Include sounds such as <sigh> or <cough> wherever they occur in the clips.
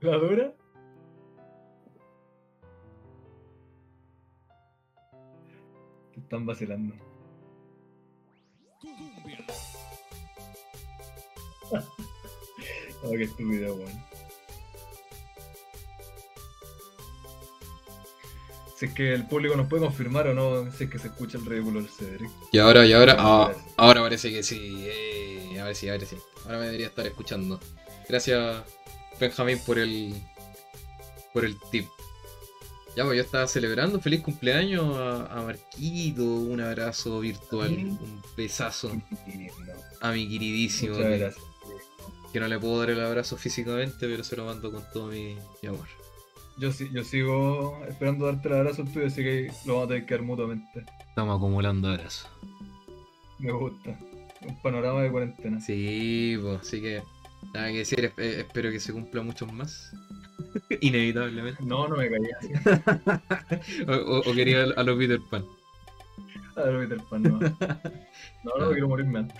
¿La dura? Te están vacilando. <laughs> oh, qué estúpido, weón. Si es que el público nos puede confirmar o no, si es que se escucha el ridículo del Cedric. Y ahora, y ahora, ah, ahora parece que sí. Eh, ahora sí, ahora sí. Ahora me debería estar escuchando. Gracias, Benjamín, por el. por el tip. Ya, pues yo estaba celebrando feliz cumpleaños a, a Marquito, un abrazo virtual, un besazo a mi queridísimo. Muchas que- gracias. Que no le puedo dar el abrazo físicamente, pero se lo mando con todo mi, mi amor. Yo, yo sigo esperando darte el abrazo tuyo, así que lo vamos a tener que dar mutuamente. Estamos acumulando abrazos. Me gusta. Un panorama de cuarentena. Sí, pues, así que nada que decir, eh, espero que se cumpla muchos más. <laughs> Inevitablemente. No, no me caía así. <laughs> o, o- o quería a los Peter Pan. A ver, Peter Pan, no. No, no, Ah. quiero morirme antes.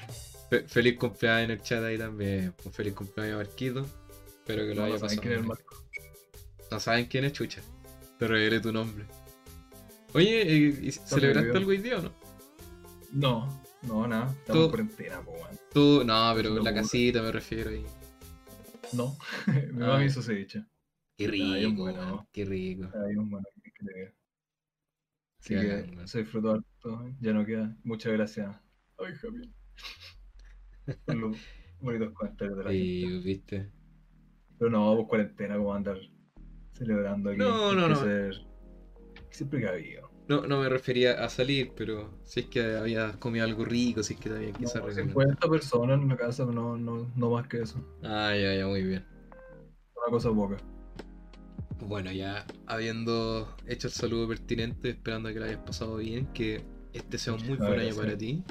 Fe- feliz cumpleaños en el chat ahí también. Un feliz cumpleaños Marquito. Espero que lo No, haya pasado. No saben quién es Chucha. Te revelé tu nombre. Oye, eh, ¿y ¿celebraste algo hoy día o no? No, no, nada. Estamos en cuarentena, po, weón. Tú, no, pero en la casita me refiero ahí. No. Mi mamá hizo ceviche. Qué rico, bueno. qué rico. Un bueno que te. Así que weón. se disfrutó harto. Ya no queda. Muchas gracias. Ay, Javier. Por <laughs> los bonitos comentarios de la gente. Sí, viste. Pero no, pues cuarentena, como andar celebrando aquí. No, no, que no. Ser siempre precavido. No, no me refería a salir, pero si es que había comido algo rico, si es que también No, quizás 50 personas en la casa, no, no, no más que eso. Ah, ya, ya, muy bien. Una cosa poca. Bueno, ya habiendo hecho el saludo pertinente, esperando que lo hayas pasado bien, que este sea un muy buen año para ti,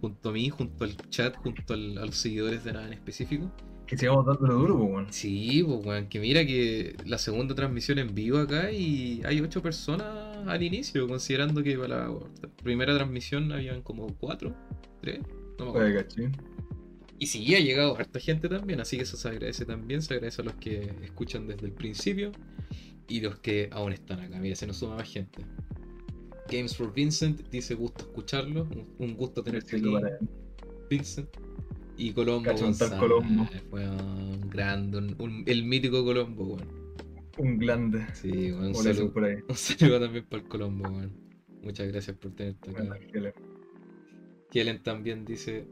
junto a mí, junto al chat, junto al- a los seguidores de nada en específico. Que sigamos dándole duro, pues, weón. Sí, pues weón, que mira que la segunda transmisión en vivo acá y hay ocho personas al inicio, considerando que para la primera transmisión habían como cuatro, tres, no me acuerdo. Oye. Y sí, ha llegado harta gente también, así que eso se agradece también, se agradece a los que escuchan desde el principio y los que aún están acá. Mira, se nos suma más gente. Games for Vincent dice gusto escucharlo, un, gusto tenerte aquí. Vincent. Y Colombo González, Colombo. weón, grande, un- un- el mítico Colombo, weón. Un glande. Sí, weón, un saludo, por ahí. <laughs> un saludo también para el Colombo, weón. Muchas gracias por tenerte acá. Bueno, que le- Kielen también dice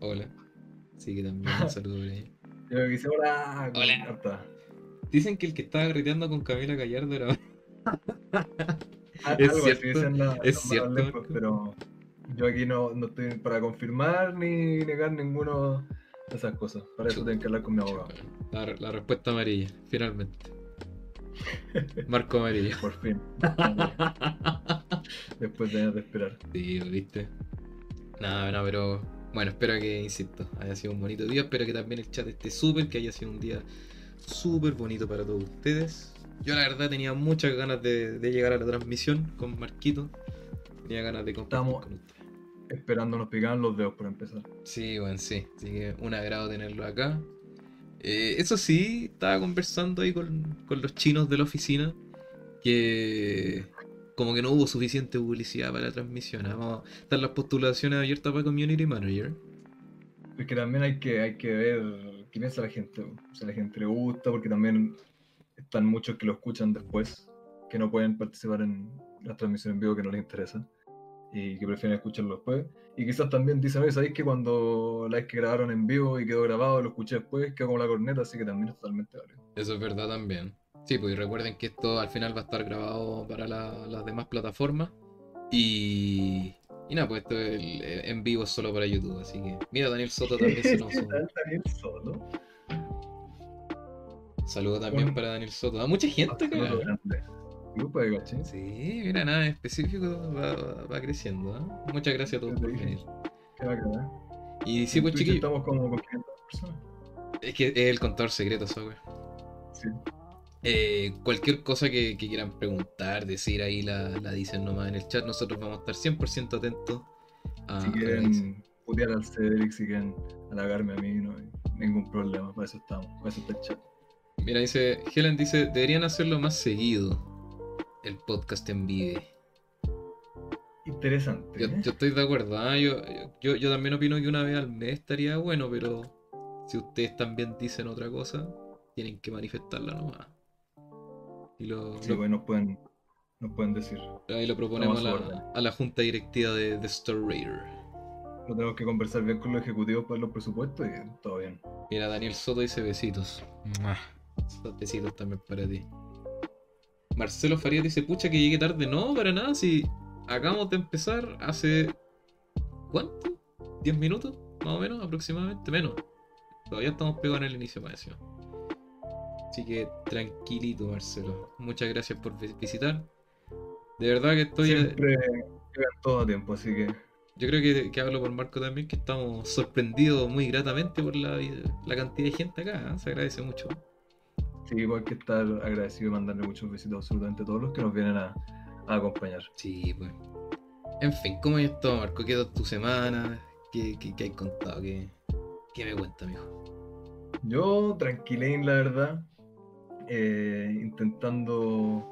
hola. Así que también un <laughs> saludo por ahí. Yo me quise, hola. Hola. Dicen que el que estaba greteando con Camila Gallardo era. <laughs> Ah, Es algo cierto, dicen la- es cierto, Marco. pero yo aquí no, no estoy para confirmar ni negar ninguno de esas cosas. Para eso tienen que hablar con mi abogado. La, la respuesta amarilla, finalmente. <laughs> Marco amarillo. Por fin. <laughs> Después de esperar. Sí, viste. Nada, no, pero. Bueno, espero que, insisto, haya sido un bonito día. Espero que también el chat esté súper, que haya sido un día súper bonito para todos ustedes. Yo, la verdad, tenía muchas ganas de, de llegar a la transmisión con Marquito. Tenía ganas de compartir Estamos- con ustedes. Esperando nos picaban los dedos por empezar. Sí, bueno, sí. Así que un agrado tenerlo acá. Eh, eso sí, estaba conversando ahí con, con los chinos de la oficina que como que no hubo suficiente publicidad para la transmisión. ¿ah? Vamos, están las postulaciones abiertas para Community Manager. Es que también hay que, hay que ver qué piensa la gente. O sea, a la gente le gusta, porque también están muchos que lo escuchan después, que no pueden participar en las transmisiones en vivo que no les interesa y que prefieren escucharlo después. Y quizás también dicen, oye, ¿sabéis que cuando la vez que grabaron en vivo y quedó grabado, lo escuché después, quedó como la corneta, así que también es totalmente válido. Eso es verdad también. Sí, pues y recuerden que esto al final va a estar grabado para la- las demás plataformas. Y, y nada, pues esto es el- en vivo es solo para YouTube. Así que, mira, Daniel Soto también se <laughs> nos ¿Qué suma. tal, Daniel Soto? Saludo también para Daniel Soto. Ah, mucha gente acá. Grupo de gachín. Sí, mira, nada en específico va, va- va creciendo. ¿ah? Muchas gracias a todos por venir. Qué ¿eh? Y sí, pues chiquillos, Estamos como con 500 personas. es que es el contador secreto, wea. Sí. Eh, cualquier cosa que, que quieran preguntar, decir ahí, la, la dicen nomás en el chat. Nosotros vamos a estar 100% atentos a, si a quieren putear al Cedric si quieren halagarme a mí, no hay ningún problema, para eso estamos, para eso está el chat. Mira, dice, Helen dice, deberían hacerlo más seguido, el podcast en vivo. Interesante. Yo, ¿eh? yo estoy de acuerdo, ¿ah? yo, yo, yo también opino que una vez al mes estaría bueno, pero si ustedes también dicen otra cosa, tienen que manifestarla nomás. Y lo, Sí, lo- bueno, nos pueden, nos pueden decir. ahí lo proponemos a la, a la junta directiva de, de Star Raider. Lo tenemos que conversar bien con los ejecutivos para los presupuestos y todo bien. Mira, Daniel Soto dice besitos. Besitos también para ti. Marcelo Farías dice, pucha que llegué tarde. No, para nada, si acabamos de empezar hace... ¿Cuánto? ¿10 minutos? Más o menos, aproximadamente. Menos. Todavía estamos pegados en el inicio, parece. Así que tranquilito, Marcelo. Muchas gracias por vi- visitar. De verdad que estoy... eh, Siempre llegan todo a tiempo, así que Yo creo que, que hablo por Marco también, que estamos sorprendidos muy gratamente por la, la cantidad de gente acá. ¿eh? Se agradece mucho. Sí, igual que estar agradecido y mandarle muchos besitos a absolutamente todos los que nos vienen a, a acompañar. Sí, pues. En fin, ¿cómo has estado, Marco? ¿Qué tal tu semana? ¿Qué, qué, qué has contado? ¿Qué, qué me cuenta, mijo? Yo tranquilín, la verdad, eh, intentando,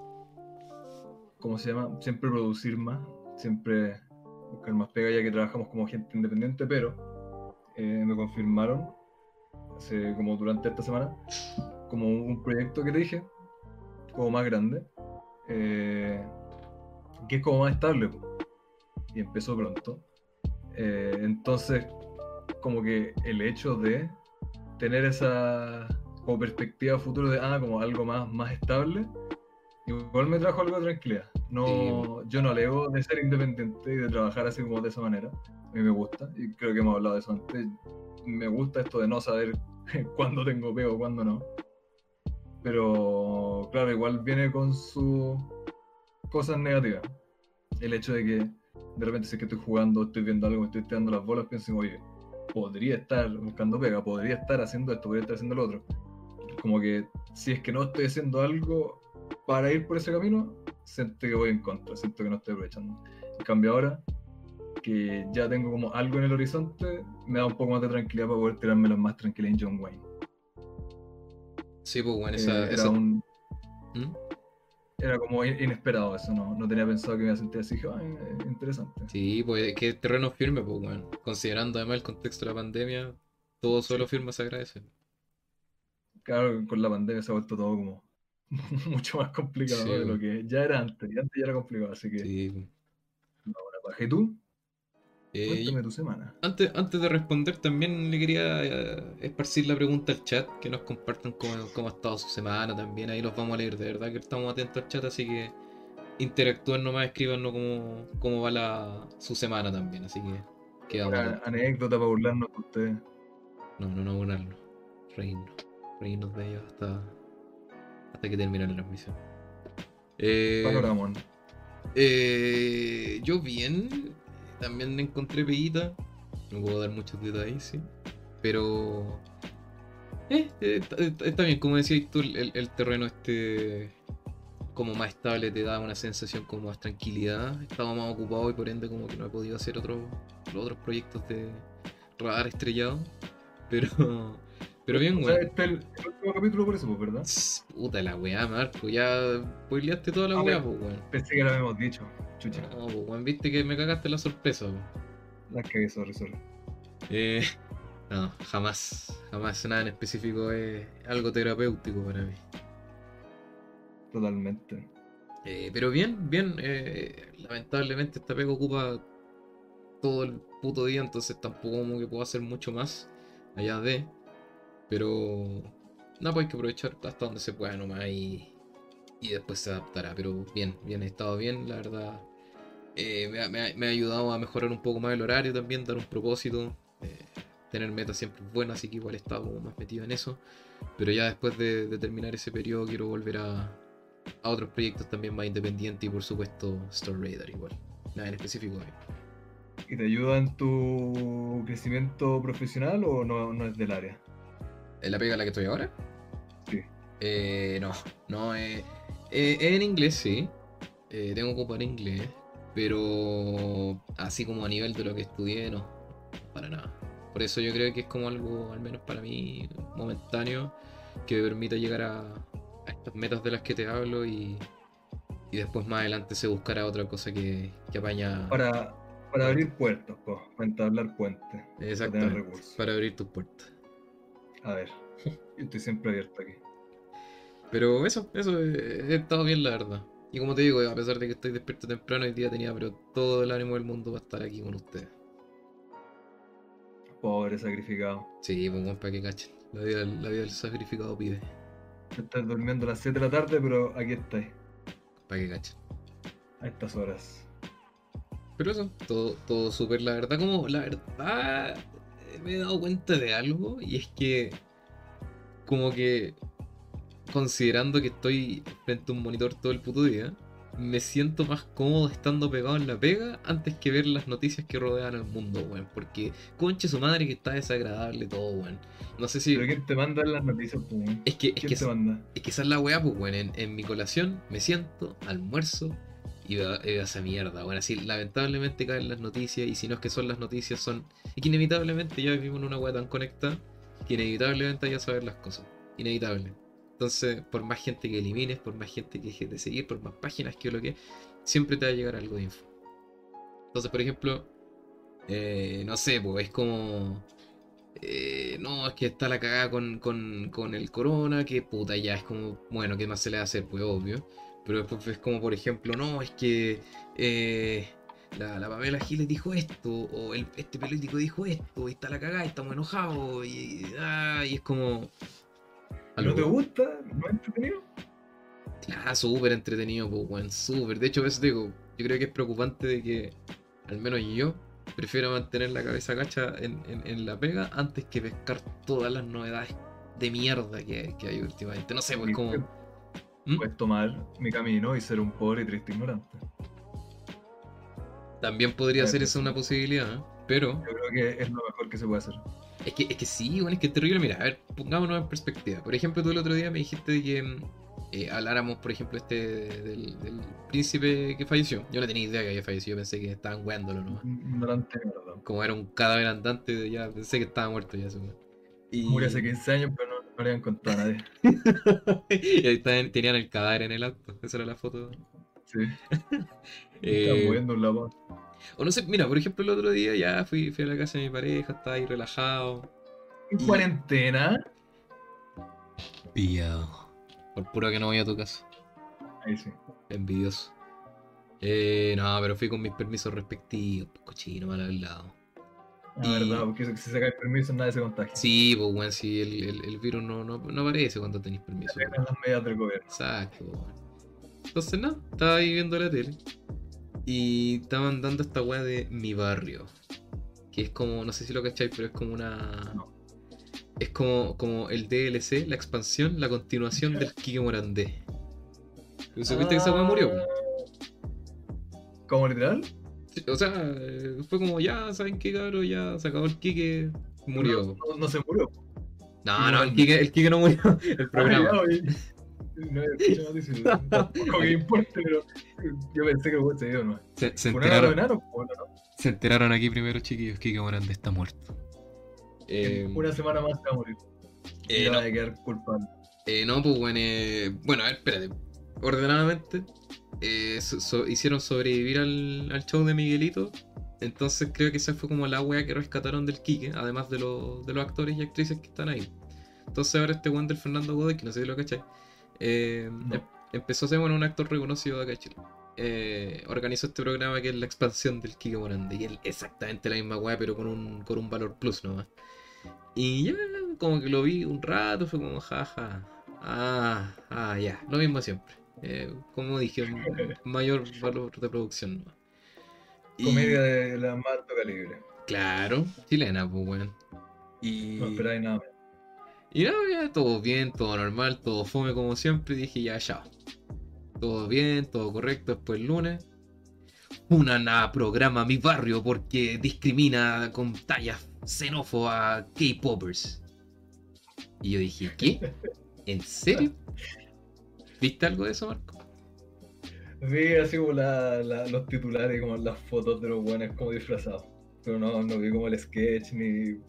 ¿cómo se llama? Siempre producir más, siempre buscar más pega ya que trabajamos como gente independiente, pero eh, me confirmaron hace como durante esta semana como un proyecto que te dije, como más grande, eh, que es como más estable y empezó pronto. Eh, entonces, como que el hecho de tener esa como perspectiva futuro de ah, como algo más, más estable, igual me trajo algo de tranquilidad. No, Yo no alego de ser independiente y de trabajar así como de esa manera. A mí me gusta, y creo que hemos hablado de eso antes. Me gusta esto de no saber <laughs> cuándo tengo pego cuándo no. Pero claro, igual viene con sus cosas negativas. El hecho de que de repente si es que estoy jugando, estoy viendo algo, me estoy tirando las bolas, pienso, oye, podría estar buscando pega, podría estar haciendo esto, podría estar haciendo lo otro. Como que si es que no estoy haciendo algo para ir por ese camino, siento que voy en contra, siento que no estoy aprovechando. En cambio ahora, que ya tengo como algo en el horizonte, me da un poco más de tranquilidad para poder tirármelo más tranquila en John Wayne. Sí, pues, bueno, Eh, esa... era, esa- un, ¿Mm? era como in- inesperado eso, no, no tenía pensado que me iba a sentir así, dije, "Ay, eh, interesante. Sí, pues es que terreno firme, pues, bueno. Considerando además el contexto de la pandemia, todo suelo firme se agradece. Claro, con la pandemia se ha vuelto todo como <laughs> mucho más complicado Sí, de lo bueno. que ya era antes, y antes ya era complicado, así que Sí. pues. ahora paja. ¿Y tú? Eh, Cuéntame tu semana. Antes, antes de responder, también le quería eh, esparcir la pregunta al chat, que nos compartan cómo, cómo ha estado su semana también, ahí los vamos a leer, de verdad que estamos atentos al chat, así que interactúen nomás, escríbanos cómo, cómo va la, su semana también, así que quedamos Una anécdota para burlarnos de ustedes. No, no, no burlarnos, reírnos, reírnos de ellos hasta, hasta que termine la transmisión. Eh. Eh, yo bien, también encontré peguita. No puedo dar muchos detalles, sí. Pero. Eh, eh, está, bien, como decías tú, el, terreno este como más estable te da una sensación como más tranquilidad. Estaba más ocupado y por ende como que no he podido hacer otros otros proyectos de radar estrellado. Pero. Pero bien, O sea, este es el, el último capítulo por eso, pues, ¿verdad? Puta la weá, Marco. Ya spoileaste toda la Ah, weá, pues weón. Pensé que lo habíamos dicho. Chucha. No, pues weón, viste que me cagaste la sorpresa, weón. La cagué, sorry, sorry. Eh, <laughs> no, jamás, jamás nada en específico es algo terapéutico para mí. Totalmente. Eh, pero bien, bien, eh, lamentablemente esta pega ocupa todo el puto día, entonces tampoco como que puedo hacer mucho más allá de. Pero nada, pues hay que aprovechar hasta donde se pueda nomás y, y después se adaptará. Pero bien, bien, he estado bien, la verdad. Eh, me, ha, me ayudado a mejorar un poco más el horario también, dar un propósito. eh, tener metas siempre bueno, así que igual he estado más metido en eso. Pero ya después de, terminar ese periodo quiero volver a, a otros proyectos también más independientes y por supuesto Star Raider igual. Nada en específico. ¿Y te ayuda en tu crecimiento profesional o no, no es del área? ¿En la pega en la que estoy ahora? Sí. Eh, no, no, eh, eh, en inglés sí. Eh, tengo que ocupar inglés. Pero así como a nivel de lo que estudié, no. para nada. Por eso yo creo que es como algo, al menos para mí, momentáneo, que me permita llegar a, a estas metas de las que te hablo y, y después más adelante se buscará otra cosa que, que apaña. Para, para abrir puertos, po, para entablar puentes. para Exactamente. recursos. Para abrir tus puertas. A ver, <laughs> estoy siempre abierto aquí. Pero eso, eso, he estado bien la verdad. Y como te digo, a pesar de que estoy despierto temprano, hoy día tenía pero todo el ánimo del mundo para estar aquí con ustedes. Pobre sacrificado. Sí, pues para que cachen. La vida, la vida del sacrificado pide. Estás durmiendo a las 7 de la tarde, pero aquí estáis, Para que cachen. a estas horas. Pero eso, todo, todo súper, la verdad, como la verdad me he dado cuenta de algo y es que como que considerando que estoy frente a un monitor todo el puto día, me siento más cómodo estando pegado en la pega antes que ver las noticias que rodean al mundo, weón. Porque conche su madre que está desagradable todo, weón. No sé si... ¿Pero quién te manda las noticias, weón? Es que, es ¿Quién que, te manda? es que esa es la weá, pues, weón. En, en mi colación me siento, almuerzo y veo, veo esa mierda, weón. Así, lamentablemente caen las noticias y si no es que son las noticias, son. Y que inevitablemente ya vivimos en una weá tan conectada que inevitablemente hay que saber las cosas. Inevitable. Entonces, por más gente que elimines, por más gente que dejes de seguir, por más páginas que lo que, siempre te va a llegar algo de info. Entonces, por ejemplo, eh, no sé, pues es como. eh, no, es que está la cagada con, con, con el corona, que puta, ya es como, bueno, ¿qué más se le va a hacer? Pues obvio. Pero después es como, por ejemplo, no, es que eh, la, la Pamela Giles dijo esto, o el, este político dijo esto, y está la cagada, estamos enojados, y, ah, y es como. ¿No te gusta? ¿No es entretenido? Ah, súper entretenido, pues, weón, súper. De hecho, veces digo, yo creo que es preocupante de que, al menos yo, prefiero mantener la cabeza gacha en, en- en la pega antes que pescar todas las novedades de mierda que, que hay últimamente. No sé, pues como... ¿Mm? Puedes tomar mi camino y ser un pobre y triste ignorante. También podría ser esa una posibilidad, ¿eh? pero Yo creo que es lo mejor que se puede hacer. es que, es que sí, bueno, es que es terrible. Mira, a ver, pongámonos en perspectiva. Por ejemplo, tú el otro día me dijiste de que mm, eh, habláramos, por ejemplo, este del, del príncipe que falleció. Yo no tenía idea que había fallecido, pensé que estaban weándolo nomás. Ignorante, de verdad. Como era un cadáver andante, ya pensé que estaba muerto ya weón. Y... Murió hace 15 años, pero no, no le habían contado a nadie. <laughs> y ahí estaban- tenían el cadáver en el auto. Esa era la foto. Sí. <laughs> Eh, moviendo un lado. o no sé, mira, por ejemplo, el otro día ya fui, fui a la casa de mi pareja, estaba ahí relajado. En y- cuarentena. Pillado. Por puro que no voy a tu casa. Ahí sí. Envidioso. Eh, no, pero fui con mis permisos respectivos. pues, Cochino, mal hablado. La Y- verdad, porque si saca el permiso nadie se contagia. Sí, pues, weón, sí, el, el- el virus no, no, no aparece cuando tenéis permiso. Se las medidas del gobierno. Exacto. Entonces, no, estaba ahí viendo la tele. Y estaban dando esta weá de mi barrio. Que es como, no sé si lo cacháis, pero es como una. No. Es como, como el DLC, la expansión, la continuación del Kike Morandé. ¿Supiste que esa weá murió? Ah, ¿Cómo literal? <laughs> O sea, fue como, ya, ¿saben qué, cabrón? Ya se acabó el Kike, murió. No, no- no se murió. No, no, el Kike, el Kike no murió. <laughs> El programa. Ah. No escuché noticias. <laughs> Tampoco que importe, pero yo pensé que el weón se dio, ¿no? Se, se enteraron, pues, ¿no? se enteraron aquí primero, chiquillos. Kike Morandé está muerto. Eh, Una semana más se va a morir. eh, y no, va a quedar culpable. eh, no, pues bueno, eh, bueno, a ver, espérate. Ordenadamente, eh, so- so- hicieron sobrevivir al, al show de Miguelito. Entonces creo que esa fue como la wea que rescataron del Kike, además de, los- de los actores y actrices que están ahí. Entonces ahora este weón del Fernando Godoy, que no sé si lo cachai, eh, No. em- empezó a ser bueno, un actor reconocido de acá Chile. Eh, organizó este programa que es la expansión del Kike Morande, y es exactamente la misma wea, pero con un, con un valor plus nomás. Y ya, como que lo vi un rato, fue como jaja. Ah, ah, ya, lo mismo siempre. Eh, como dije, <laughs> mayor valor de producción. Y- Comedia de la más alto calibre. Claro, chilena, pues weón. Y, No esperáis nada más. y nada, ya, todo bien, todo normal, todo fome como siempre. Y dije, ya, ya. Todo bien, todo correcto. Después el lunes. Una nada programa mi barrio porque discrimina con tallas xenófobas K-popers. Y yo dije, ¿qué? ¿En serio? <laughs> ¿Viste algo de eso, Marco? Vi así como la, la- los titulares, como las fotos de los buenos como disfrazados. pero no, no vi como el sketch, ni el,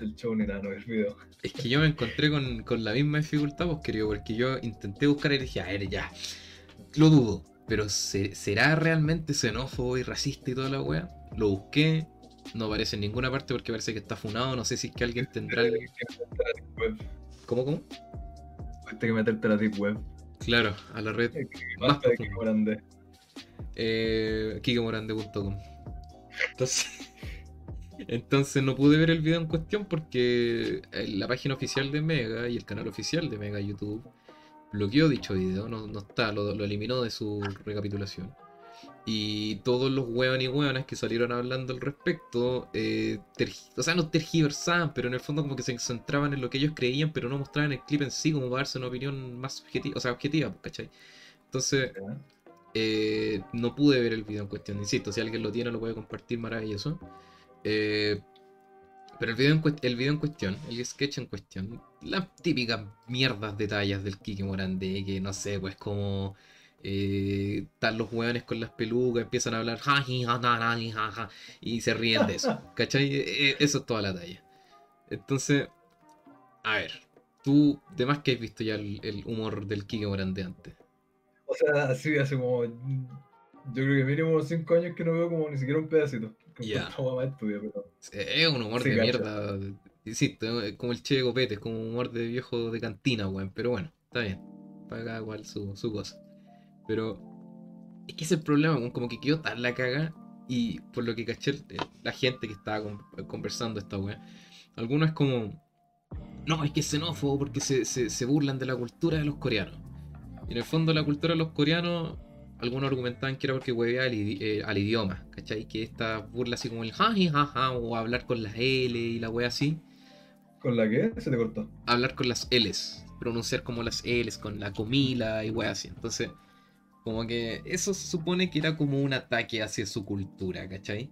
el show, ni nada, no vi el video. Es que yo me encontré con, con la misma dificultad, pues, querido, porque yo intenté buscar y dije, a ver, ya, lo dudo, pero ¿se- ¿será realmente xenófobo y racista y toda la wea? Lo busqué, no aparece en ninguna parte porque parece que está funado, no sé si es que alguien tendrá el... ¿Cómo, cómo? Tuviste que meterte a la deep web. Claro, a la red Más Basta de. Kiko Grande. eh, kikemorande.com. Entonces, <laughs> entonces no pude ver el video en cuestión porque eh, la página oficial de Mega y el canal oficial de Mega YouTube bloqueó dicho video, no, no está, lo, lo eliminó de su recapitulación. Y todos los hueones y hueonas que salieron hablando al respecto, eh, o sea, no tergiversaban, pero en el fondo como que se centraban en lo que ellos creían, pero no mostraban el clip en sí como para darse una opinión más objetiva, o sea, objetiva, ¿cachai? Entonces, eh, no pude ver el video en cuestión, insisto, si alguien lo tiene lo puede compartir, maravilloso. Eh, pero el video, en el video en cuestión, el sketch en cuestión, las típicas mierdas detalles del Kike Morandé, que no sé, pues como eh, están los hueones con las pelucas, empiezan a hablar "Ja, ja, na, na, ji, ja, ja", y se ríen de eso, <laughs> ¿cachai? Eh, Eso es toda la talla. Entonces, a ver, tú, de más que has visto ya el, el humor del Kike Morandé antes. O sea, así hace como. Yo creo que mínimo unos 5 años que no veo como ni siquiera un pedacito. Pero. Es un humor Sí, de mierda. Insisto, es como el Che Copete, es como un humor de viejo de cantina, weón. Pero bueno, está bien. Para cada cual su, su cosa. Pero es que ese es el problema, como que quedó tan la caga. Y por lo que caché, eh, la gente que estaba con- conversando esta weá, algunos es como. No, es que es xenófobo porque se, se, se burlan de la cultura de los coreanos. Y en el fondo, la cultura de los coreanos algunos argumentaban que era porque huevea al, idi- eh, al idioma, ¿cachai? Que esta burla así como el jaji, jaja, o hablar con las L y la wea así, ¿Con la que Se te cortó. hablar con las L's, pronunciar como las L's, con la comila y wea así. Entonces, como que eso se supone que era como un ataque hacia su cultura, ¿cachai?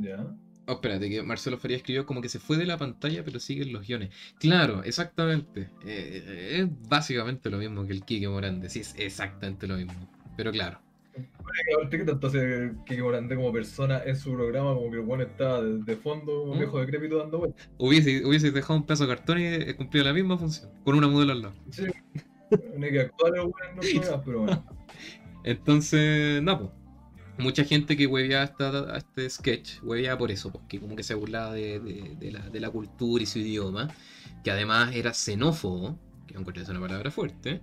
Ya. Oh, espérate, que Marcelo Faría escribió como que se fue de la pantalla, pero siguen los guiones. Claro, exactamente. Eh, eh, es básicamente lo mismo que el Kike Morande, sí, es exactamente lo mismo. Pero claro. Que tanto hace Kike Morandé como persona en su programa, como que el bueno estaba de, de fondo, un ¿Mm? viejo decrépito dando vueltas. Hubiese, hubiese dejado un pedazo de cartón y eh, cumplido la misma función, con una modelo al lado. Sí. No hay que actuar los programas, pero bueno. Entonces, no, pues. Mucha gente que huevía esta, a este sketch, huevía por eso, porque como que se burlaba de, de- de la, de la cultura y su idioma, que además era xenófobo, que aunque es una palabra fuerte,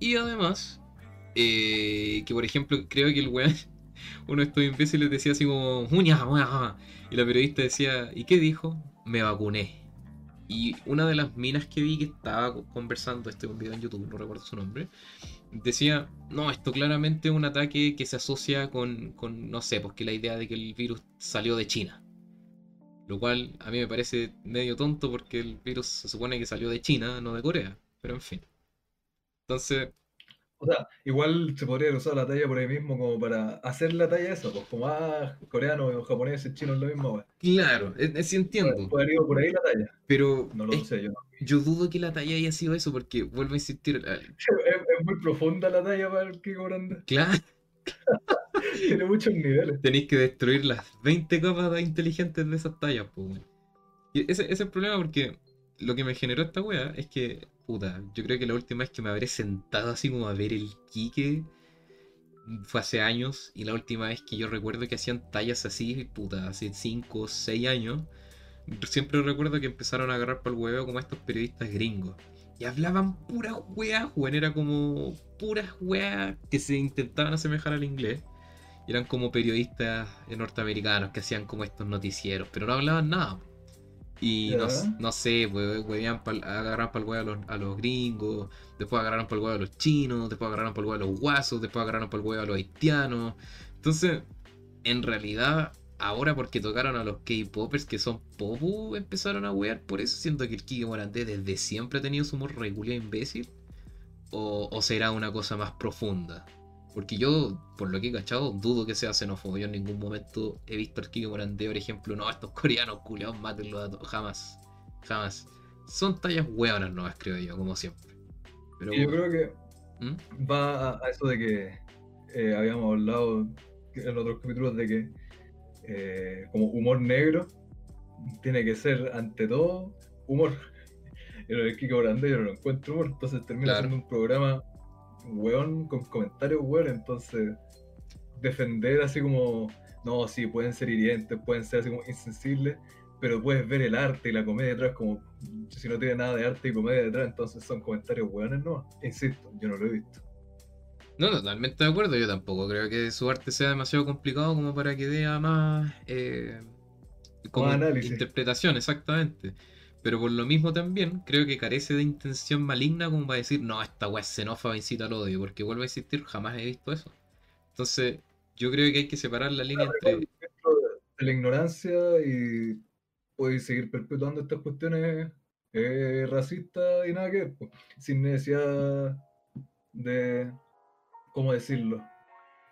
y además, eh, que por ejemplo, creo que el weón, <laughs> uno de estos imbéciles decía así como, "Uña, uña", y la periodista decía, ¿y qué dijo? Me vacuné. Y una de las minas que vi que estaba conversando, este un video en YouTube, no recuerdo su nombre, decía, no, esto claramente es un ataque que se asocia con, con, no sé, porque la idea de que el virus salió de China. Lo cual a mí me parece medio tonto porque el virus se supone que salió de China, no de Corea. Pero en fin. Entonces, O sea, igual se podría usar la talla por ahí mismo como para hacer la talla esa, pues como ah, coreano o japonés, chino es lo mismo, weón. claro, sí entiendo. Haber ido por ahí la talla. Pero No lo es- sé yo. yo dudo que la talla haya sido eso porque vuelvo a insistir. eh, <laughs> Es, es muy profunda la talla para el Kiko Grande. <laughs> Claro, Tiene muchos niveles. tenéis que destruir las 20 capas inteligentes de esas tallas, pues. Y ese, ese es el problema porque lo que me generó esta wea es que, puta, yo creo que la última vez que me habré sentado así como a ver el Kike fue hace años y la última vez que yo recuerdo que hacían tallas así, puta, hace 5 o 6 años, siempre recuerdo que empezaron a agarrar para el huevo como estos periodistas gringos. Y hablaban puras weas, weón, era como puras weas que se intentaban asemejar al inglés. Eran como periodistas norteamericanos que hacían como estos noticieros, pero no hablaban nada. Y no, no sé, pa'l- agarraban para el huevo a los, a los gringos, después agarraron para el huevo a los chinos, después agarraron para el huevo a los guasos, después agarraron para el huevo a los haitianos. Entonces, en realidad, ahora porque tocaron a los K-popers que son popu, empezaron a wear por eso, siento que el Kike Morandé desde siempre ha tenido su humor regular imbécil. O, o será una cosa más profunda. Porque yo, por lo que he cachado, dudo que sea xenófobo. Yo en ningún momento he visto al Kike Morandé, por ejemplo, no, estos coreanos culeados, mátenlos a todos. Jamás. Jamás. Son tallas hueonas nuevas, creo yo, como siempre. Pero yo creo que ¿Mm? va a, eso de que eh, habíamos hablado en otros capítulos de que eh, como humor negro, tiene que ser ante todo humor. <laughs> Lo de Kiko Grande yo no lo encuentro humor, entonces termina Claro. siendo un programa weón con comentarios weón, entonces defender así como, no, sí, pueden ser hirientes, pueden ser así como insensibles, pero puedes ver el arte y la comedia detrás como, si no tiene nada de arte y comedia detrás, entonces son comentarios weones, no, insisto, yo no lo he visto. No, totalmente de acuerdo. Yo tampoco creo que su arte sea demasiado complicado como para que dé a más eh, como Más análisis. interpretación, exactamente. Pero por lo mismo también creo que carece de intención maligna como para decir, no, esta weá es xenófoba, incita al odio, porque vuelvo a insistir, jamás he visto eso. Entonces, yo creo que hay que separar la línea entre. de la ignorancia y podéis seguir perpetuando estas cuestiones eh, racistas y nada que ver, po, sin necesidad de, ¿cómo decirlo?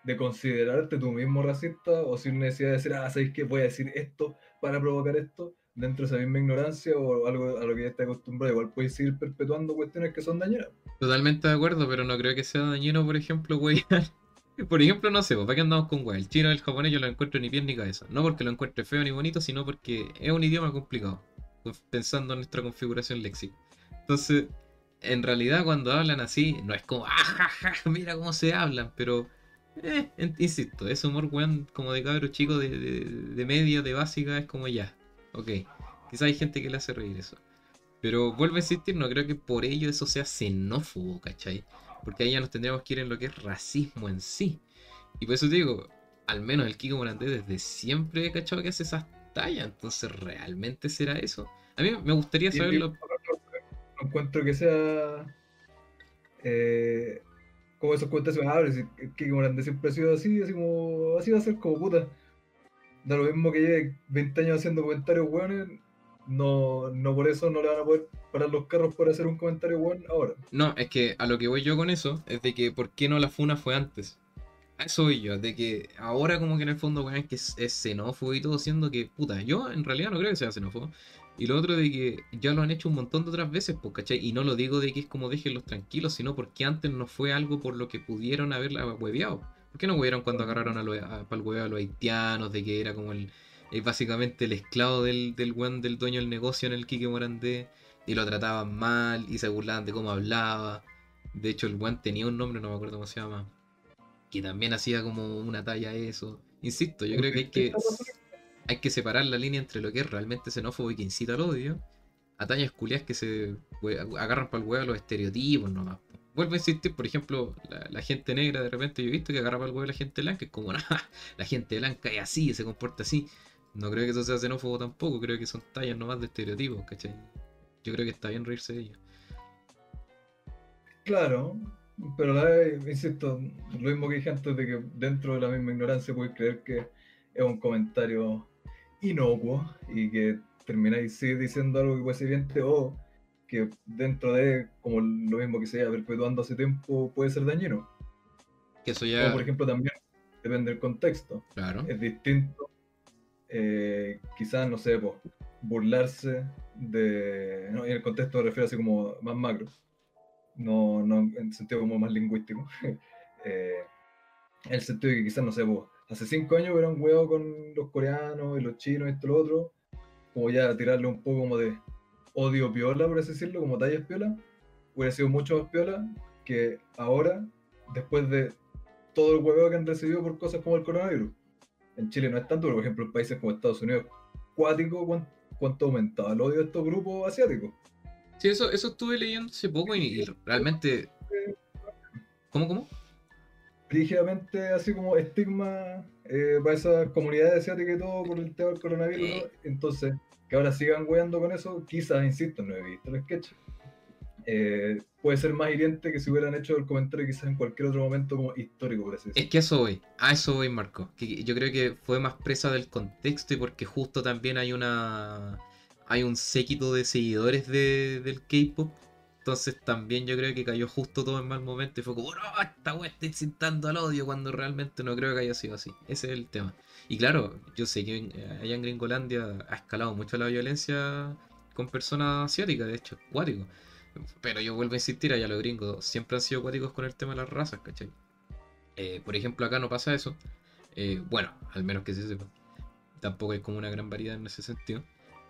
De considerarte tú mismo racista o sin necesidad de decir, ah, ¿sabéis que voy a decir esto para provocar esto? Dentro de esa misma ignorancia o algo a lo que ya está acostumbrado, igual podéis seguir perpetuando cuestiones que son dañinas. Totalmente de acuerdo, pero no creo que sea dañino, por ejemplo, güey. <laughs> Por ejemplo, no sé, pues, ¿para qué andamos con güey? El chino y el japonés yo lo encuentro ni pies ni cabeza. No porque lo encuentre feo ni bonito, sino porque es un idioma complicado. Pensando en nuestra configuración léxica. Entonces, en realidad, cuando hablan así, no es como, ¡ah, ja, ja! Mira cómo se hablan, pero. Eh, insisto, ese humor, weón, como de cabro chico de, de, de media, de básica, es como ya. Ok. Quizá hay gente que le hace reír eso. Pero vuelvo a insistir, no creo que por ello eso sea xenófobo, ¿cachai? Porque ahí ya nos tendríamos que ir en lo que es racismo en sí. Y por eso te digo, al menos el Kiko Morandé desde siempre he cachado que hace esas tallas. Entonces, ¿realmente será eso? A mí me gustaría saberlo. no encuentro que sea eh, como esos cuentos que ah, que Kiko Morandé siempre ha sido así, así como así va a ser como puta. Da lo mismo que lleve 20 años haciendo comentarios buenos, no, no por eso no le van a poder parar los carros por hacer un comentario bueno ahora. No, es que a lo que voy yo con eso es de que ¿por qué no la funa fue antes? Eso voy yo, de que ahora como que en el fondo weón que es, es xenófobo y todo, siendo que, puta, yo en realidad no creo que sea xenófobo. Y lo otro de que ya lo han hecho un montón de otras veces, pues, ¿cachai? Y no lo digo de que es como déjenlos tranquilos, sino porque antes no fue algo por lo que pudieron haberla hueveado. ¿Por qué no huevieron cuando agarraron a, los- a, hueveo a los haitianos, de que era como el, el- básicamente el esclavo del, del weón del dueño del negocio en el Quique Morandé? Y lo trataban mal y se burlaban de cómo hablaba. De hecho, el weón tenía un nombre, no me acuerdo cómo se llama. Que también hacía como una talla a eso. Insisto, yo creo que hay que, hay que separar la línea entre lo que es realmente xenófobo y que incita al odio. A tallas culias que se we- agarran para el huevo los estereotipos nomás. Vuelvo a insistir, por ejemplo, la, gente negra, de repente yo he visto que agarra para el huevo a la gente blanca. Es como, <laughs> "Ah, la gente blanca es así, se comporta así. No creo que eso sea xenófobo tampoco, creo que son tallas nomás de estereotipos, ¿cachai? Yo creo que está bien reírse de ellos. Claro, pero la insisto, lo mismo que dije antes de que dentro de la misma ignorancia puedes creer que es un comentario inocuo y que termináis sí diciendo algo que puede ser evidente o que dentro de, como lo mismo que se lleva perpetuando hace tiempo, puede ser dañino. Que eso O ya. por ejemplo también depende del contexto. Claro. Es distinto, eh, quizás, no sé, po, burlarse de... no, en el contexto me refiero así como más macro, no, no en sentido como más lingüístico. <laughs> Eh, en el sentido de que quizás, no sé, po, hace cinco años hubiera un huevo con los coreanos y los chinos y esto y lo otro, como ya tirarle un poco como de odio piola, por así decirlo, como tallas piola, hubiera sido mucho más piola que ahora, después de todo el hueveo que han recibido por cosas como el coronavirus. En Chile no es tanto, pero por ejemplo en países como Estados Unidos, cuático, ¿cuán- ¿cuánto aumentaba el odio de estos grupos asiáticos? Sí, eso, eso estuve leyendo hace poco y, y realmente. ¿Cómo, cómo? Rígidamente así como estigma eh, para esas comunidades asiáticas y todo por el tema del coronavirus. ¿no? Entonces, que ahora sigan weando con eso, quizás, insisto, no he visto el sketch. Eh, puede ser más hiriente que si hubieran hecho el comentario quizás en cualquier otro momento como histórico, por así Es decirlo. que a eso voy, a eso voy, Marco. Yo creo que fue más presa del contexto y porque justo también hay una. Hay un séquito de seguidores de, del K-pop. Entonces también yo creo que cayó justo todo en mal momento y fue como, no, esta wea está incitando al odio cuando realmente no creo que haya sido así. Ese es el tema. Y claro, yo sé que allá en Gringolandia ha escalado mucho la violencia con personas asiáticas, de hecho, cuático. Pero yo vuelvo a insistir, allá los gringos siempre han sido cuáticos con el tema de las razas, ¿cachai? Eh, por ejemplo, acá no pasa eso. Eh, bueno, al menos que se sepa. tampoco hay como una gran variedad en ese sentido.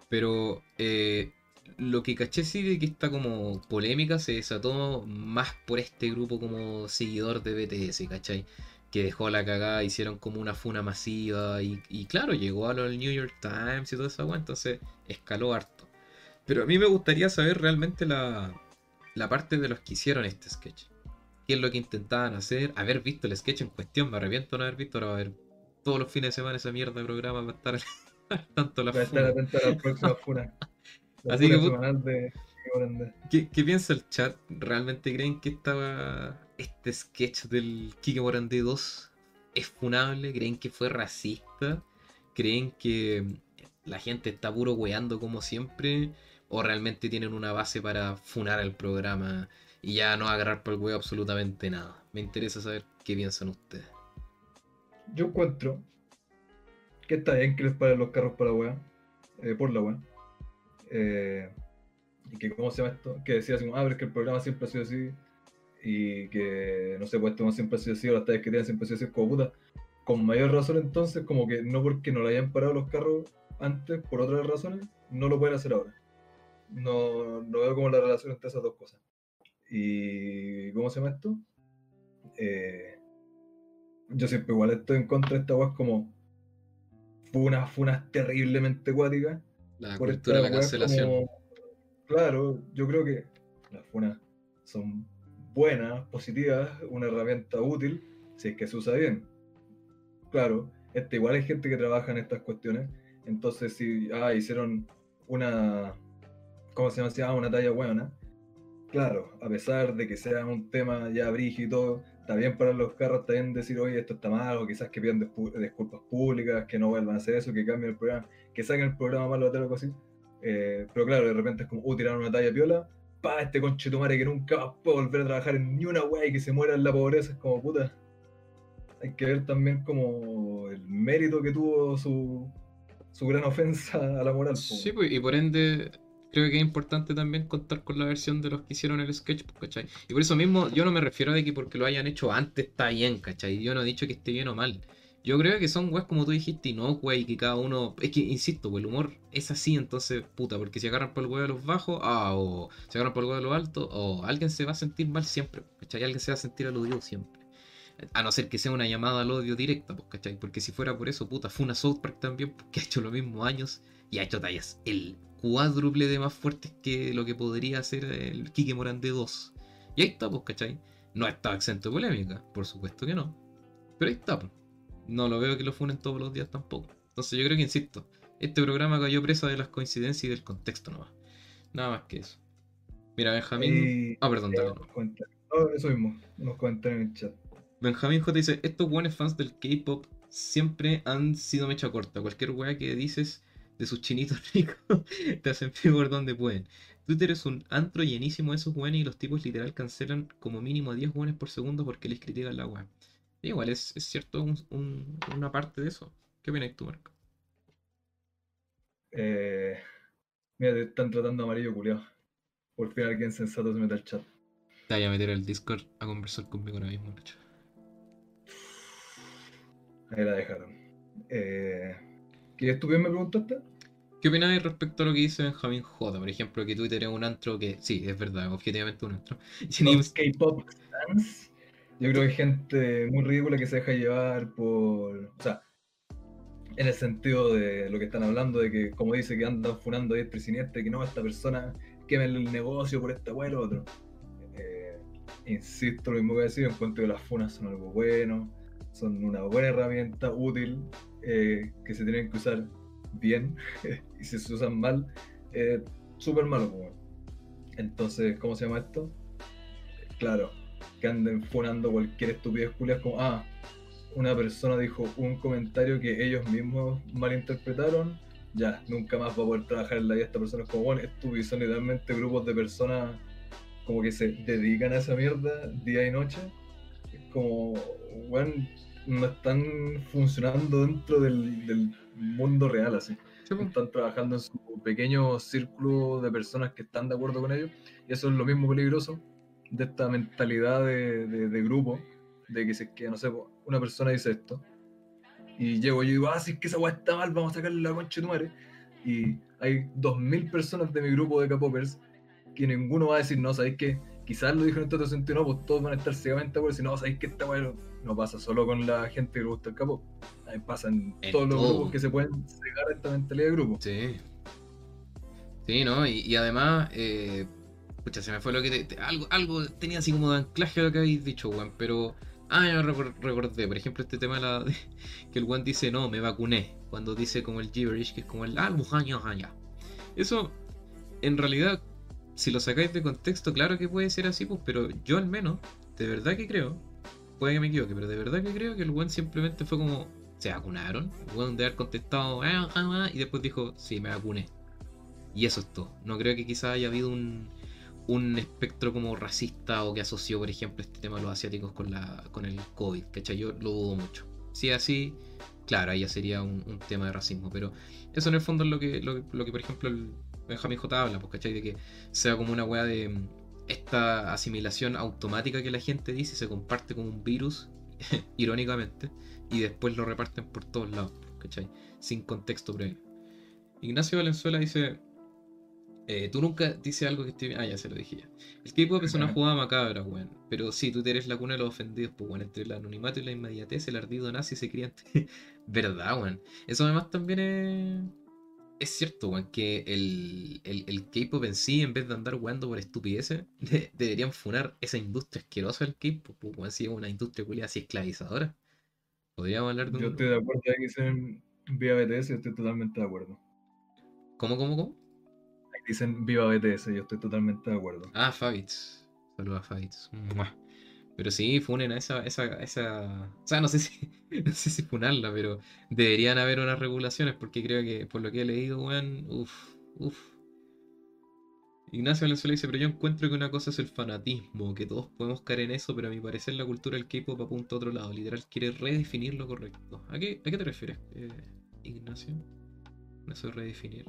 Pero eh, lo que caché sí de que esta como polémica se desató más por este grupo como seguidor de BTS, ¿cachai? Que dejó la cagada, hicieron como una funa masiva y, y claro, llegó a los New York Times y todo eso, entonces escaló harto. Pero a mí me gustaría saber realmente la, la parte de los que hicieron este sketch. ¿Qué es lo que intentaban hacer? Haber visto el sketch en cuestión, me arrepiento de no haber visto, ahora a ver todos los fines de semana esa mierda de programa va a estar <laughs> tanto la Voy a estar atento a la próxima funa. <laughs> La Así que, funa de. ¿Qué, qué piensa el chat? ¿Realmente creen que estaba este sketch del Kike Morandé 2 es funable? ¿Creen que fue racista? ¿Creen que la gente está puro weando como siempre? ¿O realmente tienen una base para funar el programa y ya no agarrar por el weo absolutamente nada? Me interesa saber qué piensan ustedes. Yo encuentro que está bien que les paren los carros para wea, eh, por la wea. Eh, y que, ¿cómo se llama esto? Que decía así, ah, pero es que el programa siempre ha sido así. Y que, no sé, pues esto siempre ha sido así, o las tallas que tienen siempre ha sido así, como puta. Con mayor razón, entonces, como que no porque no le hayan parado los carros antes, por otras razones, no lo pueden hacer ahora. No, no veo como la relación entre esas dos cosas. Y, ¿cómo se llama esto? Eh, yo siempre igual estoy en contra de esta weá como funas, funas terriblemente cuáticas. La por cultura de la cancelación. como- Claro, yo creo que las funas son buenas, positivas, una herramienta útil, si es que se usa bien. Claro, este, igual hay gente que trabaja en estas cuestiones, entonces si ah, hicieron una, ¿cómo se llama? una talla buena. Claro, a pesar de que sea un tema ya brígido y todo, está bien para los carros también decir, oye, esto está mal, o quizás que pidan disculpas públicas, que no vuelvan a hacer eso, que cambien el programa, que saquen el programa malo o algo así. Eh, pero claro, de repente es como, uh, tiraron una talla piola, pa, este conchetumare que nunca más puede volver a trabajar en ni una wea y que se muera en la pobreza, es como puta. Hay que ver también como el mérito que tuvo su, su gran ofensa a la moral. Sí, pues, y por ende, creo que es importante también contar con la versión de los que hicieron el sketch, pues, ¿cachai? Y por eso mismo, yo no me refiero a que porque lo hayan hecho antes está bien, ¿cachai? Yo no he dicho que esté bien o mal. Yo creo que son weas como tú dijiste, y que cada uno. Es que, insisto, pues el humor es así, entonces, puta, porque si agarran por el huevo de los bajos, ah, o si agarran por el huevo de los altos, o alguien se va a sentir mal siempre, ¿cachai? Alguien se va a sentir aludido siempre. A no ser que sea una llamada al odio directa, pues, ¿cachai? Porque si fuera por eso, puta, fue una South Park también, que ha hecho los mismos años y ha hecho tallas el cuádruple de más fuertes que lo que podría hacer el Kike Morandé 2. Y ahí está, pues, ¿cachai? No está exento de polémica, por supuesto que no. Pero ahí está, pues. No lo veo que lo funen todos los días tampoco. Entonces yo creo que, insisto, este programa cayó presa de las coincidencias y del contexto nomás. Nada más que eso. Mira, Benjamín... Y- Ah, perdón, dale. No, eso mismo, unos comentarios en el chat. Benjamín J dice, estos buenos fans del K-pop siempre han sido mecha corta. Cualquier weá que dices de sus chinitos <laughs> ricos te hacen peor donde pueden. Twitter es un antro llenísimo de esos weones y los tipos literal cancelan como mínimo a 10 weones por segundo porque les critican la weá. Igual es, es cierto un- un- una parte de eso. ¿Qué opinas tú, Marco? Eh, mira, te están tratando amarillo culiao. Por fin alguien sensato se mete al chat. Te voy a meter al Discord a conversar conmigo ahora mismo, Nacho. Ahí la dejaron. Eh, ¿Qué estúpido me preguntaste? ¿Qué opináis respecto a lo que dice Benjamín J? Por ejemplo, que Twitter es un antro que, sí, es verdad, objetivamente un antro. <laughs> K-pop fans. Yo creo que hay gente muy ridícula que se deja llevar por. O sea, en el sentido de lo que están hablando, de que, como dice, que andan funando el siniestra, que no, esta persona quema el negocio por esta o otro. Eh, insisto, lo mismo que decir, encuentro que las funas son algo bueno, son una buena herramienta útil, eh, que se tienen que usar bien, <laughs> y si se usan mal, eh, súper malo. pues. Entonces, ¿cómo se llama esto? Claro, que anden funando cualquier estupidez culia como, ah, una persona dijo un comentario que ellos mismos malinterpretaron, ya, nunca más va a poder trabajar en la vida esta persona. Es como, bueno, estúpido, son literalmente grupos de personas como que se dedican a esa mierda día y noche. Es como, bueno, no están funcionando dentro del, del mundo real así. Sí, po. Están trabajando en su pequeño círculo de personas que están de acuerdo con ellos. Y eso es lo mismo peligroso de esta mentalidad de, de- de grupo, de que si es que, no sé, una persona dice esto Y llego yo y digo, ah, si es que esa weá está mal, vamos a sacarle la concha de tu madre. Y hay 2.000 personas de mi grupo de K-Popers que ninguno va a decir, no, ¿sabéis que Quizás lo dijo en este otro sentido, no, pues todos van a estar ciegamente por si no, ¿sabéis que esta weá no pasa solo con la gente que le gusta el K-Pop? Pasa en, En todos los grupos que se pueden cegar a esta mentalidad de grupo. Sí. Sí, ¿no? Y, y además, eh, pucha, se me fue lo que... te- algo, algo tenía así como de anclaje a lo que habéis dicho, weón, pero... Ah, ya me recor- recordé, por ejemplo, este tema de la, de- que el weón dice, no, me vacuné, cuando dice como el gibberish, que es como el... Ah, bujaño, ya. Eso, en realidad, si lo sacáis de contexto, claro que puede ser así, pues, pero yo al menos, de verdad que creo, puede que me equivoque, pero de verdad que creo que el weón simplemente fue como... Se vacunaron, el weón de haber contestado, "Ah, ah, ah", y después dijo, sí, me vacuné. Y eso es todo. No creo que quizás haya habido un, un espectro como racista o que asoció, por ejemplo, este tema de los asiáticos con, la, con el COVID, ¿cachai? Yo lo dudo mucho. Si es así, claro, ahí ya sería un, tema de racismo, pero eso en el fondo es lo que, lo, que- lo que, por ejemplo, el Benjamin J. habla, pues, ¿cachai? De que sea como una weá de mm, esta asimilación automática que la gente dice se comparte como un virus, <laughs> irónicamente, y después lo reparten por todos lados, ¿cachai? Sin contexto previo. Ignacio Valenzuela dice, eh, tú nunca dices algo que esté... Ah, ya se lo dije ya. El K-pop es una jugada macabra, weón. Pero sí, tú eres la cuna de los ofendidos, pues, weón. Entre el anonimato y la inmediatez, el ardido nazi se cría. <laughs> ¿Verdad, weón? Eso además también es... Es cierto, weón, que el, el, el K-pop en sí, en vez de andar jugando por estupideces, <laughs> de- deberían funar esa industria asquerosa del K-pop, pues, weón, si es una industria culiada así esclavizadora. Podríamos hablar de un... Yo estoy de acuerdo que dicen Viva BTS, estoy totalmente de acuerdo. ¿Cómo, cómo, cómo? Dicen Viva BTS, yo estoy totalmente de acuerdo. Ah, Fabits. Saludos a Fabits. Pero sí, funen a esa, esa, esa. O sea, no sé si. <laughs> No sé si funarla, pero deberían haber unas regulaciones, porque creo que por lo que he leído, weón. Uff, uff. Ignacio Valenzuela dice, pero yo encuentro que una cosa es el fanatismo, que todos podemos caer en eso, pero a mi parecer la cultura del K-pop apunta a otro lado, literal quiere redefinir lo correcto. ¿A qué, a qué te refieres, eh, Ignacio? No sé redefinir.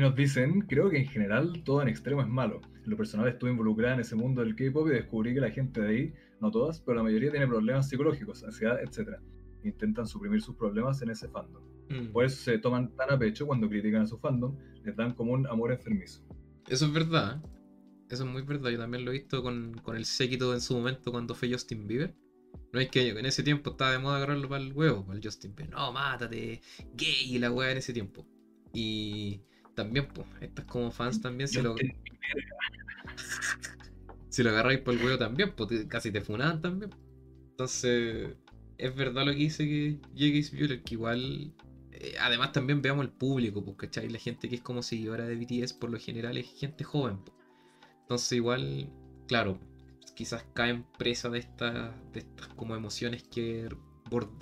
Nos dicen, creo que en general todo en extremo es malo. En lo personal estuve involucrada en ese mundo del K-pop y descubrí que la gente de ahí, no todas, pero la mayoría tiene problemas psicológicos, ansiedad, etc. Intentan suprimir sus problemas en ese fandom. Mm. Por eso se toman tan a pecho cuando critican a su fandom, les dan como un amor enfermizo. Eso es verdad. ¿eh? Eso es muy verdad. Yo también lo he visto con, con el séquito en su momento cuando fue Justin Bieber. No es que en ese tiempo estaba de moda agarrarlo para el huevo, para el Justin Bieber. No, mátate, gay y la wea en ese tiempo. Y también, pues, estas como fans también, si lo, si lo agarráis por el huevo también, pues casi te funaban también. Entonces, es verdad lo que dice que J.K. Bieber, que igual. eh, además, también veamos el público, pues, ¿cachai? La gente que es como seguidora de BTS, por lo general, es gente joven. pues. Entonces, igual, claro, quizás caen presa de estas, de estas como emociones que,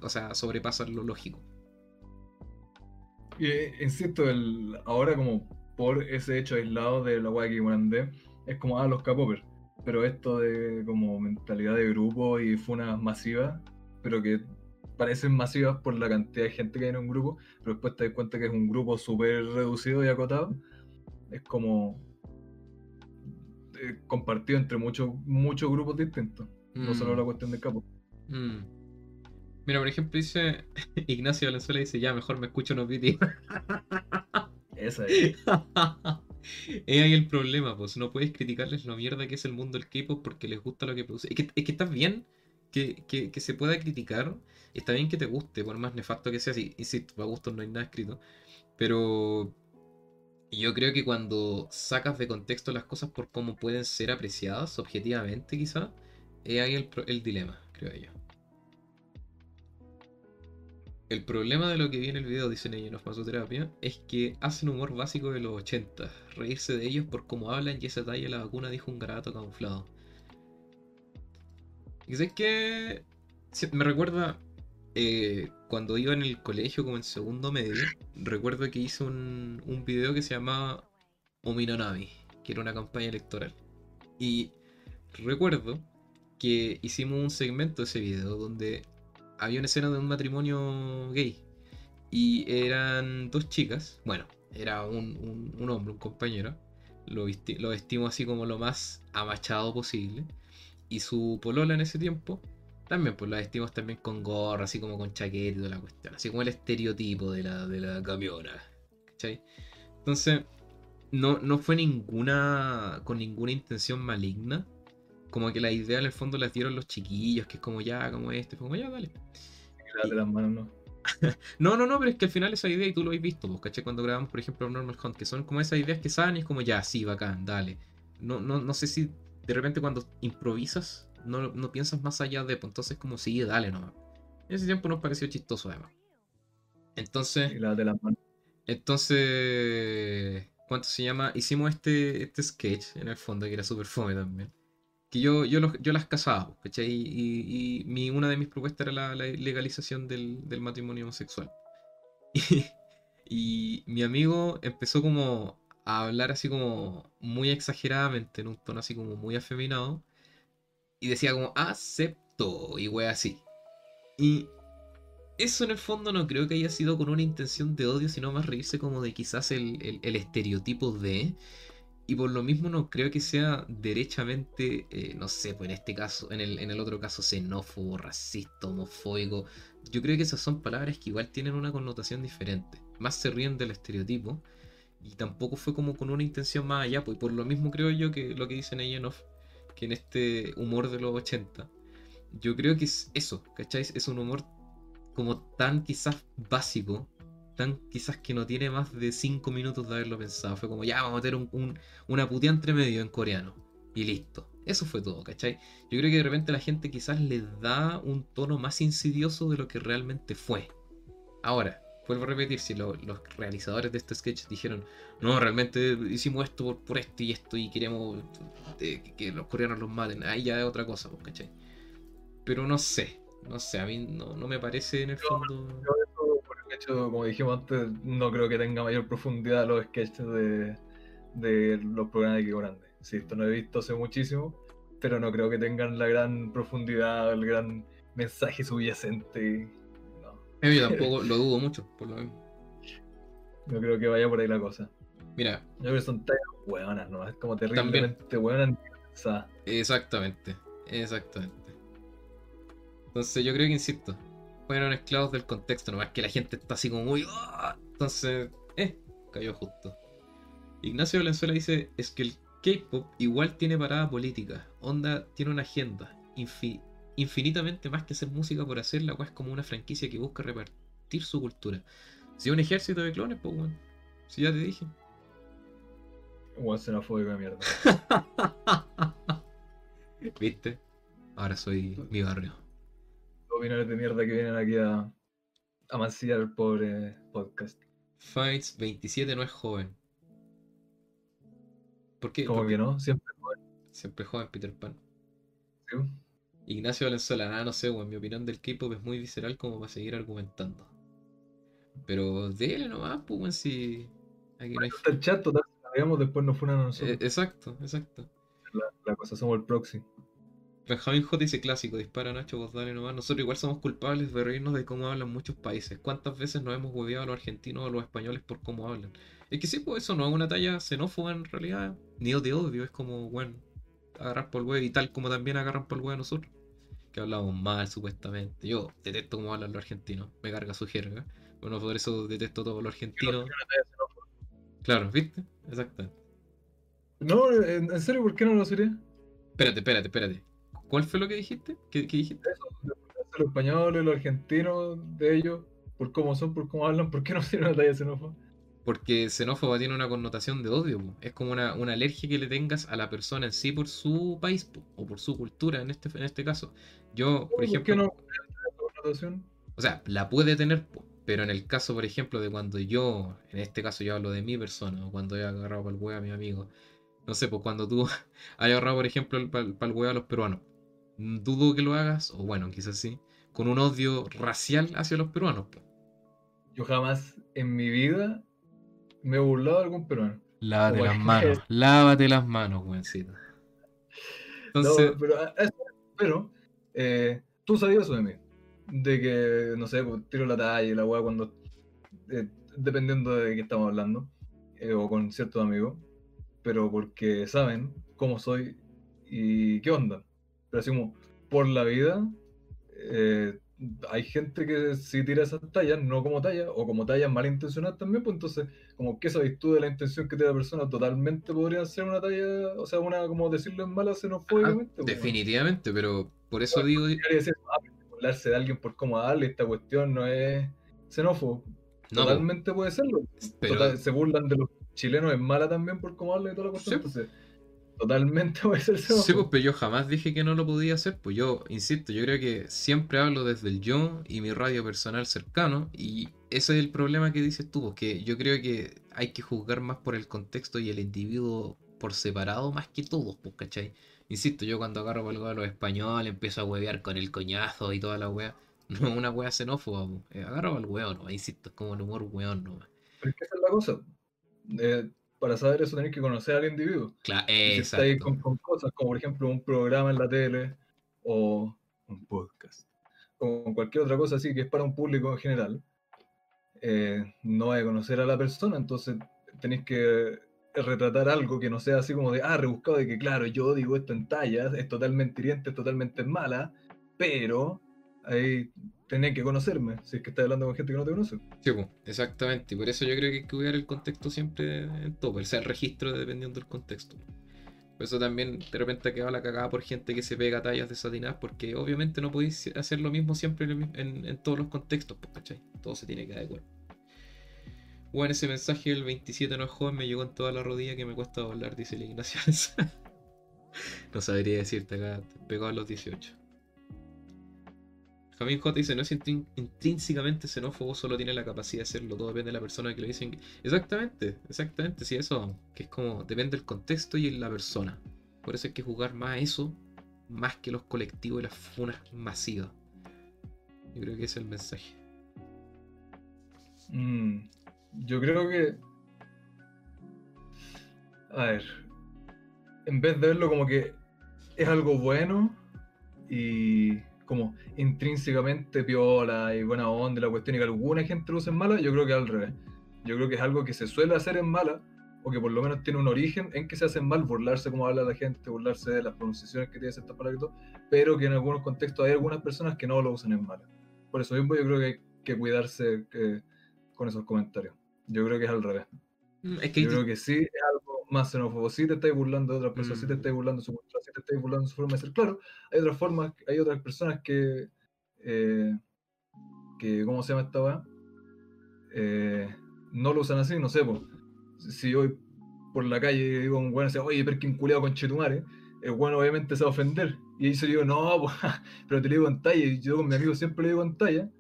o sea, sobrepasan lo lógico. Eh, insisto, el, ahora como por ese hecho aislado de la weá que es como, ah, los K-popers. Pero esto de como mentalidad de grupo y funas masivas, pero que parecen masivas por la cantidad de gente que hay en un grupo, pero después te das cuenta que es un grupo súper reducido y acotado, es como eh, compartido entre muchos muchos grupos distintos, no solo Mm. la cuestión del capo. Mm. Mira, por ejemplo, dice <laughs> Ignacio Valenzuela dice, ya, mejor me escucho los BTS. Esa es. <laughs> es ahí el problema, pues no puedes criticarles lo mierda que es el mundo del K-pop porque les gusta lo que produce. Es que, es que está bien que, que- que se pueda criticar, está bien que te guste, por más nefasto que sea, sí, insisto, para gustos no hay nada escrito, pero yo creo que cuando sacas de contexto las cosas por cómo pueden ser apreciadas objetivamente, quizá, es ahí el, el dilema, creo yo. El problema de lo que viene el video, dicen ellos en Masoterapia, es que hacen humor básico de los 80. Reírse de ellos por cómo hablan y esa talla la vacuna dijo un garato camuflado. Y sabes que me recuerda eh, cuando iba en el colegio, como en segundo medio, recuerdo que hice un, un video que se llamaba Ominonami, que era una campaña electoral. Y recuerdo que hicimos un segmento de ese video donde había una escena de un matrimonio gay. Y eran dos chicas. Bueno, era un, un- hombre, un compañero. Lo, lo vestimos así como lo más amachado posible. Y su polola en ese tiempo También, pues la vestimos también con gorra, así como con chaqueta y toda la cuestión. Así como el estereotipo de la, de la camiona. ¿Cachai? Entonces, no, no fue ninguna. con ninguna intención maligna. Como que la idea en el fondo las dieron los chiquillos, que es como ya, como este, como ya, dale. de las manos, no. <laughs> no, no, no, pero es que al final esa idea, y tú lo has visto, pues, ¿cachai? Cuando grabamos, por ejemplo, Normal Hunt, que son como esas ideas que salen y es como ya, sí, bacán, dale. No, no, no sé si de repente cuando improvisas no, no piensas más allá de, pues entonces como sí, dale nomás. En ese tiempo nos pareció chistoso además. Entonces... Entonces... ¿Cuánto se llama? Hicimos este, este sketch en el fondo, que era súper fome también. Que yo, yo, yo las casaba, ¿cachai? Y, mi, una de mis propuestas era la, legalización del, matrimonio homosexual. <laughs> Y, y mi amigo empezó como a hablar así como muy exageradamente, en un tono así como muy afeminado y decía como acepto y wey así. Y eso en el fondo no creo que haya sido con una intención de odio, sino más reírse como de quizás el, estereotipo de... Y por lo mismo no creo que sea derechamente, eh, no sé, pues en este caso, en el, en el otro caso, xenófobo, racista, homofóbico. Yo creo que esas son palabras que igual tienen una connotación diferente. Más se ríen del estereotipo. Y tampoco fue como con una intención más allá, pues por lo mismo creo yo que lo que dicen ella no que en este humor de los 80. Yo creo que es eso, ¿cacháis? Es un humor como tan quizás básico, tan quizás que no tiene más de 5 minutos de haberlo pensado. Fue como, ya, vamos a meter un, una putia entre medio en coreano. Y listo. Eso fue todo, ¿cachai? Yo creo que de repente la gente quizás le da un tono más insidioso de lo que realmente fue. Ahora, vuelvo a repetir, si los realizadores de este sketch dijeron, no, realmente hicimos esto por, por esto y esto y queremos eh, que, los coreanos los maten, ahí ya es otra cosa, pues, ¿cachai? Pero no sé, no sé, a mí no, me parece en el fondo... hecho, como dijimos antes, no creo que tenga mayor profundidad los sketches de, de los programas de Kiko Grande. Sí, esto no he visto hace muchísimo, pero no creo que tengan la gran profundidad, el gran mensaje subyacente yo <laughs> tampoco lo dudo mucho, por lo mismo. No creo que vaya por ahí la cosa. Mira. Yo creo que son tallas hueonas, ¿no? Es como terriblemente hueonas. Exactamente, exactamente. Entonces yo creo que, insisto, fueron esclavos del contexto, nomás que la gente está así como muy... ¡ah! Entonces, eh, cayó justo. Ignacio Valenzuela dice, es que el K-Pop igual tiene parada política, onda tiene una agenda, infi infinitamente más que hacer música por hacerla, es como una franquicia que busca repartir su cultura. Si un ejército de clones, pues bueno. Si ya te dije. Igual xenofóbico de mierda. <laughs> ¿Viste? Ahora soy mi barrio. Opiniones de mierda que vienen aquí a, a mancillar el pobre podcast. Fights 27 no es joven. ¿Por qué? ¿Cómo que no? Siempre joven. Siempre joven, Peter Pan. ¿Sí? Ignacio Valenzuela, nada, no sé, en mi opinión del K-pop es muy visceral como para seguir argumentando. Pero dele nomás, pues, si. Aquí no hay. Está el chat, total, después nos fueron a nosotros. Eh, exacto, exacto. La, cosa, somos el proxy. Benjamín J dice clásico, dispara Nacho, vos dale nomás. Nosotros igual somos culpables de reírnos de cómo hablan muchos países. ¿Cuántas veces nos hemos hueveado a los argentinos o a los españoles por cómo hablan? Es que sí, pues eso no es una talla xenófoba en realidad, ni de odio, es como, bueno, agarrar por el huevo y tal como también agarran por el huevo nosotros. Que hablamos mal supuestamente. Yo detesto cómo hablan los argentinos, me carga su jerga. Bueno, por eso detesto todo lo argentino. Claro, ¿viste? Exactamente. No, en serio, ¿por qué no lo sería? Espérate, espérate, espérate. ¿Cuál fue lo que dijiste? ¿Qué, dijiste? Eso, los españoles, los argentinos, de ellos, por cómo son, por cómo hablan, <laughs> ¿por qué no sería una talla xenófoba? Porque xenófoba tiene una connotación de odio. Es como una, alergia que le tengas a la persona en sí por su país o por su cultura en este, en este caso. Yo, por ejemplo. no connotación? O sea, la puede tener, pero en el caso, por ejemplo, de cuando yo, en este caso yo hablo de mi persona, o cuando he agarrado para el huevo a mi amigo, no sé, pues cuando tú <laughs> hayas agarrado, por ejemplo, para el huevo a los peruanos, dudo que lo hagas, o bueno, quizás sí, con un odio racial hacia los peruanos. Yo jamás en mi vida me he burlado de algún peruano. Lávate las manos, <laughs> lávate las manos, buencito. Entonces... pero, pero eh, tú sabías eso de mí. De que, no sé, pues, tiro la talla y la weá cuando. Eh, dependiendo de qué estamos hablando. Eh, o con ciertos amigos. Pero porque saben cómo soy y qué onda. Pero así como, por la vida, eh, hay gente que sí tira esas tallas, no como tallas, o como tallas malintencionadas también, pues entonces, como que sabes tú de la intención que tiene la persona, totalmente podría ser una talla, o sea, una, como decirlo en mala xenofóbicamente. Ah, definitivamente, pero por eso digo... Ah, burlarse de alguien por cómo darle esta cuestión no es xenófobo. Totalmente puede serlo. Pero... se burlan de los chilenos en mala también por cómo darle toda la cuestión. Entonces, totalmente <laughs> puede ser xenófobo. Sí, pues, pero yo jamás dije que no lo podía hacer. Pues yo, insisto, yo creo que siempre hablo desde el yo y mi radio personal cercano. Y ese es el problema que dices tú, porque pues, yo creo que hay que juzgar más por el contexto y el individuo por separado más que todos, pues, ¿cachai? Insisto, yo cuando agarro algo a los españoles empiezo a huevear con el coñazo y toda la wea. <laughs> No es una wea xenófoba, eh, agarro al weón, no, insisto, es como el humor weón, no. Pero es que esa es la cosa. Eh, para saber eso tenés que conocer al individuo. Claro, exacto. Si con, con, cosas como por ejemplo un programa en la tele o un podcast o cualquier otra cosa así que es para un público en general, eh, no hay que conocer a la persona, entonces tenéis que retratar algo que no sea así como de, ah, rebuscado de que, claro, yo digo esto en tallas, es totalmente hiriente, es totalmente mala, pero ahí tenés que conocerme, si es que estás hablando con gente que no te conoce. Sí, exactamente, y por eso yo creo que hay que cuidar el contexto siempre en todo, o sea, el registro dependiendo del contexto. Por eso también de repente queda la cagada por gente que se pega tallas de desatinadas, porque obviamente no podéis hacer lo mismo siempre en, todos los contextos, ¿cachai? Todo se tiene que adecuar. Bueno, ese mensaje del 27 no es joven me llegó en toda la rodilla que me cuesta doblar, dice el Ignacio. <laughs> no sabría decirte acá, pegó a los 18. Jamín J dice, no es intrínsecamente xenófobo, solo tiene la capacidad de hacerlo, todo depende de la persona que lo dicen. Exactamente, exactamente, sí, eso, que es como, depende del contexto y la persona. Por eso hay que jugar más a eso, más que los colectivos y las funas masivas. Yo creo que ese es el mensaje. Mm, yo creo que. A ver. En vez de verlo como que es algo bueno y como intrínsecamente piola y buena onda la cuestión y que alguna gente lo use en mala, yo creo que al revés. Yo creo que es algo que se suele hacer en mala o que por lo menos tiene un origen en que se hace mal burlarse como habla la gente, burlarse de las pronunciaciones que tiene ciertas palabras y todo, pero que en algunos contextos hay algunas personas que no lo usan en mala. Por eso mismo yo creo que hay que cuidarse eh, con esos comentarios. Yo creo que es al revés. Mm, yo creo que sí es algo más xenófobo. Sí te estáis burlando de otras personas, sí te mm. estáis burlando de su cultura, sí te estáis burlando de su forma de ser. Claro, hay otras formas, hay otras personas que. Eh, que ¿Cómo se llama esta weá? Eh, no lo usan así, no sé, pues. Si hoy por la calle digo un weón, oye, Perkin culeado con Chetumare, el bueno obviamente se va a ofender. Y ahí se digo, no, <laughs> pero te lo digo en talla, y yo con mi amigo siempre le digo en talla,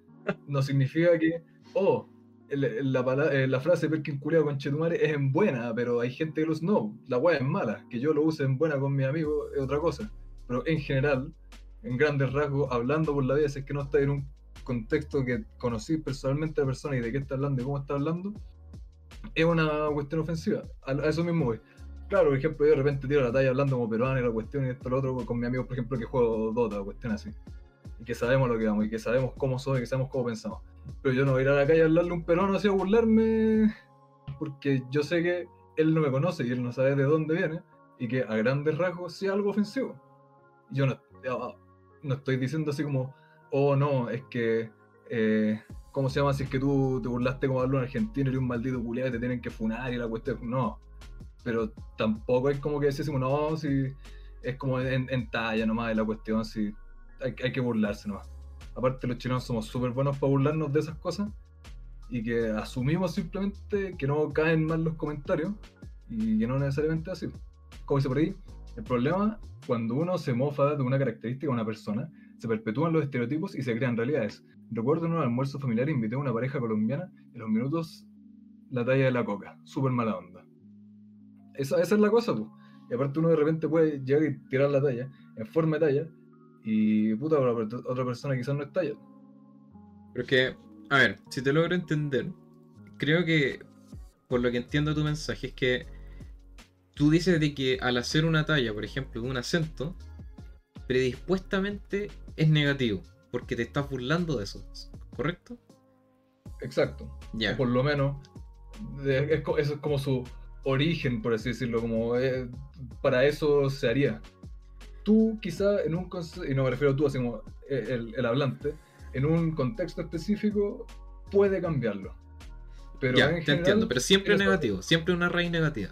no significa que, oh, la, eh, la frase Perkin culiado con Chetumare es en buena, pero hay gente que lo usa. No, la weá es mala. Que yo lo use en buena con mi amigo es otra cosa. Pero en general, en grandes rasgos, hablando por la vida, si es que no está en un contexto que conocí personalmente a la persona y de qué está hablando y cómo está hablando, es una cuestión ofensiva. A, eso mismo voy. Claro, por ejemplo, yo de repente tiro la talla hablando como peruano y la cuestión y esto lo otro con mi amigo, por ejemplo, que juego Dota, cuestión así. Y que sabemos lo que vamos, y que sabemos cómo somos, y que sabemos cómo pensamos pero yo no voy a ir a la calle a hablarle un peruano así a burlarme, porque yo sé que él no me conoce y él no sabe de dónde viene, y que a grandes rasgos sea algo ofensivo. Yo no, no estoy diciendo así como, oh no, es que, eh, ¿cómo se llama? Si es que tú te burlaste como hablo en argentino y un maldito culiado y te tienen que funar y la cuestión, no. Pero tampoco es como que decimos, no, si es como en, talla nomás de la cuestión, si hay, hay que burlarse nomás aparte los chilenos somos súper buenos para burlarnos de esas cosas y que asumimos simplemente que no caen mal los comentarios y que no necesariamente así. Como dice por ahí, el problema cuando uno se mofa de una característica de una persona, se perpetúan los estereotipos y se crean realidades. Recuerdo en un almuerzo familiar invité a una pareja colombiana en los minutos la talla de la coca, súper mala onda. Esa, esa es la cosa, pues. Y aparte uno de repente puede llegar y tirar la talla en forma de talla y puta, otra persona quizás no está ya. Pero que, a ver, si te logro entender, creo que por lo que entiendo tu mensaje es que tú dices de que al hacer una talla, por ejemplo, de un acento, predispuestamente es negativo, porque te estás burlando de eso, ¿correcto? Exacto. Ya. por lo menos, eso es como su origen, por así decirlo, como eh, para eso se haría. Tú quizá en un y no me refiero a tú, así como eh, el, el hablante, en un contexto específico puede cambiarlo. Pero ya, en te general, entiendo, pero siempre negativo, siempre una raíz negativa.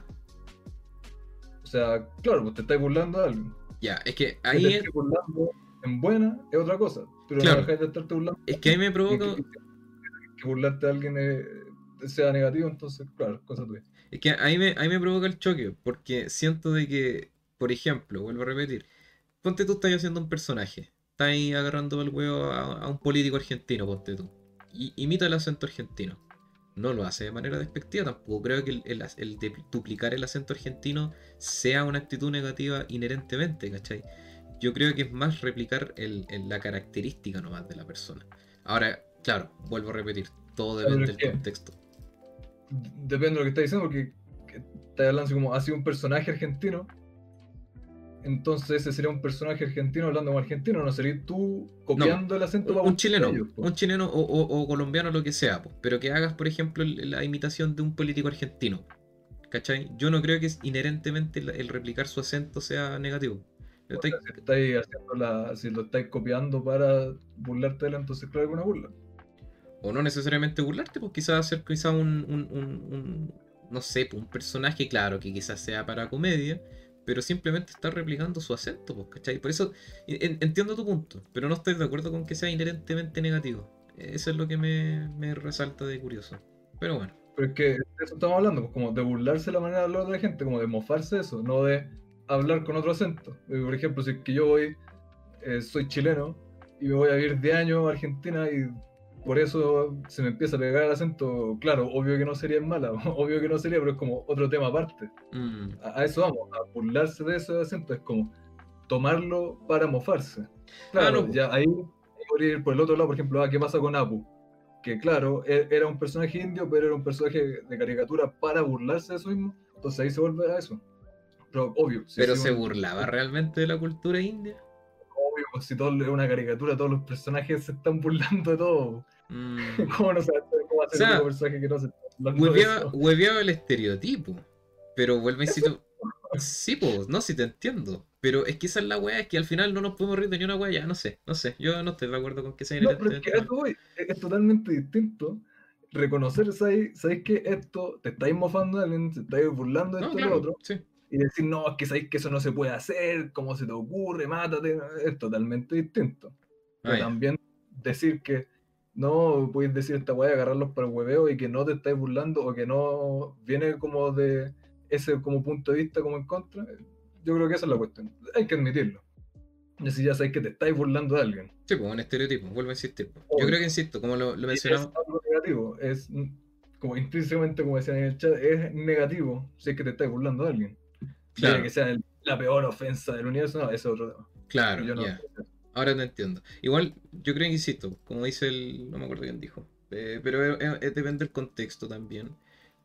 O sea, claro, pues te estás burlando de alguien. Ya, es que ahí te es, burlando en buena es otra cosa. Pero Claro. no dejas de estarte burlando. es que ahí me provoca, que, que burlarte de alguien eh, sea negativo, entonces, claro, cosa tuya. es que ahí me, ahí me provoca el choque, porque siento de que, por ejemplo, vuelvo a repetir, ponte tú estás haciendo un personaje, estás agarrando el huevo a, a un político argentino, ponte tú, y imita el acento argentino. No lo hace de manera despectiva, tampoco creo que el, el- el de duplicar el acento argentino sea una actitud negativa inherentemente, ¿cachai? Yo creo que es más replicar el- la característica nomás de la persona. Ahora, claro, vuelvo a repetir, todo depende del contexto. Depende de lo que estás diciendo, porque que estás hablando así como ha sido un personaje argentino. Entonces ese sería un personaje argentino hablando como argentino, no sería tú copiando el acento para un buscar chileno, ellos, un chileno o, o- o colombiano, lo que sea, po, pero que hagas, por ejemplo, la imitación de un político argentino. ¿Cachai? Yo no creo que es inherentemente el, el replicar su acento sea negativo. O Estáis- si estáis haciendo la, si lo estáis copiando para burlarte de él, entonces claro que una burla. O no necesariamente burlarte, pues quizás hacer quizás un, un- un- un- no sé, pues, un personaje, claro, que quizás sea para comedia, pero simplemente está replicando su acento, pues, ¿cachai? Por eso en- entiendo tu punto, pero no estoy de acuerdo con que sea inherentemente negativo. Eso es lo que me, me resalta de curioso. Pero bueno. Pero es que de eso estamos hablando, pues, como de burlarse la manera de hablar de la gente, como de mofarse de eso, no de hablar con otro acento. Eh, Por ejemplo, si es que yo voy, eh, soy chileno y me voy a vivir de años a Argentina y por eso se me empieza a pegar el acento, claro, obvio que no sería mala, <laughs> obvio que no sería, pero es como otro tema aparte. Mm. A, a eso vamos, a burlarse de ese acento, es como tomarlo para mofarse. Claro, Ah, no. ya ahí podría ir por el otro lado, por ejemplo, ah, ¿qué pasa con Apu? Que claro, e- era un personaje indio, pero era un personaje de caricatura para burlarse de eso mismo, entonces ahí se vuelve a eso. Pero obvio, si Pero se burlaba realmente de la cultura india. Pues, si todo es una caricatura, todos los personajes se están burlando de todo. Mm. <laughs> ¿Cómo no sabes cómo hacer O sea, un personaje que no se está burlando de Hueveaba, el estereotipo. Pero vuelve a insistir. Sí, pues, no, sí te entiendo. Pero es que esa es la weá, es que al final no nos podemos reír de ni una weá, ya no sé, no sé. Yo no estoy de acuerdo con que sea No, pero es que esto voy. Es, totalmente distinto reconocer, ¿sabes? ¿sabéis que esto te estáis mofando de alguien, te estáis burlando de No, esto y claro, lo otro? sí. Y decir, no, es que sabéis que eso no se puede hacer, ¿cómo se te ocurre? Mátate. Es totalmente distinto. Pero Ah, también decir que no podéis decir esta weá, agarrarlos para el hueveo y que no te estáis burlando o que no viene como de ese como punto de vista como en contra. Yo creo que esa es la cuestión. Hay que admitirlo. Y decir, ya sabéis que te estáis burlando de alguien. Sí, pues, un estereotipo, vuelvo a insistir. pues. Yo Obvio. creo que insisto, como lo, lo Y es mencionamos. algo negativo, es como intrínsecamente, como decían en el chat, es negativo si es que te estás burlando de alguien. Claro. Que sea el- la peor ofensa del universo, no, ese es otro tema. Claro, Yo no- ya. Ahora te entiendo. Igual, yo creo que insisto, como dice el. No me acuerdo quién dijo. eh, pero depende del contexto también.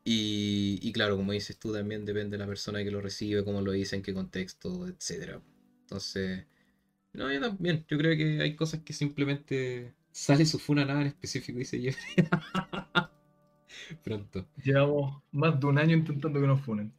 Y, y claro, como dices tú, también depende de la persona que lo recibe, cómo lo dice, en qué contexto, etcétera. Entonces. No, yo también. Yo creo que hay cosas que simplemente. Sale su funa nada en específico, dice Jeffrey. <laughs> Pronto. Llevamos más de un año intentando que nos funen.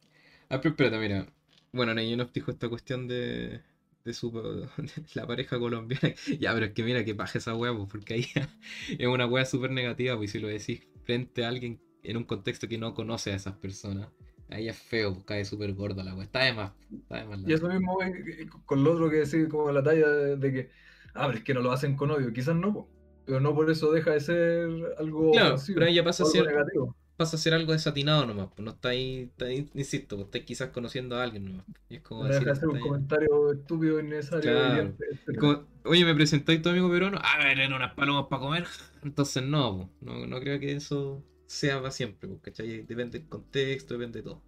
Ah, pero espérate, mira. Bueno, nos dijo esta cuestión de, de su <laughs> de la pareja colombiana. <laughs> Ya, pero es que mira que paja esa wea, pues, porque ahí <laughs> es una wea súper negativa, pues si lo decís frente a alguien en un contexto que no conoce a esas personas. Ahí es feo, pues, cae súper gorda la wea. Está de más, está de más la Y eso mismo eh, con lo otro que decir, como la talla de, de que, ah, pero es que no lo hacen con odio. Quizás no, po, pero no por eso deja de ser algo Claro, pero ahí ya pasa a ser, negativo. Pasa a ser algo desatinado nomás, pues no está ahí, está ahí, insisto, pues estáis quizás conociendo a alguien nomás. Y es como No decir, de ser un comentario estúpido, innecesario, Claro. Es como, oye, me presentáis tu amigo peruano, a ver, en unas palomas para comer. <laughs> Entonces no, no, no creo que eso sea para siempre, ¿cachai? Depende del contexto, depende de todo.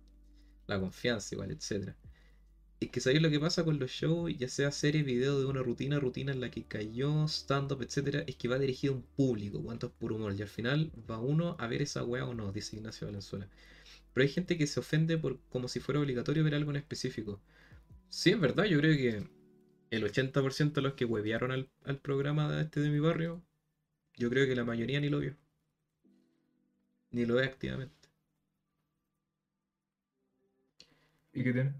La confianza igual, etcétera. Es que sabéis lo que pasa con los shows, ya sea serie, video de una rutina, rutina en la que cayó, stand-up, etcétera, es que va dirigido a un público, cuánto es puro humor, y al final va uno a ver esa wea o no, dice Ignacio Valenzuela. Pero hay gente que se ofende por como si fuera obligatorio ver algo en específico. Sí, es verdad, yo creo que el 80% de los que huevearon al, al programa este de mi barrio, yo creo que la mayoría ni lo vio. Ni lo ve activamente. ¿Y qué tiene?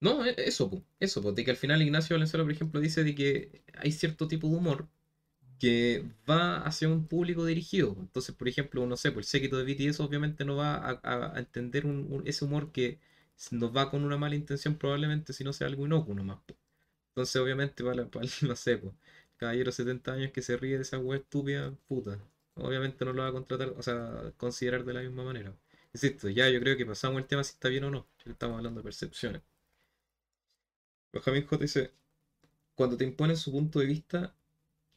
No, e- eso, po, eso, de que al final Ignacio Valenzuela, por ejemplo, dice de que hay cierto tipo de humor que va hacia un público dirigido. Entonces, por ejemplo, no sé, pues el séquito de BTS obviamente no va a, entender un- ese humor que nos va con una mala intención, probablemente si no sea algo inocuo po. Entonces, obviamente, para, para <laughs> no sé, pues, caballero de 70 años que se ríe de esa wea estúpida, puta. Obviamente no lo va a contratar, o sea, considerar de la misma manera. Insisto, ya yo creo que pasamos el tema si está bien o no. Estamos hablando de percepciones. Benjamín J dice, cuando te imponen su punto de vista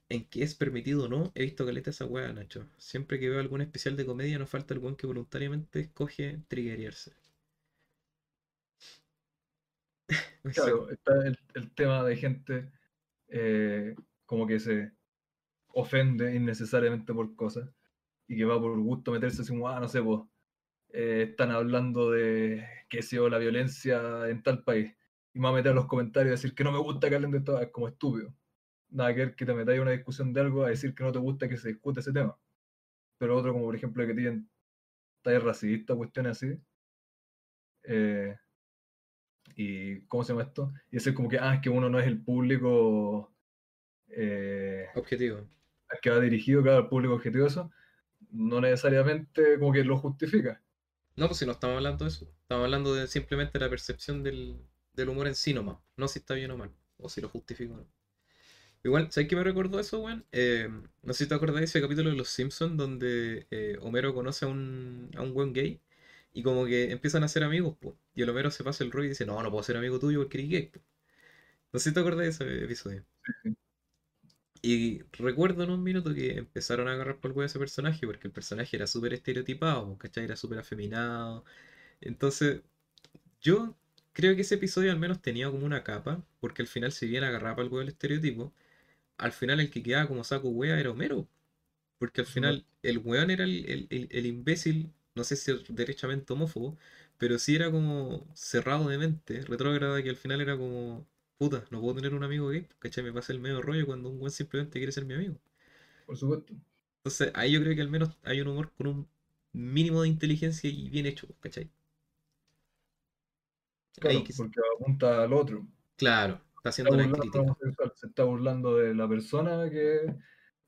en qué es permitido o no, he visto caleta esa weá, Nacho. Siempre que veo algún especial de comedia, no falta weón que voluntariamente escoge triggerearse. <laughs> Claro, está el, el tema de gente eh, como que se ofende innecesariamente por cosas y que va por gusto meterse así como, ah, no sé, pues, eh, están hablando de, qué sé yo, la violencia en tal país. Y me va a meter a los comentarios a decir que no me gusta que hablen de esto, es como estúpido. Nada que ver que te metáis una discusión de algo a decir que no te gusta que se discute ese tema. Pero otro, como por ejemplo, que tienen tallas racistas, cuestiones así. eh, y ¿cómo se llama esto? Y decir como que, ah, es que uno no es el público eh, Objetivo. al que va dirigido, claro, al público objetivo eso, no necesariamente como que lo justifica. No, pues si no estamos hablando de eso. Estamos hablando de simplemente la percepción del, del humor en sí nomás. No si está bien o mal. O si lo justifico o no. Igual, ¿sabes qué me recordó eso, weón? Eh, no sé si te acordás de ese capítulo de Los Simpsons donde eh, Homero conoce a un, a un buen gay y como que empiezan a ser amigos, po. Y el Homero se pasa el rollo y dice, no, no puedo ser amigo tuyo porque eres gay, po". No sé si te acordás de ese episodio. Y recuerdo en un minuto que empezaron a agarrar por el huevo a ese personaje porque el personaje era súper estereotipado, ¿cachai? Era súper afeminado. Entonces, yo creo que ese episodio al menos tenía como una capa, porque al final, si bien agarraba el huevo el estereotipo, al final el que quedaba como saco wea era Homero. Porque al final el weón era el, el- el- el imbécil, no sé si es derechamente homófobo, pero sí era como cerrado de mente, retrógrada, que al final era como, puta, no puedo tener un amigo gay, ¿cachai? Me pasa el medio rollo cuando un weón simplemente quiere ser mi amigo. Por supuesto. Entonces ahí yo creo que al menos hay un humor con un mínimo de inteligencia y bien hecho, ¿cachai? Claro, Ahí que- porque apunta al otro. claro, está haciendo está la burlando se está burlando de la persona que es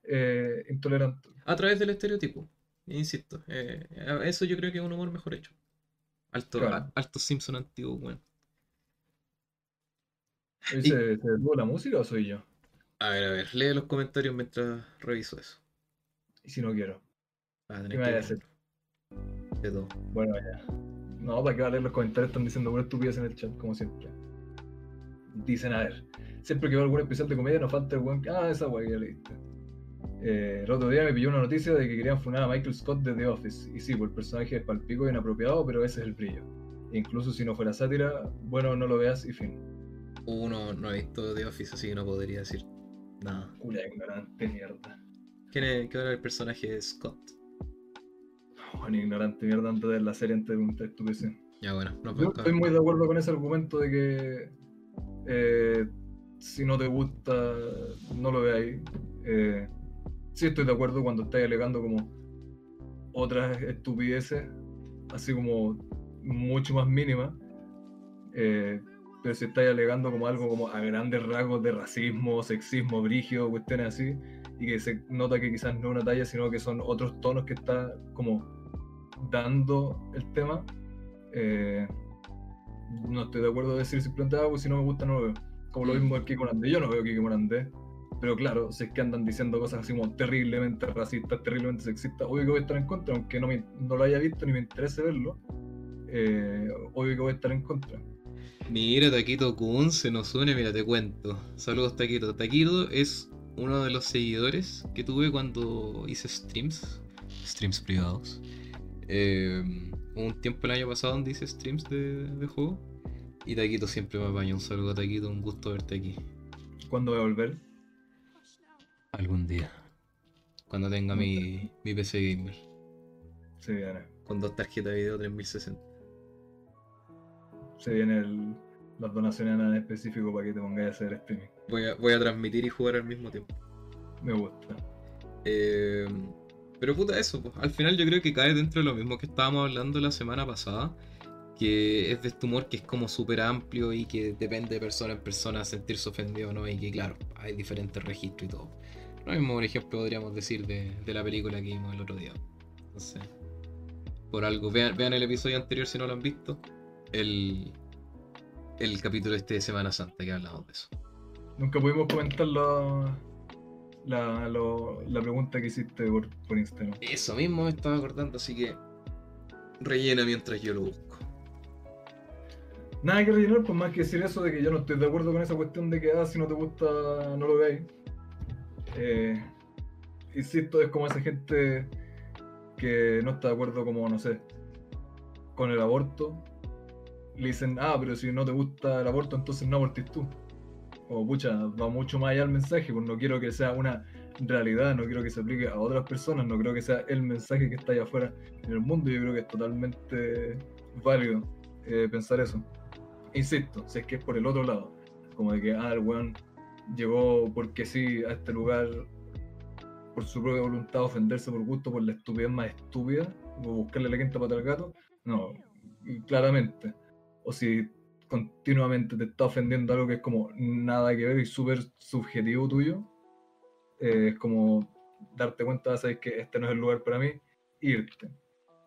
eh, intolerante. A través del estereotipo, insisto. eh, eso yo creo que es un humor mejor hecho. Alto, Claro. alto Simpson antiguo, weón. ¿Y Y- se, se detuvo la música o soy yo? A ver, a ver, lee los comentarios mientras reviso eso. Y si no quiero. Vas a ¿Qué me vaya a hacer? De todo. Bueno, ya. No, para que va a leer los comentarios, están diciendo buenas estupidez en el chat, como siempre. Dicen, a ver, siempre que veo algún especial de comedia nos falta el buen... Ah, esa guay ya leíste. Eh, el otro día me pilló una noticia de que querían funar a Michael Scott de The Office. Y sí, pues el personaje es palpico y inapropiado, pero ese es el brillo. E incluso si no fuera sátira, bueno, no lo veas y fin. Uno no ha visto The Office, así que no podría decir nada. Culia ignorante mierda. ¿Quién es, ¿Qué era el personaje de Scott? Juan ignorante mierda antes de la serie antes de preguntar estupidez. Ya bueno, no Yo estoy muy de acuerdo con ese argumento de que eh, si no te gusta, no lo veáis. Eh, sí estoy de acuerdo cuando estáis alegando como otras estupideces, así como mucho más mínimas. Eh, pero si estáis alegando como algo como a grandes rasgos de racismo, sexismo, brigio, cuestiones así, y que se nota que quizás no es una talla, sino que son otros tonos que está como dando el tema, eh, no estoy de acuerdo de decir simplemente, ah, pues si no me gusta no lo veo. Como lo Mm. mismo el Kiko Morandé, yo no veo Kiko Morandé. Pero claro, si es que andan diciendo cosas así como terriblemente racistas, terriblemente sexistas, obvio que voy a estar en contra, aunque no, me- no lo haya visto ni me interese verlo, eh, obvio que voy a estar en contra. Mira, Taquito Kun se nos une, mira, te cuento. Saludos, Taquito. Taquito es uno de los seguidores que tuve cuando hice streams, streams privados. Eh, hubo un tiempo el año pasado donde hice streams de, de juego. Y Taquito siempre me apaña. Un saludo a Taquito, un gusto verte aquí. ¿Cuándo voy a volver? Algún día. Cuando tenga mi, mi PC gamer. Se viene. Con dos tarjetas de video 3060. Se viene el- las donaciones en específico para que te pongáis a hacer streaming. Voy a, voy a transmitir y jugar al mismo tiempo. Me gusta. Eh, pero puta, eso, pues, al final yo creo que cae dentro de lo mismo que estábamos hablando la semana pasada. que es de este humor que es como súper amplio y que depende de persona en persona sentirse ofendido o no, y que claro, hay diferentes registros y todo. Lo mismo, por ejemplo, podríamos decir de, de la película que vimos el otro día. Sé. Por algo, vean, vean el episodio anterior si no lo han visto. El, el capítulo este de Semana Santa que hablamos de eso. Nunca pudimos comentar la, lo- la pregunta que hiciste por, por Instagram. Eso mismo me estaba acordando, así que rellena mientras yo lo busco. Nada que rellenar, pues más que decir eso de que yo no estoy de acuerdo con esa cuestión de que ah, si no te gusta, no lo veáis. Eh, insisto, es como esa gente que no está de acuerdo, como no sé, con el aborto. Le dicen, ah, pero si no te gusta el aborto, entonces no abortes tú. Como pucha, va mucho más allá el mensaje, pues no quiero que sea una realidad, no quiero que se aplique a otras personas, no creo que sea el mensaje que está allá afuera en el mundo, yo creo que es totalmente válido eh, pensar eso. Insisto, si es que es por el otro lado, como de que, ah, el weón llegó porque sí a este lugar por su propia voluntad, ofenderse por gusto, por la estupidez más estúpida, o buscarle la quinta pata al gato, no, claramente. O si continuamente te está ofendiendo algo que es como nada que ver y súper subjetivo tuyo, eh, es como darte cuenta, sabes que este no es el lugar para mí, irte.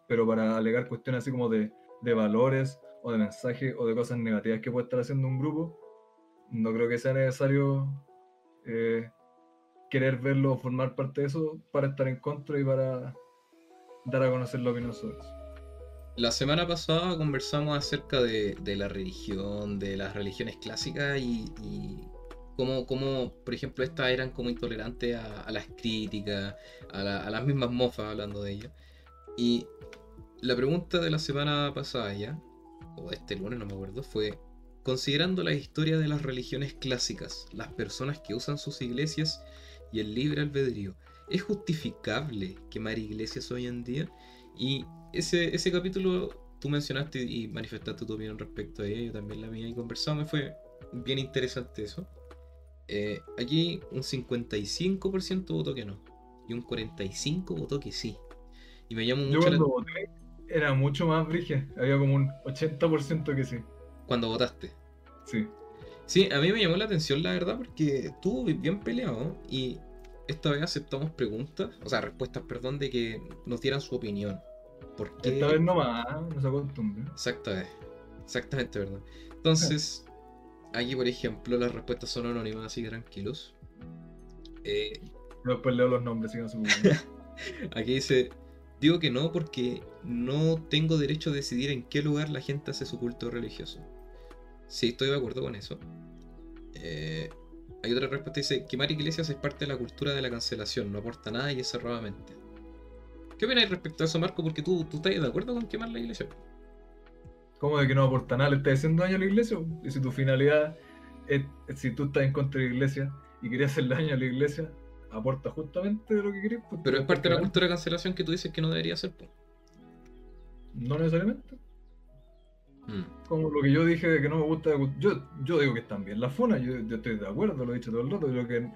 Pero para alegar cuestiones así como de, de valores o de mensajes o de cosas negativas que puede estar haciendo un grupo, no creo que sea necesario eh, querer verlo o formar parte de eso para estar en contra y para dar a conocer opinión sobre eso. La semana pasada conversamos acerca de, la religión, de las religiones clásicas y, y cómo, cómo, por ejemplo, estas eran como intolerantes a, las críticas, a, la- a las mismas mofas hablando de ellas. Y la pregunta de la semana pasada ya, o este lunes, no me acuerdo, fue, considerando la historia de las religiones clásicas, las personas que usan sus iglesias y el libre albedrío, ¿es justificable quemar iglesias hoy en día? Y ese, ese capítulo tú mencionaste y manifestaste tu opinión respecto a ella, yo también la mía y conversamos, me fue bien interesante eso. Eh, aquí un 55% votó que no y un 45% votó que sí. Y me llamó Yo mucho la... cuando voté era mucho más brige, había como un 80% que sí. cuando votaste. Sí. Sí, a mí me llamó la atención la verdad porque estuvo bien peleado y esta vez aceptamos preguntas, o sea, respuestas, perdón, de que nos dieran su opinión. Esta vez no más, no se acostumbre. Exacta vez. Exactamente, ¿verdad? Entonces, aquí por ejemplo las respuestas son anónimas, así que tranquilos. Eh, Yo después leo los nombres, si no se <laughs> aquí dice, digo que no porque no tengo derecho a decidir en qué lugar la gente hace su culto religioso. Sí, estoy de acuerdo con eso. Eh, hay otra respuesta que dice, quemar iglesias es parte de la cultura de la cancelación, no aporta nada y es cerradamente. ¿Qué opinas respecto a eso, Marco? Porque tú, tú estás de acuerdo con quemar la iglesia. ¿Cómo de que no aporta nada? ¿Le estás haciendo daño a la iglesia? Y si tu finalidad es, si tú estás en contra de la iglesia y querías hacer daño a la iglesia, aporta justamente lo que querés. pues, Pero es te parte de la cultura de cancelación que tú dices que no debería ser. po. No necesariamente. Mm. Como lo que yo dije de que no me gusta. Yo, yo digo que están bien las funas, yo, yo estoy de acuerdo, lo he dicho todo el rato. Creo que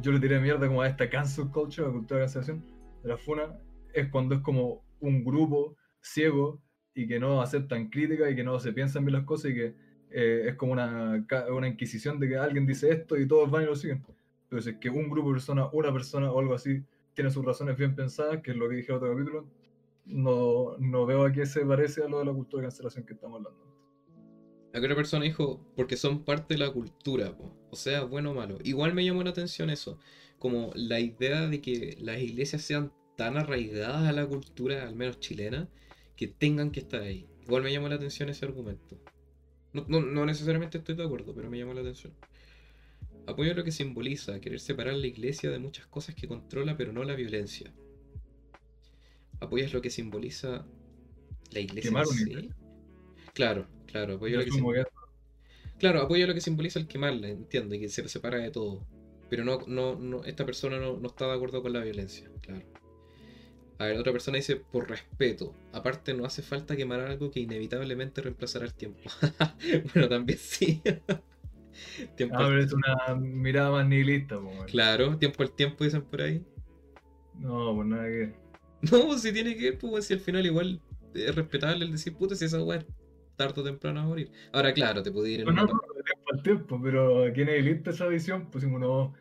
yo le tiré mierda como a esta cancel culture, la cultura de cancelación de la funa, es cuando es como un grupo ciego y que no aceptan crítica y que no se piensan bien las cosas y que eh, es como una, una inquisición de que alguien dice esto y todos van y lo siguen. Pero si es que un grupo de personas, una persona o algo así, tiene sus razones bien pensadas, que es lo que dije en otro capítulo, no, no veo a qué se parece a lo de la cultura de cancelación que estamos hablando. Aquí una persona dijo, porque son parte de la cultura, po. o sea, bueno o malo. Igual me llamó la atención eso, como la idea de que las iglesias sean tan arraigadas a la cultura, al menos chilena, que tengan que estar ahí. Igual me llamó la atención ese argumento. No, no- no necesariamente estoy de acuerdo, pero me llamó la atención. Apoyo lo que simboliza querer separar la iglesia de muchas cosas que controla, pero no la violencia. ¿Apoyas lo que simboliza la iglesia Quemar sí? iglesia. Claro, claro, apoyo Yo lo que asumo sim- que- Claro, apoya lo que simboliza el quemarla, entiendo, y que se separa de todo. Pero no, no, no, esta persona no, no está de acuerdo con la violencia, claro. A ver, otra persona dice, por respeto. Aparte, no hace falta quemar algo que inevitablemente reemplazará el tiempo. <laughs> bueno, también sí. <laughs> tiempo Ah, pero es una mirada más nihilista, weón. Claro, tiempo al tiempo dicen por ahí. No, pues nada que ver. No, pues si tiene que ver, pues si al final igual es respetable el decir, puta, si esa weá es tarde o temprano a morir. Ahora, claro, te puede ir en No, una... no, no, no, tiempo al tiempo, pero aquí en lista esa visión, pusimos, no,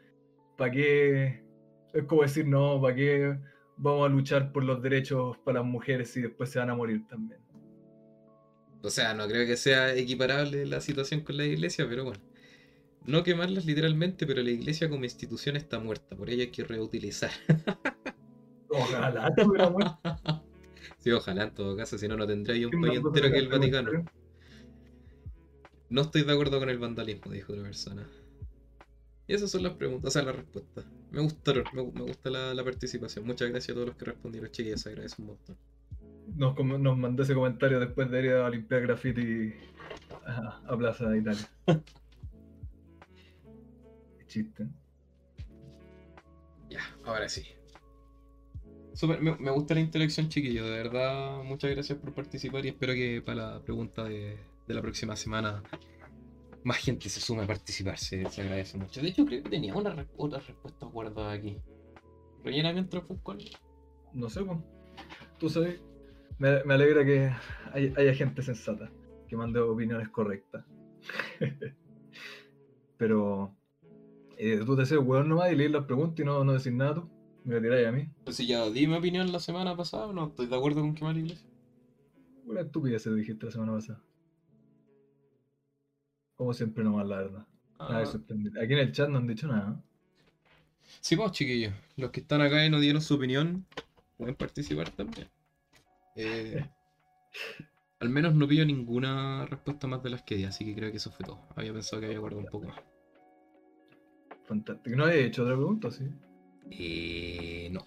¿para qué? Es como decir, no, ¿para qué vamos a luchar por los derechos para las mujeres si después se van a morir también? O sea, no creo que sea equiparable la situación con la iglesia, pero bueno. No quemarlas literalmente, pero la iglesia como institución está muerta, por ella hay que reutilizar. <laughs> Ojalá tuviera muerto. <laughs> Sí, ojalá en todo caso, si no, no tendría un ¿Quién país entero que el Vaticano. No estoy de acuerdo con el vandalismo, dijo otra persona. Y esas son las preguntas, o sea, las respuestas. Me gustaron, me, me gusta la, la participación. Muchas gracias a todos los que respondieron, chiquillos, se agradece un montón. Nos, nos mandó ese comentario después de ir a limpiar graffiti a, a Plaza de Italia. <laughs> Qué chiste. Ya, ahora sí. Súper, me, me gusta la interacción, chiquillos. De verdad, muchas gracias por participar y espero que para la pregunta de, de la próxima semana más gente se sume a participar. Se, se agradece mucho. De hecho, creo que tenía una, otra respuesta guardada aquí. Rellena mientras algo. No sé, pues. Tú sabes. Me, me alegra que hay- haya gente sensata que mande opiniones correctas. <laughs> Pero. eh, tú te haces weón nomás y lees las preguntas y no, no decís nada tú. Me lo tiráis a mí. Entonces ya di mi opinión la semana pasada, no estoy de acuerdo con quemar la iglesia. Una estupidez se dijiste la semana pasada. Como siempre nomás, la verdad. Nada Ah, sorprendente. Aquí en el chat no han dicho nada. sí, pues chiquillos, los que están acá y no dieron su opinión, pueden participar también. Eh, <laughs> al menos no pillo ninguna respuesta más de las que di, así que creo que eso fue todo. Había pensado que había guardado un poco más. Fantástico. ¿No había hecho otra pregunta? Sí. Eh, no,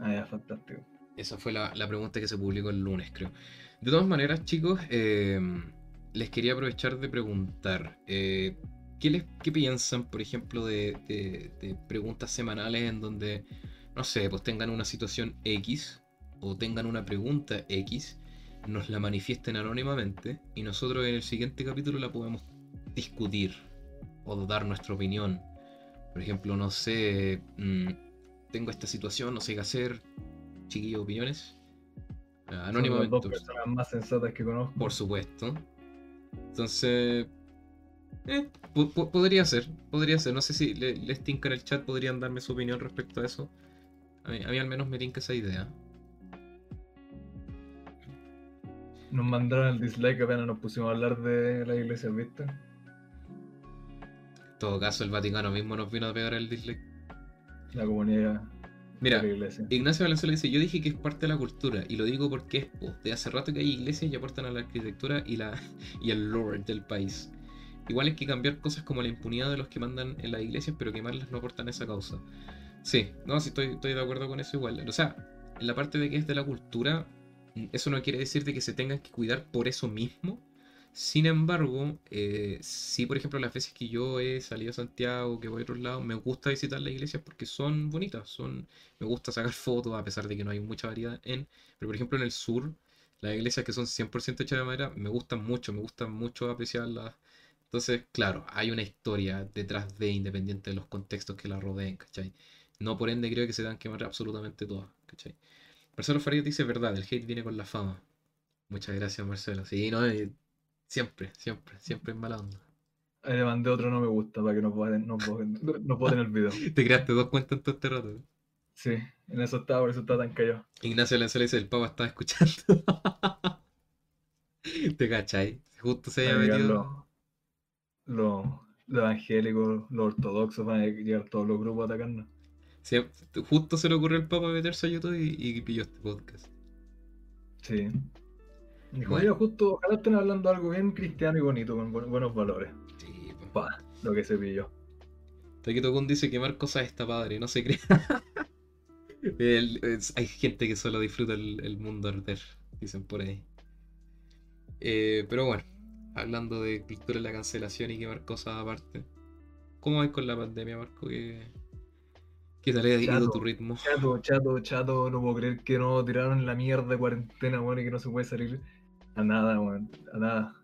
Ah, ya, fantástico. esa fue la, la pregunta que se publicó el lunes, creo. De todas maneras, chicos, eh, les quería aprovechar de preguntar, eh, ¿qué, les, ¿qué piensan, por ejemplo, de, de- de preguntas semanales en donde, no sé, pues tengan una situación X o tengan una pregunta X, nos la manifiesten anónimamente y nosotros en el siguiente capítulo la podemos discutir o dar nuestra opinión? Por ejemplo, no sé, mm, tengo esta situación, no sé qué hacer, chiquillos, opiniones. Son las Anónimamente, dos personas más sensatas que conozco. por supuesto. Entonces, eh, po- po- podría ser, podría ser. No sé si le- les tinca en el chat, podrían darme su opinión respecto a eso. A mí, a mí al menos me tinca esa idea. Nos mandaron el dislike apenas nos pusimos a hablar de la iglesia, ¿viste? En todo caso, el Vaticano mismo nos vino a pegar el dislike. La comunidad Mira. Ignacio Valenzuela dice, yo dije que es parte de la cultura, y lo digo porque es po, de hace rato que hay iglesias y aportan a la arquitectura y, la, <laughs> y el lore del país. Igual hay que cambiar cosas como la impunidad de los que mandan en las iglesias, pero quemarlas no aportan a esa causa. Sí, no, sí estoy, estoy de acuerdo con eso igual. O sea, en la parte de que es de la cultura, eso no quiere decir de que se tengan que cuidar por eso mismo. Sin embargo, eh, sí, por ejemplo, las veces que yo he salido a Santiago, que voy a otros lados, me gusta visitar las iglesias porque son bonitas, son, me gusta sacar fotos, a pesar de que no hay mucha variedad en. Pero por ejemplo en el sur, las iglesias que son 100% hechas de madera, me gustan mucho, me gustan mucho apreciarlas. Entonces, claro, hay una historia detrás de, independiente de los contextos que la rodeen, ¿cachai? No por ende creo que se dan que quemar absolutamente todas, ¿cachai? Marcelo Farías dice verdad, el hate viene con la fama. Muchas gracias, Marcelo. Sí, no, eh, siempre, siempre, siempre en mala onda. Ahí le mandé otro no me gusta para que no voten, no voten, <laughs> no voten el video. Te creaste dos cuentas en todo este rato. Sí, en eso estaba, por eso estaba tan callado. Ignacio Lanzela dice, el papa estaba escuchando. <laughs> ¿Te cachai? Justo se haya metido. los, los, los evangélicos, los ortodoxos, van a llegar todos los grupos a atacarnos. Sí, justo se le ocurrió al papa meterse a YouTube y, y pilló este podcast. Sí. Dijo, Bueno. justo, ojalá estén hablando algo bien cristiano y bonito, con bu- buenos valores. Sí, pues. Pa, lo que se pilló. Taquito Kun dice quemar cosas está padre, no se. <laughs> El- es- hay gente que solo disfruta el, el mundo arder, dicen por ahí. Eh, pero bueno, hablando de cultura de la cancelación y quemar cosas aparte. ¿Cómo vais con la pandemia, Marco? ¿Qué, qué tal ha ido tu ritmo? Chato, chato, chato, no puedo creer que no tiraron la mierda de cuarentena, weón, y que no se puede salir a nada, weón, a nada.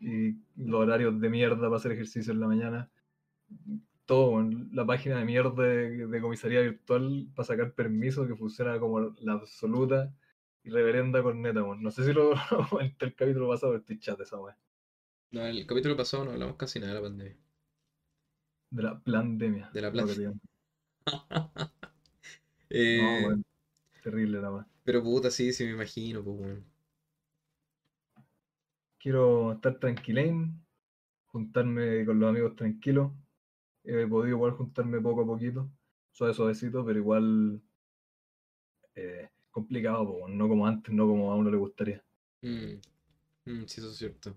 Y los horarios de mierda para hacer ejercicio en la mañana. Todo, weón, la página de mierda de, de comisaría virtual para sacar permiso que funciona como la absoluta y reverenda corneta, weón. No sé si <laughs> lo comenté el capítulo pasado, estoy chat de esa weá. No, el capítulo pasado no hablamos casi nada de la pandemia. De la pandemia. De la digo. <laughs> Eh, No, weón. Terrible la weá. Pero puta, sí, sí me imagino, pues weón. Quiero estar tranquilín, juntarme con los amigos tranquilos. He podido igual juntarme poco a poquito, suave, suavecito, pero igual eh, complicado, no como antes, no como a uno le gustaría. Mm, mm, sí, eso es cierto.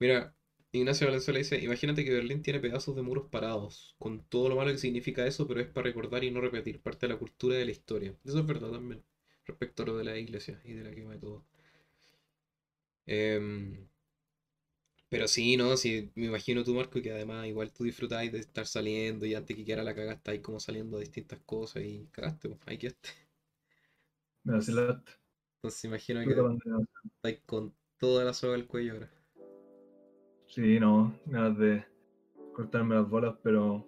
Mira, Ignacio Valenzuela dice, imagínate que Berlín tiene pedazos de muros parados, con todo lo malo que significa eso, pero es para recordar y no repetir, parte de la cultura y de la historia. Eso es verdad también, respecto a lo de la iglesia y de la quema de todo. Em, pero sí, no, sí, me imagino tú, Marco, que además igual tú disfrutáis de estar saliendo y antes que quedara la cagada estáis como saliendo a distintas cosas y cagaste, pues, ahí quedaste. Me vacilaste. Entonces imagino que estáis con toda la soga al cuello ahora. Sí, no, ganas de cortarme las bolas, pero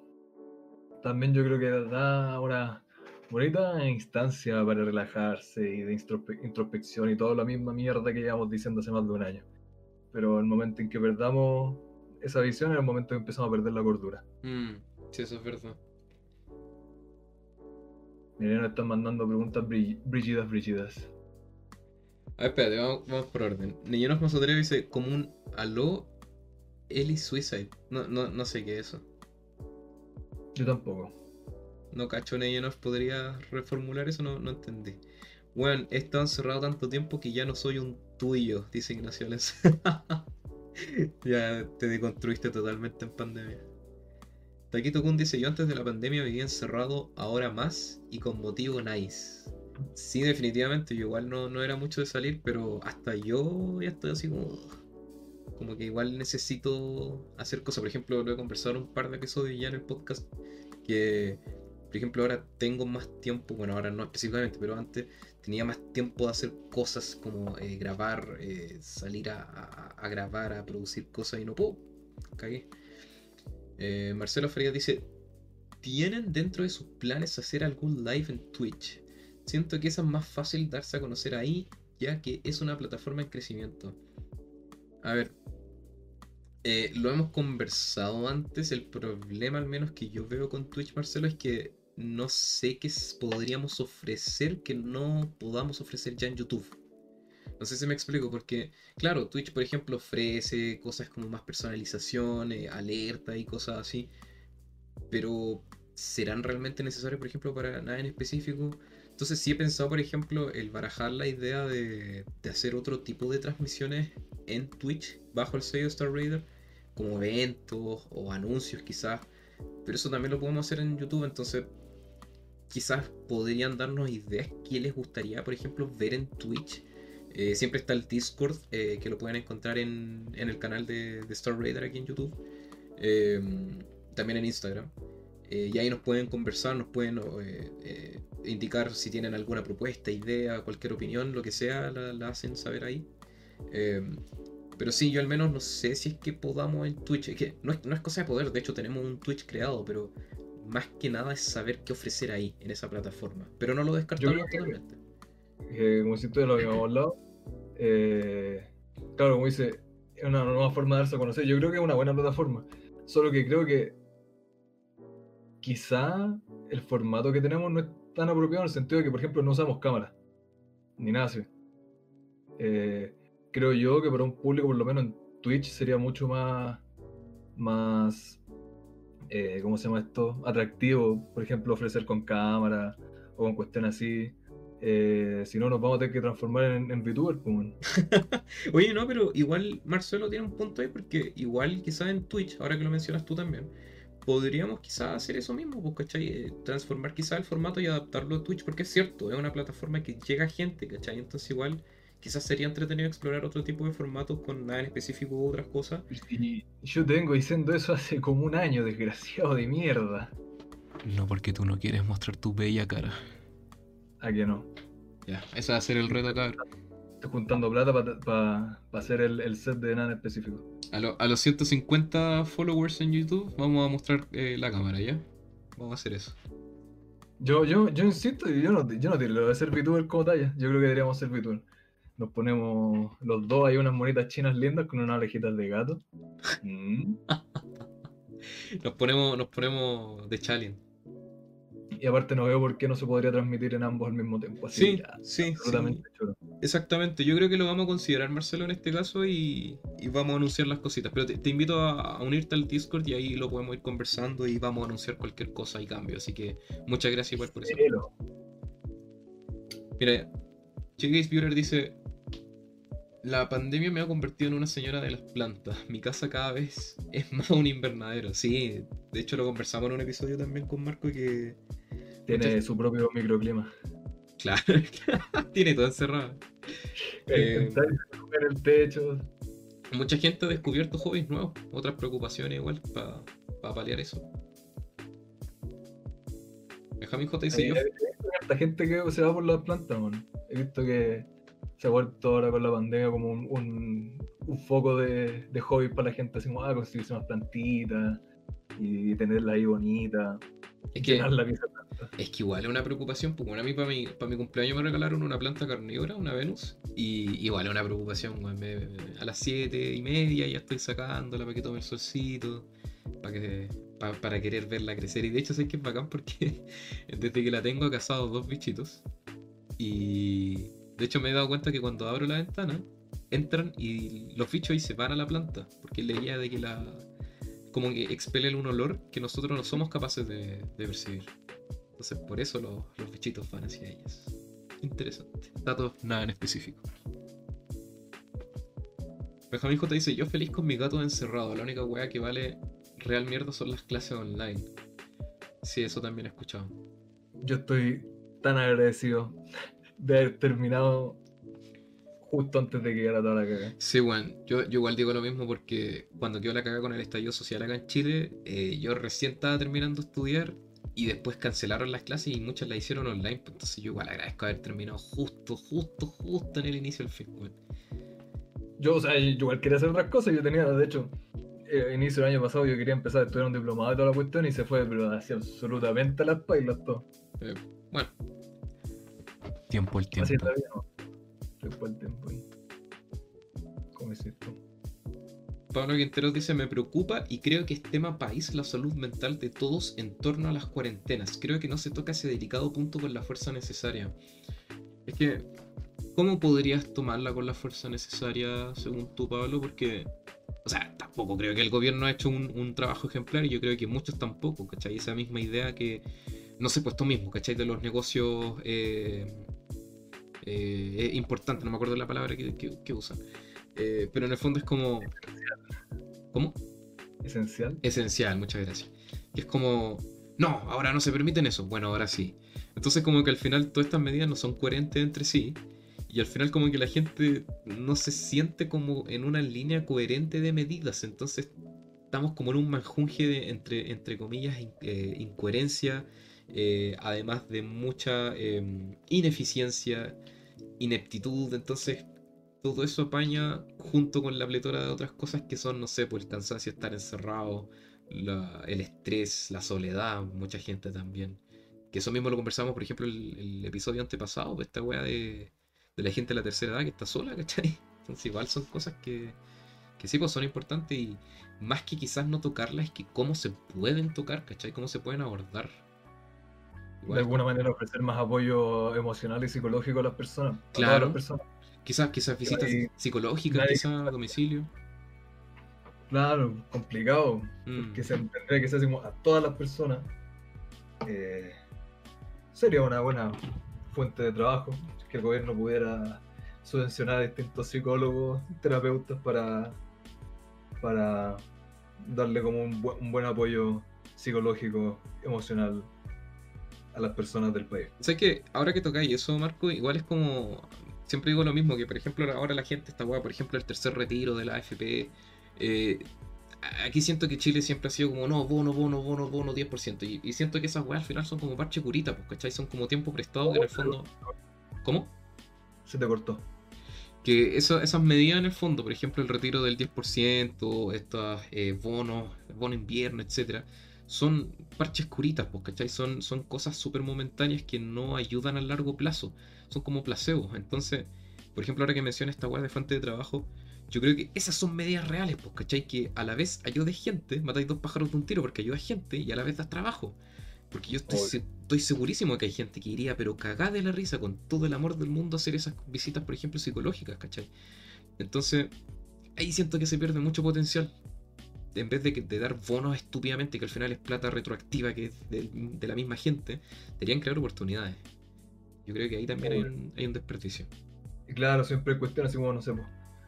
también yo creo que da una bonita instancia para relajarse y de introspe- introspección y toda la misma mierda que llevamos diciendo hace más de un año. Pero el momento en que perdamos esa visión es el momento en que empezamos a perder la cordura. Mm, sí, eso es verdad. Miren, nos están mandando preguntas brígidas, brígidas. A ver, espérate, vamos, vamos por orden. Niñeros Mazotreo dice como un aló Eli Suicide. No, no, no sé qué es eso. Yo tampoco. No cacho, Niñeros, ¿podría reformular eso? No, no entendí. Bueno, he estado encerrado tanto tiempo que ya no soy un tuyo, dice Ignacio <laughs> ya te deconstruiste totalmente en pandemia. Taquito Kun dice, yo antes de la pandemia vivía encerrado, ahora más y con motivo nice. Sí, definitivamente, yo igual no, no era mucho de salir, pero hasta yo ya estoy así como... Como que igual necesito hacer cosas. Por ejemplo, lo he conversado un par de episodios ya en el podcast, que, por ejemplo, ahora tengo más tiempo, bueno, ahora no específicamente, pero antes tenía más tiempo de hacer cosas como eh, grabar, eh, salir a, grabar, a producir cosas y no puedo. Cagué. Eh, Marcelo Frías dice, ¿tienen dentro de sus planes hacer algún live en Twitch? Siento que eso es más fácil darse a conocer ahí, ya que es una plataforma en crecimiento. A ver, lo hemos conversado antes, el problema al menos que yo veo con Twitch, Marcelo, es que no sé qué podríamos ofrecer que no podamos ofrecer ya en YouTube. No sé si me explico, porque, claro, Twitch, por ejemplo, ofrece cosas como más personalización, eh, alerta y cosas así, pero ¿serán realmente necesarios, por ejemplo, para nada en específico? Entonces sí he pensado, por ejemplo, el barajar la idea de, de hacer otro tipo de transmisiones en Twitch bajo el sello Star Raider, como eventos o anuncios quizás, pero eso también lo podemos hacer en YouTube, entonces quizás podrían darnos ideas que les gustaría, por ejemplo, ver en Twitch. Eh, siempre está el Discord, eh, que lo pueden encontrar en, en el canal de, Star Raider aquí en YouTube. Eh, también en Instagram. Eh, y ahí nos pueden conversar, nos pueden indicar si tienen alguna propuesta, idea, cualquier opinión, lo que sea, la, hacen saber ahí. Eh, pero sí, yo al menos no sé si es que podamos en Twitch. Que no no es cosa de poder, de hecho tenemos un Twitch creado, pero más que nada es saber qué ofrecer ahí, en esa plataforma. Pero no lo descartamos que- totalmente. Eh, como si tú ya lo habíamos hablado. eh, claro, como dice, es una nueva forma de darse a conocer. Yo creo que es una buena plataforma. Solo que creo que quizá el formato que tenemos no es tan apropiado en el sentido de que, por ejemplo, no usamos cámara. Ni nada así. Eh, creo yo que para un público, por lo menos en Twitch, sería mucho más. más. Eh, ¿Cómo se llama esto? Atractivo, por ejemplo, ofrecer con cámara o con cuestiones así. Eh, si no, nos vamos a tener que transformar en, en VTuber. pues. <laughs> Oye, no, pero igual Marcelo tiene un punto ahí porque igual quizás en Twitch, ahora que lo mencionas tú también, podríamos quizás hacer eso mismo, pues, ¿cachai? Eh, Transformar quizás el formato y adaptarlo a Twitch porque es cierto, es una plataforma que llega gente, ¿cachai? Entonces igual quizás sería entretenido explorar otro tipo de formatos con nada en específico u otras cosas. Y yo te vengo diciendo eso hace como un año, desgraciado de mierda. No porque tú no quieres mostrar tu bella cara. ¿A que no? Ya, ese va a ser el reto acá. Estoy juntando plata para hacer el, el set de nada específico. A, lo- a los 150 followers en YouTube vamos a mostrar eh, la cámara, ¿ya? Vamos a hacer eso. Yo, yo, yo insisto, yo no, yo no tiro lo de ser VTuber como talla. Yo creo que deberíamos ser VTuber. Nos ponemos los dos, hay unas monitas chinas lindas con unas orejitas de gato. Mm. <laughs> Nos ponemos, nos ponemos de challenge. Y aparte no veo por qué no se podría transmitir en ambos al mismo tiempo. Así Sí, ya, sí, absolutamente choro. Exactamente, yo creo que lo vamos a considerar, Marcelo, en este caso y, y vamos a anunciar las cositas. Pero te, te invito a, a unirte al Discord y ahí lo podemos ir conversando y vamos a anunciar cualquier cosa y cambio. Así que muchas gracias igual por eso. Mira, Chegaze Viewer dice: La pandemia me ha convertido en una señora de las plantas. Mi casa cada vez es más un invernadero. Sí, de hecho lo conversamos en un episodio también con Marco que. tiene su propio microclima. Claro, <laughs> tiene todo encerrado. Eh, en el techo. Mucha gente ha descubierto hobbies nuevos, otras preocupaciones igual para paliar eso. Benjamín J dice Hay, yo. hay harta gente que se va por las plantas, man. He visto que se ha vuelto ahora con la pandemia como un, un, un foco de, de hobby para la gente, así como, ah, construirse unas plantitas y tenerla ahí bonita, Es que, la pieza es que igual es una preocupación, porque bueno, a mí para mi, para mi cumpleaños me regalaron una planta carnívora, una Venus, y igual es una preocupación, me- a las 7 y media ya estoy sacándola para que tome el solcito, para que para querer verla crecer. Y de hecho sé que es bacán porque <laughs> desde que la tengo he cazado dos bichitos. Y de hecho me he dado cuenta que cuando abro la ventana, entran y los bichos ahí se van a la planta, porque idea de que la... como que expelen un olor que nosotros no somos capaces de, de percibir. Entonces por eso los, los bichitos van hacia ellas. Interesante. Datos nada en específico. Benjamín J dice, yo feliz con mi gato encerrado, la única weá que vale real mierda son las clases online. Sí, eso también he escuchado. Yo estoy tan agradecido de haber terminado justo antes de que llegara toda la caga. Sí, weón, yo, yo igual digo lo mismo porque cuando quedó la caga con el estallido social acá en Chile, eh, yo recién estaba terminando de estudiar y después cancelaron las clases y muchas las hicieron online, pues entonces yo igual agradezco haber terminado justo, justo, justo en el inicio del fin, weón. Yo, o sea, yo igual quería hacer otras cosas. Yo tenía, de hecho, eh, inicio del año pasado yo quería empezar a estudiar un diplomado y toda la cuestión y se fue, pero hacía absolutamente las pailas todo. Eh, bueno. Tiempo el Así es la vida, ¿no? Se fue el tiempo ahí. ¿Cómo es esto? Pablo Quinteros dice, me preocupa y creo que es tema país la salud mental de todos en torno a las cuarentenas. Creo que no se toca ese delicado punto con la fuerza necesaria. Es que, ¿cómo podrías tomarla con la fuerza necesaria según tú, Pablo? Porque, o sea, tampoco creo que el gobierno ha hecho un, un trabajo ejemplar y yo creo que muchos tampoco, ¿cachai? Esa misma idea que, no sé, pues esto mismo, ¿cachai? De los negocios eh, eh, eh, importantes, no me acuerdo la palabra que, que- que usan. Eh, pero en el fondo es como... ¿Cómo? Esencial. Esencial, muchas gracias. Que es como, no, ahora no se permiten eso. Bueno, ahora sí. Entonces como que al final todas estas medidas no son coherentes entre sí. Y al final como que la gente no se siente como en una línea coherente de medidas. Entonces estamos como en un manjunje de, entre, entre comillas, in- eh, incoherencia, eh, además de mucha eh, ineficiencia, ineptitud. Entonces todo eso apaña junto con la pletora de otras cosas que son, no sé, por el cansancio, estar encerrado, la- el estrés, la soledad, mucha gente también. Que eso mismo lo conversamos, por ejemplo, el, el episodio antepasado, pues, esta wea de, de la gente de la tercera edad que está sola, ¿cachai? <laughs> Entonces igual son cosas que, que sí, pues son importantes y más que quizás no tocarlas, es que cómo se pueden tocar, ¿cachai? Cómo se pueden abordar. De alguna manera ofrecer más apoyo emocional y psicológico a las personas. Claro. las personas. quizás, quizás visitas Nadie- psicológicas, nadie- quizás a domicilio. Claro, complicado. Mm. Que se tendría que como a todas las personas. Eh, sería una buena fuente de trabajo que el gobierno pudiera subvencionar a distintos psicólogos, terapeutas para, para darle como un, bu- un buen apoyo psicológico, emocional a las personas del país. sé que ahora que tocáis eso, Marco, igual es como. Siempre digo lo mismo, que por ejemplo ahora la gente está weá, por ejemplo, el tercer retiro de la AFP. eh, aquí siento que Chile siempre ha sido como, no, bono, bono, bono, bono, 10%. Y, y siento que esas weas al final son como parche curita, pues, ¿cachai? Son como tiempo prestado que en el fondo. ¿Cómo? Se te cortó. Que eso, esas medidas en el fondo, por ejemplo, el retiro del 10%, estos eh, bonos, bono invierno, etcétera, son parches curitas, pues, ¿cachai? Son, son cosas súper momentáneas que no ayudan a largo plazo. Son como placebos. Entonces, por ejemplo, ahora que menciona esta weá de fuente de trabajo, yo creo que esas son medidas reales, pues, ¿cachai? Que a la vez ayude gente, matáis dos pájaros de un tiro porque ayuda gente y a la vez das trabajo. Porque yo estoy, estoy segurísimo que hay gente que iría, pero cagada de la risa, con todo el amor del mundo, a hacer esas visitas, por ejemplo, psicológicas, ¿cachai? Entonces, ahí siento que se pierde mucho potencial. En vez de, de dar bonos estúpidamente, que al final es plata retroactiva que es de, la misma gente, deberían crear oportunidades. Yo creo que ahí también hay un, hay un desperdicio. Y claro, siempre hay cuestiones así como, no sé,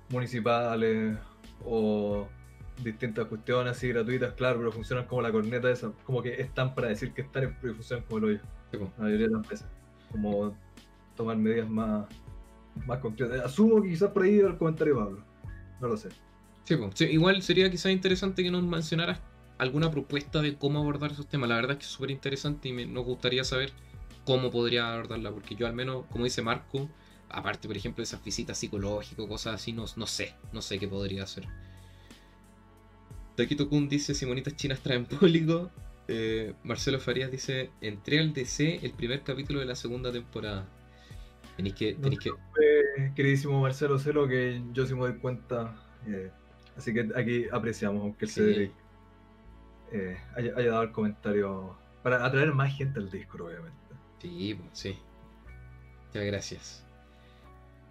municipales o distintas cuestiones así gratuitas, claro, pero funcionan como la corneta esa, como que están para decir que están, pero funcionan como el hoyo. la mayoría de las empresas. Como tomar medidas más, más concretas. Asumo que quizás por ahí el comentario Pablo. No lo sé. Sí, pues, igual sería quizás interesante que nos mencionaras alguna propuesta de cómo abordar esos temas. La verdad es que es súper interesante y me, nos gustaría saber cómo podría abordarla, porque yo al menos, como dice Marco, aparte por ejemplo de esas visitas psicológicas, cosas así, no, no sé, no sé qué podría hacer. Taquito Kun dice, si monitas chinas traen público. Eh, Marcelo Farías dice, entré al DC el primer capítulo de la segunda temporada. Tenéis que... Tenéis que... queridísimo Marcelo Celo, que yo sí me doy cuenta. Eh, así que aquí apreciamos, aunque él se eh, haya, dado el comentario para atraer más gente al disco, obviamente. Sí, sí. Muchas gracias.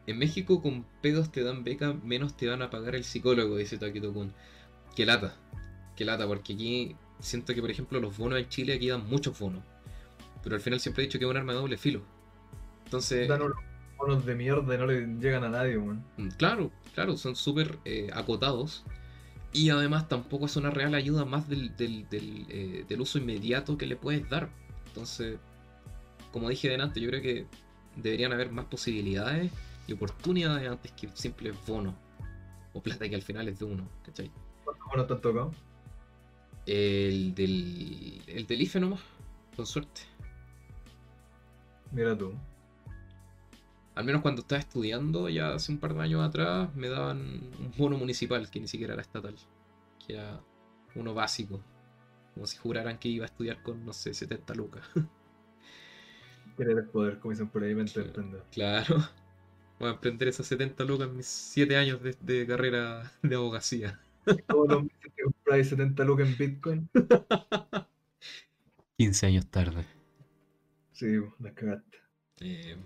En México con pedos te dan beca, menos te van a pagar el psicólogo, dice Taquito Kun. Qué lata, qué lata, porque aquí siento que, por ejemplo, los bonos en Chile aquí dan muchos bonos. Pero al final siempre he dicho que es un arma de doble filo. Entonces. Dan bonos de mierda y no le llegan a nadie, man. Mm, claro, claro, son súper eh, acotados. Y además tampoco es una real ayuda más del, del, eh, del, uso inmediato que le puedes dar. Entonces, como dije delante, yo creo que deberían haber más posibilidades y oportunidades antes que simples bonos. O plata que al final es de uno, ¿cachai? ¿Cuántos te han tocado? El del, el del IFE nomás, con suerte. Mira tú. Al menos cuando estaba estudiando, ya hace un par de años atrás, me daban un bono municipal, que ni siquiera era estatal. Que era uno básico. Como si juraran que iba a estudiar con, no sé, 70 lucas. <laughs> Querer el poder, como dicen por ahí, me Claro. Voy a emprender esas 70 lucas en mis 7 años de carrera de abogacía. <laughs> Todos los meses que compráis 70 lucas en Bitcoin. <laughs> 15 años tarde. Sí, la cagaste. Eh,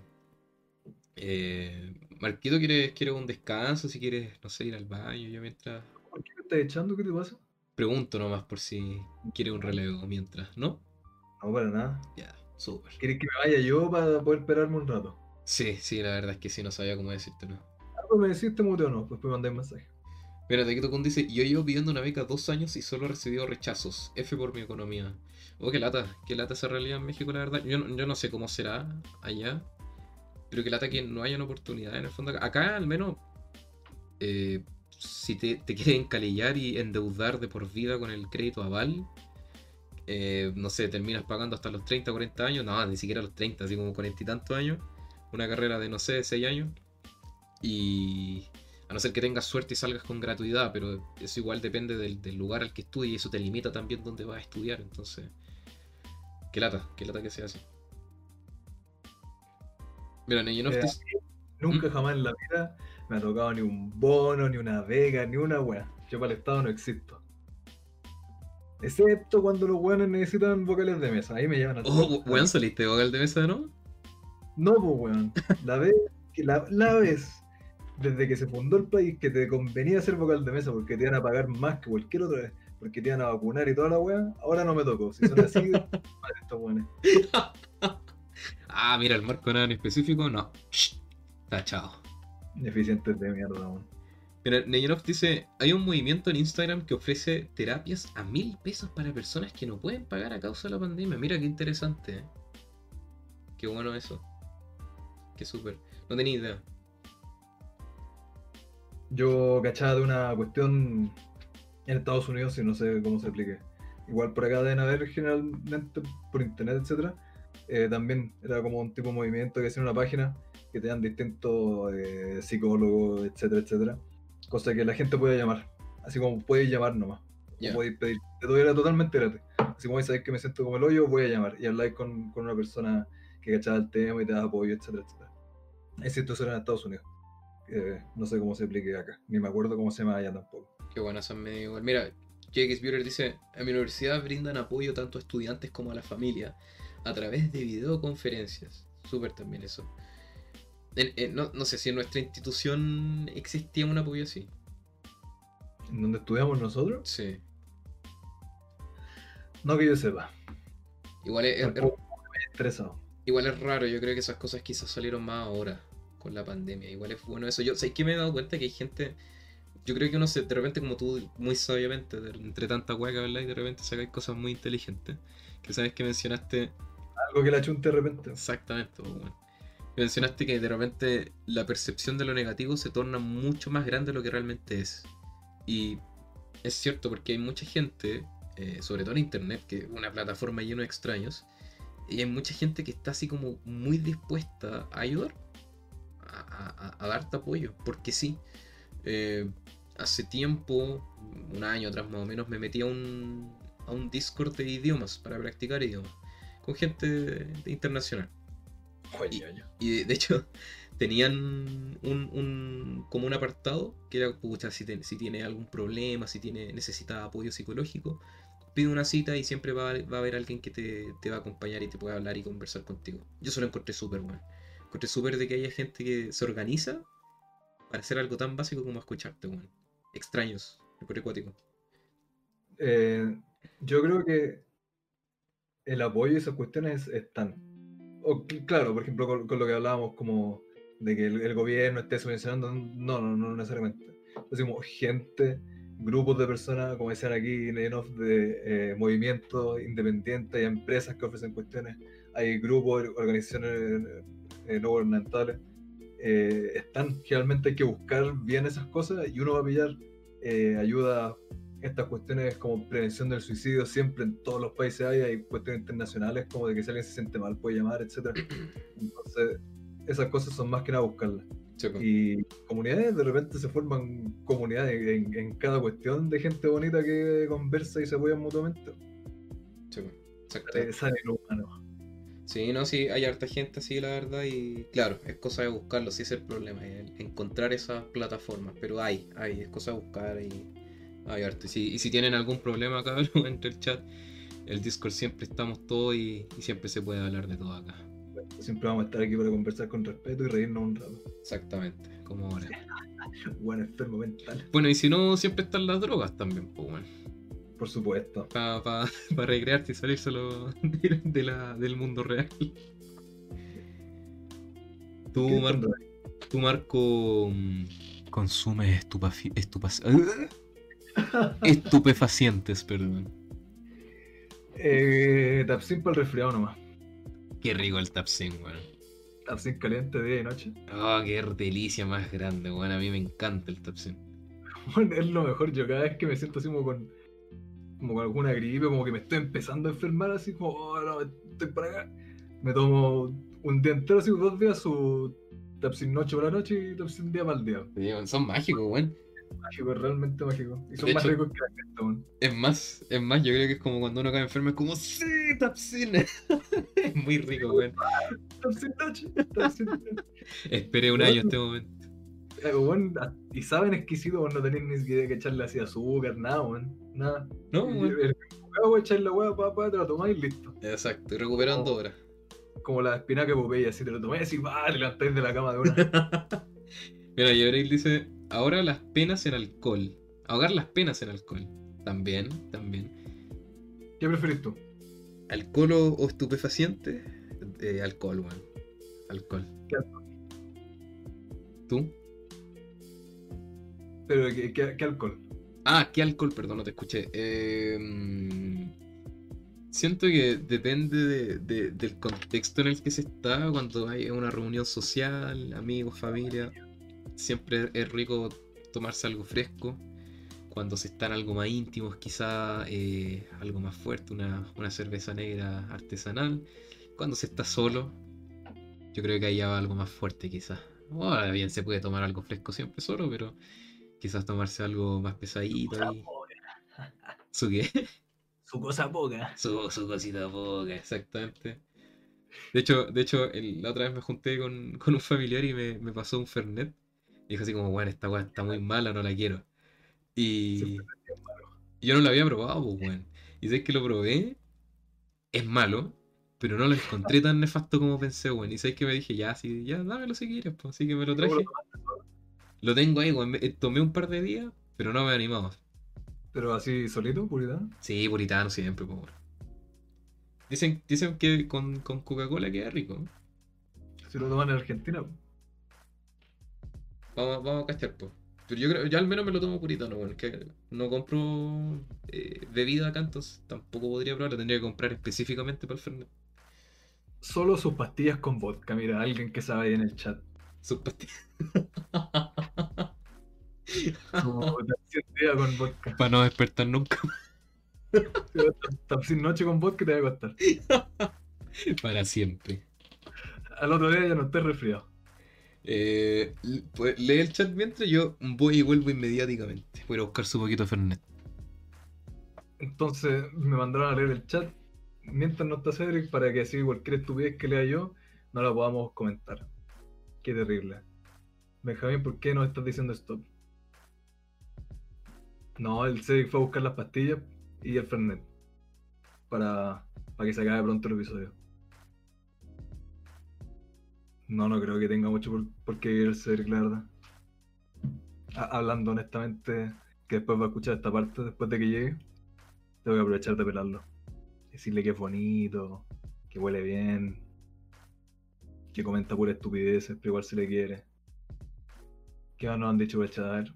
eh, Marquito, ¿quieres, ¿quieres un descanso? Si quieres, no sé, ir al baño, yo mientras. ¿Por qué me estás echando? ¿Qué te pasa? Pregunto nomás por si quieres un relevo mientras, ¿no? No, para nada. Ya, súper. ¿Quieres que me vaya yo para poder esperarme un rato? Sí, sí, la verdad es que sí, no sabía cómo decirte, ¿no? Ah, pues me deciste muteo o no, después me mandé un mensaje. Mira, Taquito Kun dice, yo llevo pidiendo una beca dos años y solo he recibido rechazos. F por mi economía. Oh, qué lata, qué lata esa realidad en México, la verdad. Yo, no sé cómo será allá, pero qué lata que no haya una oportunidad en el fondo. Acá, al menos, eh, si te, te quieren encalillar y endeudar de por vida con el crédito aval, eh, no sé, terminas pagando hasta los 30, 40 años, no, ni siquiera los 30, así como 40 y tantos años, una carrera de, no sé, 6 años, y a no ser que tengas suerte y salgas con gratuidad, pero eso igual depende del, lugar al que estudies y eso te limita también dónde vas a estudiar. Entonces, qué lata, qué lata que sea así. Mira, eh, Nunca ¿Mm? jamás en la vida me ha tocado ni un bono, ni una vega, ni una wea. Yo para el Estado no existo. Excepto cuando los weones necesitan vocales de mesa. Ahí me llaman a Oh, weón, saliste vocal de mesa, ¿no? No, pues weón. La vez, la, la vez desde que se fundó el país que te convenía ser vocal de mesa porque te iban a pagar más que cualquier otra vez, porque te iban a vacunar y toda la weá, ahora no me tocó. Si son así, <laughs> madre, estos weones. Ah, mira, el marco nada en específico, no. Está chao. Ineficientes de mierda, weón. Mira, Neyenov dice, hay un movimiento en Instagram que ofrece terapias a mil pesos para personas que no pueden pagar a causa de la pandemia. Mira qué interesante. ¿eh? Qué bueno eso. Qué súper. No tenía idea. Yo cachaba de una cuestión en Estados Unidos y no sé cómo se aplique. Igual por acá deben haber generalmente por internet, etcétera. Eh, también era como un tipo de movimiento que hacía una página que te dan distintos eh, psicólogos, etcétera, etcétera. Cosa que la gente puede llamar. Así como puede llamar nomás. O puede pedir. Te era totalmente gratis. Si vos sabés que me siento como el hoyo, voy a llamar y hablar con, con una persona que cachaba el tema y te da apoyo, etcétera, etcétera. Es cierto, eso era en Estados Unidos. Eh, no sé cómo se aplique acá, ni me acuerdo cómo se llama allá tampoco. Qué bueno, son medio igual. Mira, Jake Bueller dice, en mi universidad brindan apoyo tanto a estudiantes como a la familia a través de videoconferencias. Súper también eso. no, no, sé si en nuestra institución existía un apoyo así. ¿En donde estudiamos nosotros? Sí. No que yo sepa. Igual es, estresado. igual es raro, yo creo que esas cosas quizás salieron más ahora con la pandemia. Igual es bueno eso. Yo sé que me he dado cuenta que hay gente. Yo creo que uno se, de repente, como tú, muy sabiamente, entre tanta hueca, ¿verdad? Y de repente sacáis cosas muy inteligentes. Que sabes que mencionaste. Algo que la chunte de repente. Exactamente, pues, bueno. Mencionaste que de repente la percepción de lo negativo se torna mucho más grande de lo que realmente es. Y es cierto, porque hay mucha gente, eh, sobre todo en internet, que es una plataforma llena de extraños, y hay mucha gente que está así como muy dispuesta a ayudar a, darte apoyo, porque sí. Eh, hace tiempo, un año atrás más o menos, me metí a un, a un Discord de idiomas para practicar idiomas con gente internacional. y, de hecho, <laughs> tenían un, como un apartado que era, pucha, si, si tiene algún problema, si tiene necesita apoyo psicológico, pide una cita y siempre va, va a haber alguien que te, te, va a acompañar y te puede hablar y conversar contigo. Yo se lo encontré súper bueno encontré súper de que haya gente que se organiza para hacer algo tan básico como escucharte, weón. Extraños, el acuático. Eh, yo creo que el apoyo y esas cuestiones están. O, claro, por ejemplo, con, lo que hablábamos como de que el, gobierno esté subvencionando, no, no, no necesariamente. Decimos gente, grupos de personas, como decían aquí, de eh, movimientos independientes, hay empresas que ofrecen cuestiones, hay grupos, organizaciones eh, no gubernamentales, eh, están, generalmente hay que buscar bien esas cosas y uno va a pillar eh, ayuda estas cuestiones como prevención del suicidio, siempre en todos los países hay, hay cuestiones internacionales como de que si alguien se siente mal puede llamar, etc. <clears throat> Entonces, esas cosas son más que nada buscarlas. Y comunidades, de repente se forman comunidades en, cada cuestión de gente bonita que conversa y se apoyan mutuamente. Sí, exacto. sale lo humano. Sí, no, sí, hay harta gente así, la verdad, y claro, es cosa de buscarlo, sí es el problema, encontrar esas plataformas, pero hay, hay, es cosa de buscar y hay harta. Y si, tienen algún problema, cabrón, <laughs> entre el chat, el Discord siempre estamos todos y, siempre se puede hablar de todo acá. Siempre vamos a estar aquí para conversar con respeto y reírnos un rato. Exactamente, como ahora. <laughs> bueno, enfermo mental. Bueno, y si no, siempre están las drogas también, pues bueno. Por supuesto. Para pa, <laughs> recrearte y salir solo de, la, del mundo real. Tú, Marco, tú, Marco, mm, consumes <laughs> estupefacientes, perdón. Eh, tapsin para el resfriado nomás. Qué rico el tapsin, weón. Tapsin caliente día y noche. Oh, qué delicia más grande, weón. A mí me encanta el tapsin. Bueno, es lo mejor. Yo cada vez que me siento así como con como con alguna gripe, como que me estoy empezando a enfermar, así como, oh, no, estoy para acá. Me tomo un día entero, así dos días, su Tapsin noche para la noche y Tapsin día para el día. son mágicos, weón. Mágico, realmente mágico. Y son más ricos que la gente, weón. Es más, es más, yo creo que es como cuando uno cae enfermo, es como, sí, Tapsin. <laughs> es muy rico, weón. Tapsin Esperé un año este momento. Eh, y saben exquisito, no tenéis ni siquiera que echarle así azúcar, nada, weón. Nada. No, weón. Voy a echarle la hueá, papá, te la tomáis y listo. Exacto, y recuperando ahora. Como la espinaca Popeye, así te lo tomáis y va, te levantáis de la cama de una. <laughs> Mira, Yebril dice, ahora las penas en alcohol. Ahogar las penas en alcohol. También, también. ¿Qué preferís tú? ¿Alcohol o, estupefaciente? Eh, alcohol, weón. Alcohol. ¿Qué alcohol? ¿Tú? Pero, ¿qué, alcohol? Ah, ¿qué alcohol? Perdón, no te escuché. Em, siento que depende del contexto en el que se está, cuando hay una reunión social, amigos, familia. Siempre es rico tomarse algo fresco. Cuando se están algo más íntimos, quizá eh, algo más fuerte, una, cerveza negra artesanal. Cuando se está solo, yo creo que ahí va algo más fuerte quizás. Ahora bien, se puede tomar algo fresco siempre solo, pero quizás tomarse algo más pesadito. Y... ¿Su qué? Su cosa poca. Su, su cosita poca, exactamente. De hecho, de hecho el- la otra vez me junté con, con un familiar y me, me pasó un Fernet. Dijo así como, bueno, esta weá está muy mala, no la quiero. Y yo no lo había probado, pues, weón. Y sabes que lo probé, es malo, pero no lo encontré tan nefasto como pensé, weón. Y sabes que me dije, ya, sí, ya, dámelo si quieres, pues. Así que me lo ¿Cómo traje. lo tengo ahí, weón. Tomé un par de días, pero no me he animado. Pero así solito, puritano. Sí, puritano siempre, pues, weón. Dicen, dicen que con, con Coca-Cola queda rico. Si lo toman en Argentina. Vamos, vamos a cachar, pues. Pero yo creo, yo al menos me lo tomo puritano, weón. Que no compro eh, bebida acá, entonces tampoco podría probarlo. Tendría que comprar específicamente para el Fernet. Solo sus pastillas con vodka. Mira, alguien que sabe ahí en el chat. Sus pastillas. <laughs> Con vodka. para no despertar nunca. Sin noche con vodka te va a costar. para siempre. Al otro día ya no estés resfriado. Eh, pues, lee el chat mientras yo voy y vuelvo inmediatamente. Voy a buscar su poquito Fernet. Entonces me mandaron a leer el chat mientras no está Cedric para que así cualquier estupidez que lea yo no la podamos comentar. Qué terrible. Benjamín, ¿por qué no estás diciendo stop? No, el Cedric fue a buscar las pastillas y el Fernet. Para, para que se acabe pronto el episodio. No, no creo que tenga mucho por, por qué ir el Cedric, la verdad. Ha- hablando honestamente, que después va a escuchar esta parte después de que llegue. Tengo que aprovechar de pelarlo. Decirle que es bonito, que huele bien, que comenta pura estupideces, pero igual se le quiere. ¿Qué más nos han dicho por el chat? A ver.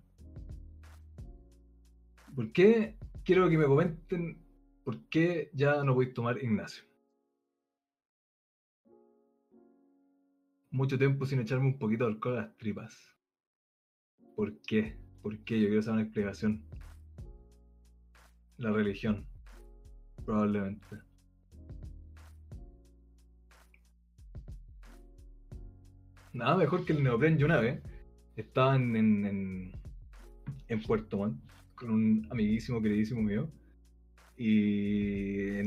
¿Por qué quiero que me comenten por qué ya no podéis tomar Ignacio? Mucho tiempo sin echarme un poquito de alcohol a las tripas. ¿Por qué? ¿Por qué? Yo quiero saber una explicación. La religión. Probablemente. Nada mejor que el neopren. Yo una vez estaba en, en, en, en Puerto Montt con un amiguísimo, queridísimo mío. Y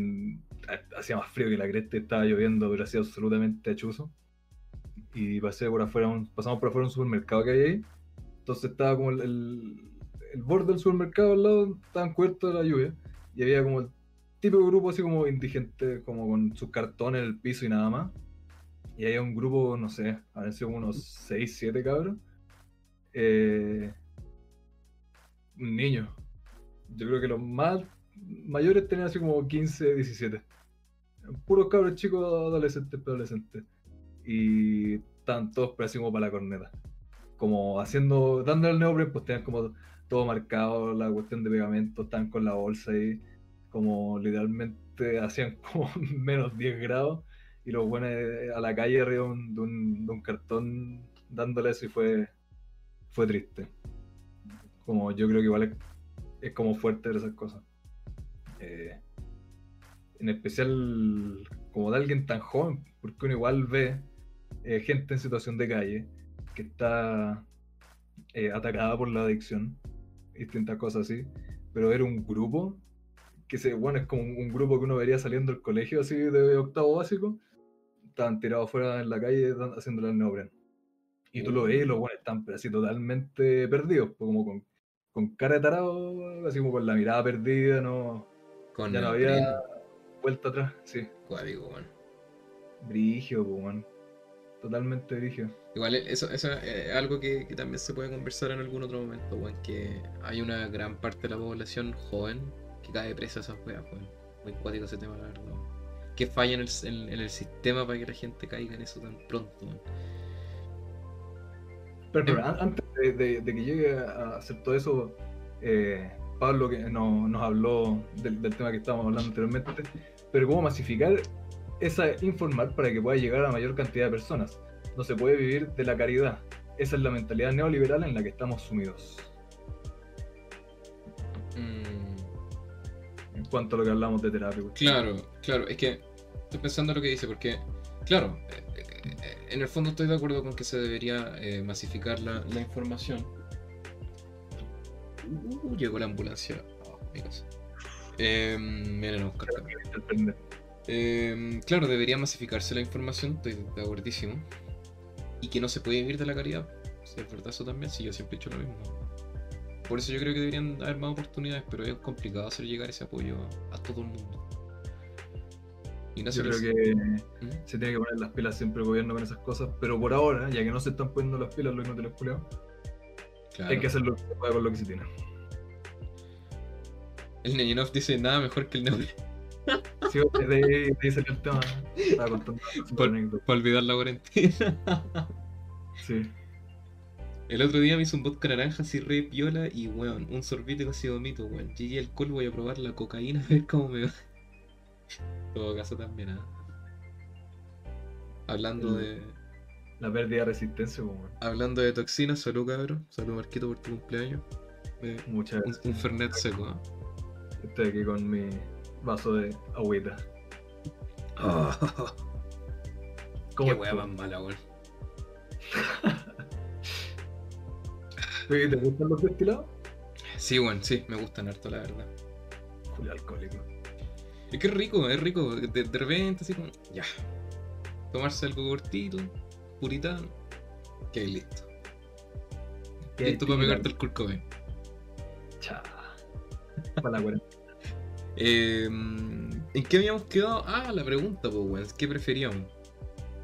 hacía más frío que la cresta, estaba lloviendo, pero hacía absolutamente achuzo. Y pasé por afuera, un- pasamos por afuera un supermercado que hay ahí. Entonces estaba como el, borde del supermercado al lado, estaban cubiertos de la lluvia. Y había como el típico grupo así como indigente, como con sus cartones en el piso y nada más. Y había un grupo, no sé, habían sido unos 6, 7 cabros. Eh, un niño. Yo creo que los más mayores tenían así como 15, 17. Puros cabros chicos adolescentes, adolescentes. Y estaban todos para la corneta. Como haciendo, dándole el neopren, pues tenían como todo marcado, la cuestión de pegamento, estaban con la bolsa ahí, como literalmente <laughs> hacían como menos 10 grados. Y los buenos a la calle arriba de un, de un, de un cartón dándole eso y fue, fue triste. Como yo creo que igual es, es como fuerte ver esas cosas. Eh, en especial como de alguien tan joven, porque uno igual ve eh, gente en situación de calle que está eh, atacada por la adicción y distintas cosas así, pero ver un grupo que se, bueno, es como un, un grupo que uno vería saliendo del colegio así de octavo básico, estaban tirados fuera en la calle haciéndole el neopren. Y tú lo ves y los buenos están así totalmente perdidos, pues, como con, con cara de tarado, así como con la mirada perdida, no, Con ya no había vuelta atrás, sí. Cuático, weón. Brigio, pues, weón. Totalmente brigio. Igual eh, eso, eso es algo que, que también se puede conversar en algún otro momento, weón, que hay una gran parte de la población joven que cae presa a esas weas, weón. Muy cuático ese tema, la verdad. weón. Que falla en el, en, en el sistema para que la gente caiga en eso tan pronto, weón. Pero, pero an- antes de, de- de que llegue a hacer todo eso, eh, Pablo que no- nos habló del, del tema que estábamos hablando anteriormente, pero cómo masificar esa informar para que pueda llegar a la mayor cantidad de personas. No se puede vivir de la caridad. Esa es la mentalidad neoliberal en la que estamos sumidos. Mm, En cuanto a lo que hablamos de terapia. pues. Claro, claro, es que estoy pensando en lo que dice, porque, claro, eh, eh, en el fondo estoy de acuerdo con que se debería eh, masificar la, la información. Uh, llegó la ambulancia mi casa. Eh, miren, Oscar. Eh, claro, debería masificarse la información, estoy de acuerdísimo. Y que no se puede vivir de la caridad. Si es verdad eso también, sí, yo siempre he hecho lo mismo. Por eso yo creo que deberían haber más oportunidades, pero es complicado hacer llegar ese apoyo a, a todo el mundo. Ignacio, Yo creo ¿qué- que ¿Mm? se tiene que poner las pilas siempre el gobierno con esas cosas, pero por ahora, ya que no se están poniendo las pilas los inútiles culiados, Claro. hay que hacer lo que se pueda con lo que se tiene. El Neñinov dice nada mejor que el Neure Sí, de, ahí salió el tema. Estaba contando Por- olvidar la cuarentena. Sí. El otro día me hizo un vodka naranja así re piola y weón, un sorbito casi vomito, weón. Llegué alcohol, voy a probar la cocaína <laughs> a ver cómo me va. Todo caso también, ¿ah? Hablando El- de. La pérdida de resistencia. Hablando de toxinas, salud cabrón. Salud Marquito por tu cumpleaños. Eh, Muchas un, gracias. un Fernet seco, ¿ah? Estoy aquí con mi vaso de agüita. ¿Cómo Qué tú? más mala, weón. ¿Te gustan los destilados? Sí, weón, sí, me gustan harto, la verdad. Julio alcohólico. Es que es rico, es rico. De, de repente, así como, ya. Tomarse algo cortito, puritano. Que listo. ¿Qué Listo para pegarte el Kurt Cobain. Cha. Para la cuarentena. Eh, ¿En qué habíamos quedado? Ah, la pregunta, pues, weón. ¿Qué preferíamos?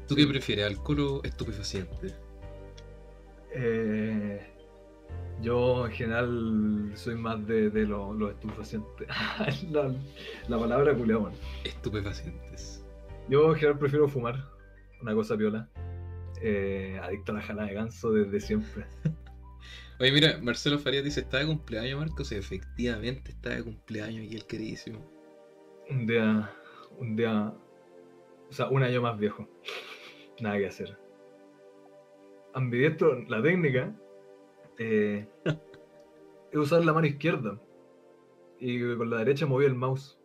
¿Tú qué prefieres, alcohol o estupefaciente? Eh, yo en general soy más de, de los estupefacientes. <laughs> la, la palabra bueno. Estupefacientes. Yo en general prefiero fumar, una cosa piola. Eh, adicto a la jala de ganso desde siempre. <laughs> Oye, mira, Marcelo Farías dice: ¿Está de cumpleaños, Marcos? Efectivamente, está de cumpleaños y el queridísimo. Un día, un día, o sea, un año más viejo. <laughs> Nada que hacer. Ambidiestro, la técnica eh, es usar la mano izquierda y con la derecha mover el mouse.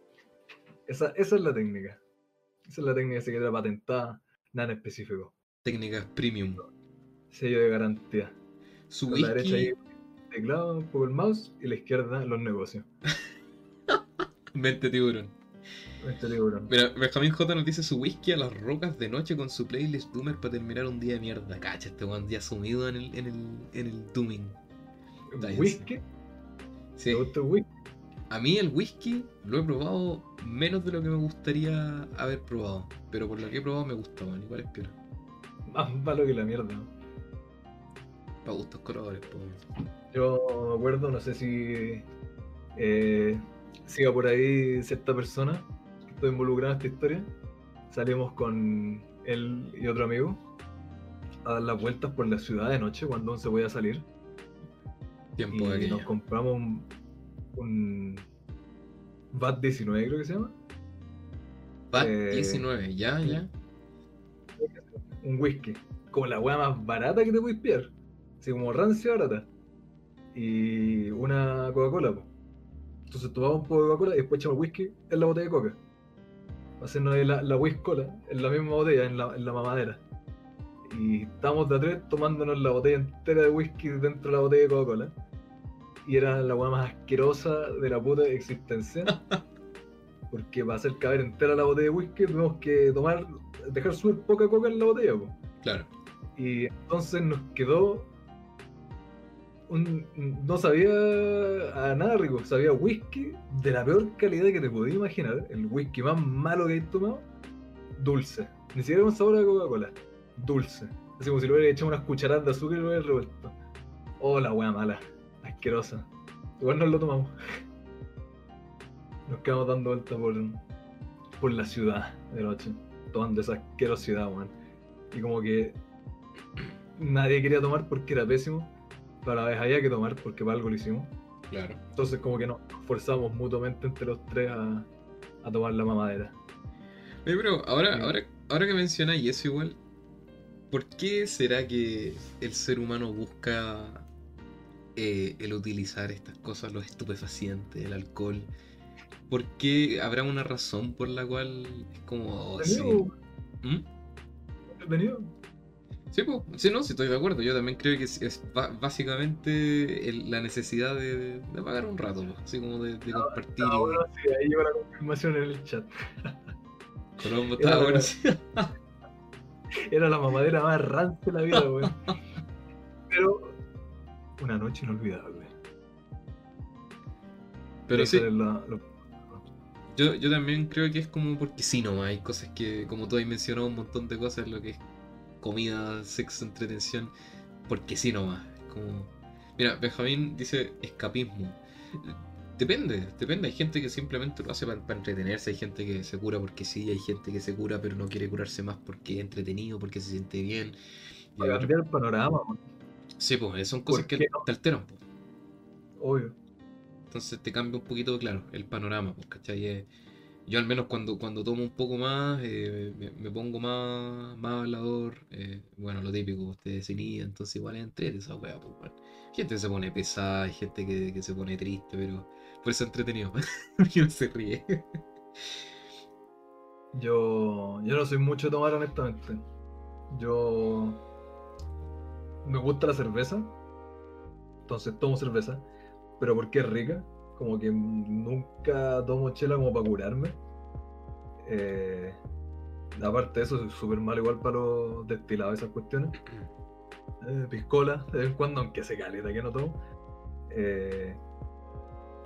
Esa, esa es la técnica. Esa es la técnica que queda patentada, nada en específico. Técnicas premium. Sello de garantía. Su Con la derecha ahí whisky. teclado, un poco el mouse y la izquierda los negocios. <laughs> Mente tiburón. Este libro. Mira, Benjamín J nos dice su whisky a las rocas de noche con su playlist Doomer para terminar un día de mierda. Cacha, este weón ya sumido en el, en el, en el dooming. ¿Whisky? Sí. ¿Te gusta el whisky? A mí el whisky lo he probado menos de lo que me gustaría haber probado. Pero por lo que he probado me gusta, man. Igual es peor. Más malo que la mierda. ¿no? Para gustos colores, pues. Yo me acuerdo, no sé si eh, siga por ahí cierta persona que estoy involucrada en esta historia. Salimos con él y otro amigo a dar las vueltas por la ciudad de noche cuando aún se podía salir. Tiempo Y de nos compramos un, un VAT 19, creo que se llama. Eh, 19, ya, ya. Un whisky. Como la weá más barata que te puedes pillar. Así como rancia barata. Y una Coca-Cola, po. Entonces tomamos un poco de Coca-Cola y después echamos whisky en la botella de coca. Hacernos ahí la, la whiskola en la misma botella, en la, en la mamadera. Y estábamos de a tres tomándonos la botella entera de whisky dentro de la botella de Coca-Cola. Y era la weá más asquerosa de la puta existencia. <laughs> Porque para hacer caber entera la botella de whisky tuvimos que tomar, dejar súper poca coca en la botella, po. Claro. Y entonces nos quedó. Un, no sabía nada rico, sabía whisky de la peor calidad que te podías imaginar. El whisky más malo que he tomado, dulce. Ni siquiera con sabor a Coca-Cola, dulce. Así como si le hubiera echado unas cucharadas de azúcar y lo hubiera revuelto. Oh, la wea mala, asquerosa. Igual nos lo tomamos. Nos quedamos dando vueltas por, por la ciudad de noche, tomando esa asquerosidad, weón. Y como que nadie quería tomar porque era pésimo, pero a la vez había que tomar porque para algo lo hicimos. Claro. Entonces como que nos forzamos mutuamente entre los tres a, a tomar la mamadera. Oye, pero ahora, Sí. ahora, ahora que mencionáis eso igual, ¿por qué será que el ser humano busca eh, el utilizar estas cosas, los estupefacientes, el alcohol? ¿Por qué habrá una razón por la cual es como... oh, sí. ¿Mm? entretenido. Sí, pues, sí, no, sí estoy de acuerdo. Yo también creo que es, básicamente el- la necesidad de, de pagar un rato, pues, así como de, de compartir. Ah, y- bueno, sí, ahí llegó la confirmación en el chat. Colombo Era estaba la- bueno. <laughs> Era la mamadera más rancia de la vida, weón. Pero una noche inolvidable. Pero sí, es la- lo- yo, yo también creo que es como porque sí nomás. Hay cosas que, como tú has mencionado, un montón de cosas, lo que es comida, sexo, entretención, porque sí nomás. Como... Mira, Benjamín dice escapismo. Depende, depende. Hay gente que simplemente lo hace para, entretenerse, hay gente que se cura porque sí, hay gente que se cura pero no quiere curarse más porque es entretenido, porque se siente bien. Para cambiar el panorama. Sí, pues son cosas ¿Por que no? te alteran, pues. obvio. Entonces te cambia un poquito, claro, el panorama, pues, ¿cachai? Yo al menos cuando, cuando tomo un poco más, eh, me, pongo más, más hablador, eh, bueno, lo típico, ustedes inhiben, entonces igual es entrete esa wea, pues, bueno. Gente se pone pesada, hay gente que, que se pone triste, pero por eso es entretenido, <laughs> porque no se ríe. Yo, yo no soy mucho de tomar, honestamente. Yo. Me gusta la cerveza. Entonces tomo cerveza. Pero porque es rica. Como que nunca tomo chela como para curarme. Eh, aparte de eso, es súper mal igual para los destilados, esas cuestiones. Eh, piscola, de vez en cuando, aunque se caleta que no tomo. Eh,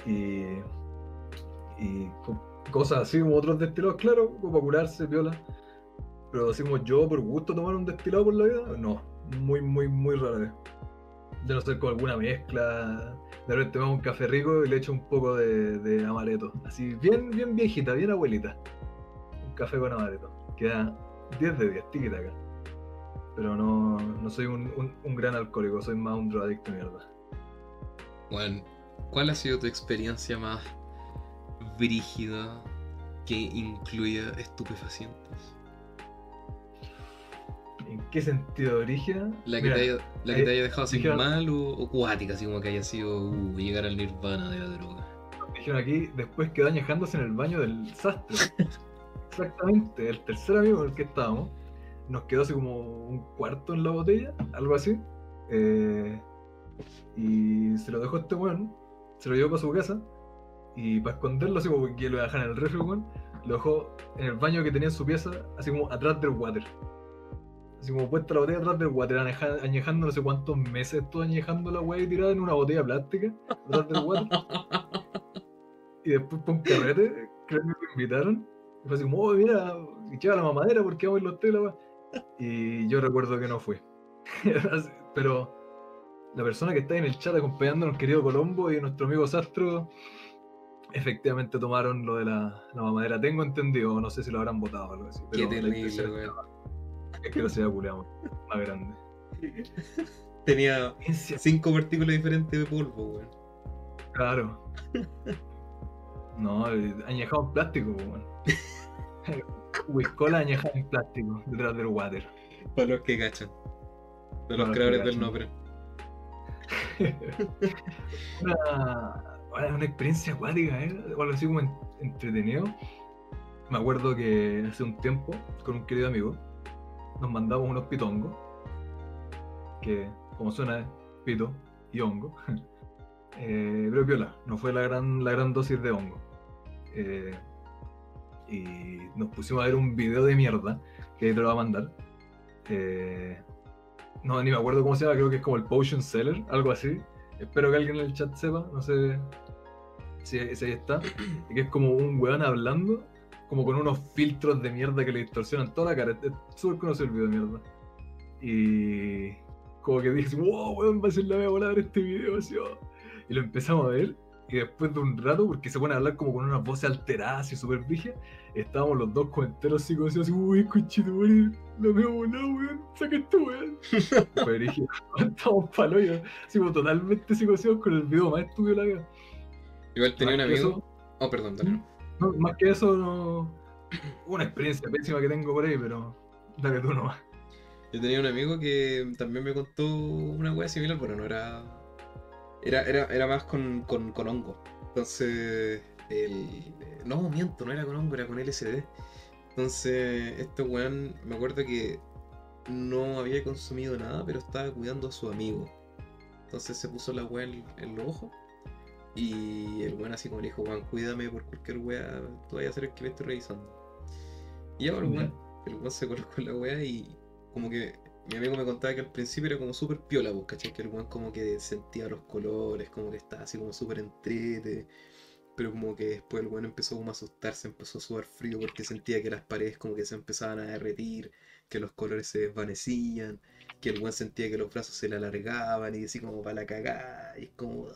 y. Y co- cosas así como otros destilados, claro, como para curarse, viola. Pero como yo por gusto tomar un destilado por la vida, no. Muy, muy, muy rara vez. Yo no sé, con alguna mezcla. De repente me hago un café rico y le echo un poco de, de amaretto. Así, bien, bien viejita, bien abuelita. Un café con amaretto. Queda 10 de 10, tiquita acá. Pero no, no soy un, un- gran alcohólico, soy más un drogadicto mierda. Bueno, ¿cuál ha sido tu experiencia más brígida que incluya estupefacientes? ¿En qué sentido origen? La que, te haya, la que eh, te haya dejado sin dijeron- mal o, o cuática, así como que haya sido uh, llegar al nirvana de la droga. Dijeron aquí, después quedó añejándose en el baño del sastre. Exactamente, el tercer amigo con el que estábamos, nos quedó así como un cuarto en la botella, algo así. eh, y se lo dejó este weón, se lo llevó para su casa. Y para esconderlo, así como que lo iba a dejar en el refri, weón, lo dejó en el baño que tenía en su pieza, así como atrás del water. Así como puesta la botella atrás del water, añeja- añejando no sé cuántos meses estuvo añejando la weá y tirada en una botella plástica atrás del water. <laughs> Y después por un carrete, creo que me invitaron. Y fue así como, oh, mira, lleva la mamadera porque vamos a ir los telas, weón". Y yo recuerdo que no. <laughs> Así- Pero la persona que está en el chat acompañándonos, querido Colombo y nuestro amigo Sastro, efectivamente tomaron lo de la, la mamadera. Tengo entendido, no sé si lo habrán votado o algo así. Qué pero la terrible. Es <laughs> que lo sea culeamos, más grande. Tenía cinco partículas diferentes de polvo, weón. Claro. No, eh, añejado en plástico, weón. <laughs> Whiskola añejada en plástico, detrás del water. Para los que cachan. De los creadores del nombre. <laughs> una, una experiencia acuática, ¿eh? O algo así como en- entretenido. Me acuerdo que hace un tiempo, con un querido amigo, nos mandamos unos pitongos. Que, como suena, es pito y hongo. <laughs> Eh, pero piola, no fue la gran, la gran dosis de hongo. Eh, y nos pusimos a ver un video de mierda, que ahí te lo va a mandar. Eh, no, ni me acuerdo cómo se llama, creo que es como el Potion Seller, algo así. Espero que alguien en el chat sepa, no sé si, si ahí está. Que es como un weón hablando, como con unos filtros de mierda que le distorsionan toda la cara. Es súper conocido el video de mierda. Y como que dije, wow, weón, va a ser la mía volar este video. Así, oh". Y lo empezamos a ver. Y después de un rato, porque se pone a hablar como con unas voces alteradas y súper viejas, estábamos los dos con enteros psicoseados así, uy, conchito, weón, la mía volada, weón, saca este weón. <laughs> Y Fue brígido, estábamos palo yo, así como totalmente psicoseados con el video más estúpido de la vida. Igual tenía un amigo. eso- Oh, perdón, dale. No, más que eso, no. Una experiencia pésima que tengo por ahí, pero. Dale tú nomás. Yo tenía un amigo que también me contó una wea similar, pero no era. Era, era, era más con, con, con hongo. Entonces. El... No, miento, no era con hongo, era con LSD. Entonces, este weón, me acuerdo que no había consumido nada, pero estaba cuidando a su amigo. Entonces se puso la weá en, en los ojos. Y el weón así como le dijo, weón, cuídame por cualquier weá, tú vayas a ser el que me estoy revisando. Y ahora el Ya. weón, el weón se colocó en la weá y como que mi amigo me contaba que al principio era como súper piola, pues, ¿cachai? Que el weón como que sentía los colores, como que estaba así como súper entrete. Pero como que después el weón empezó como a asustarse, empezó a sudar frío porque sentía que las paredes como que se empezaban a derretir, que los colores se desvanecían, que el weón sentía que los brazos se le alargaban y así como para la cagada, y es como,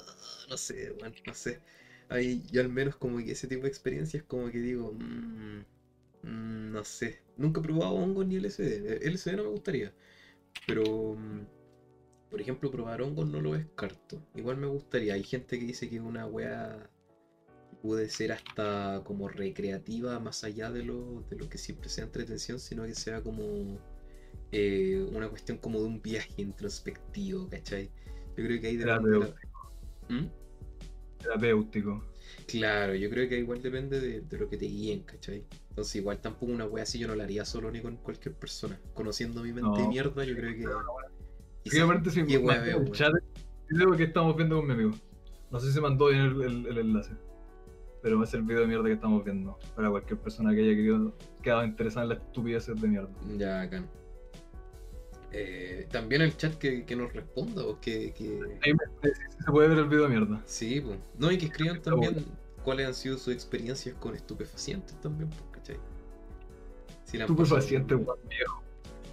no sé, weón, no sé. Ahí al menos como que ese tipo de experiencias como que digo, mm, mm, no sé, nunca he probado hongos ni LSD, LSD no me gustaría, pero mm, por ejemplo probar hongos no lo descarto, igual me gustaría, hay gente que dice que una weá puede ser hasta como recreativa más allá de lo, de lo que siempre sea entretención, sino que sea como eh, una cuestión como de un viaje introspectivo, ¿cachai? Yo creo que ahí depende de la- ¿Mm? Terapéutico. Claro, yo creo que igual depende de, de lo que te guíen, ¿cachai? Entonces igual tampoco una wea así yo no la haría solo ni con cualquier persona. Conociendo mi mente de mierda, yo creo que... Quizás- aparte, si qué wea veo, el chat, el video que estamos viendo con mi amigo. No sé si se mandó bien el, el- el enlace. Pero es el video de mierda que estamos viendo. Para cualquier persona que haya querido, quedado interesada en la estupidez de mierda. Ya, acá. Eh, también el chat que, que nos responda, o que, que... Ahí me- se puede ver el video de mierda. Sí, pues. No, y que escriban también cuáles han sido sus experiencias con estupefacientes también, pues, ¿cachai? Si la han Estupefaciente, pasado- viejo.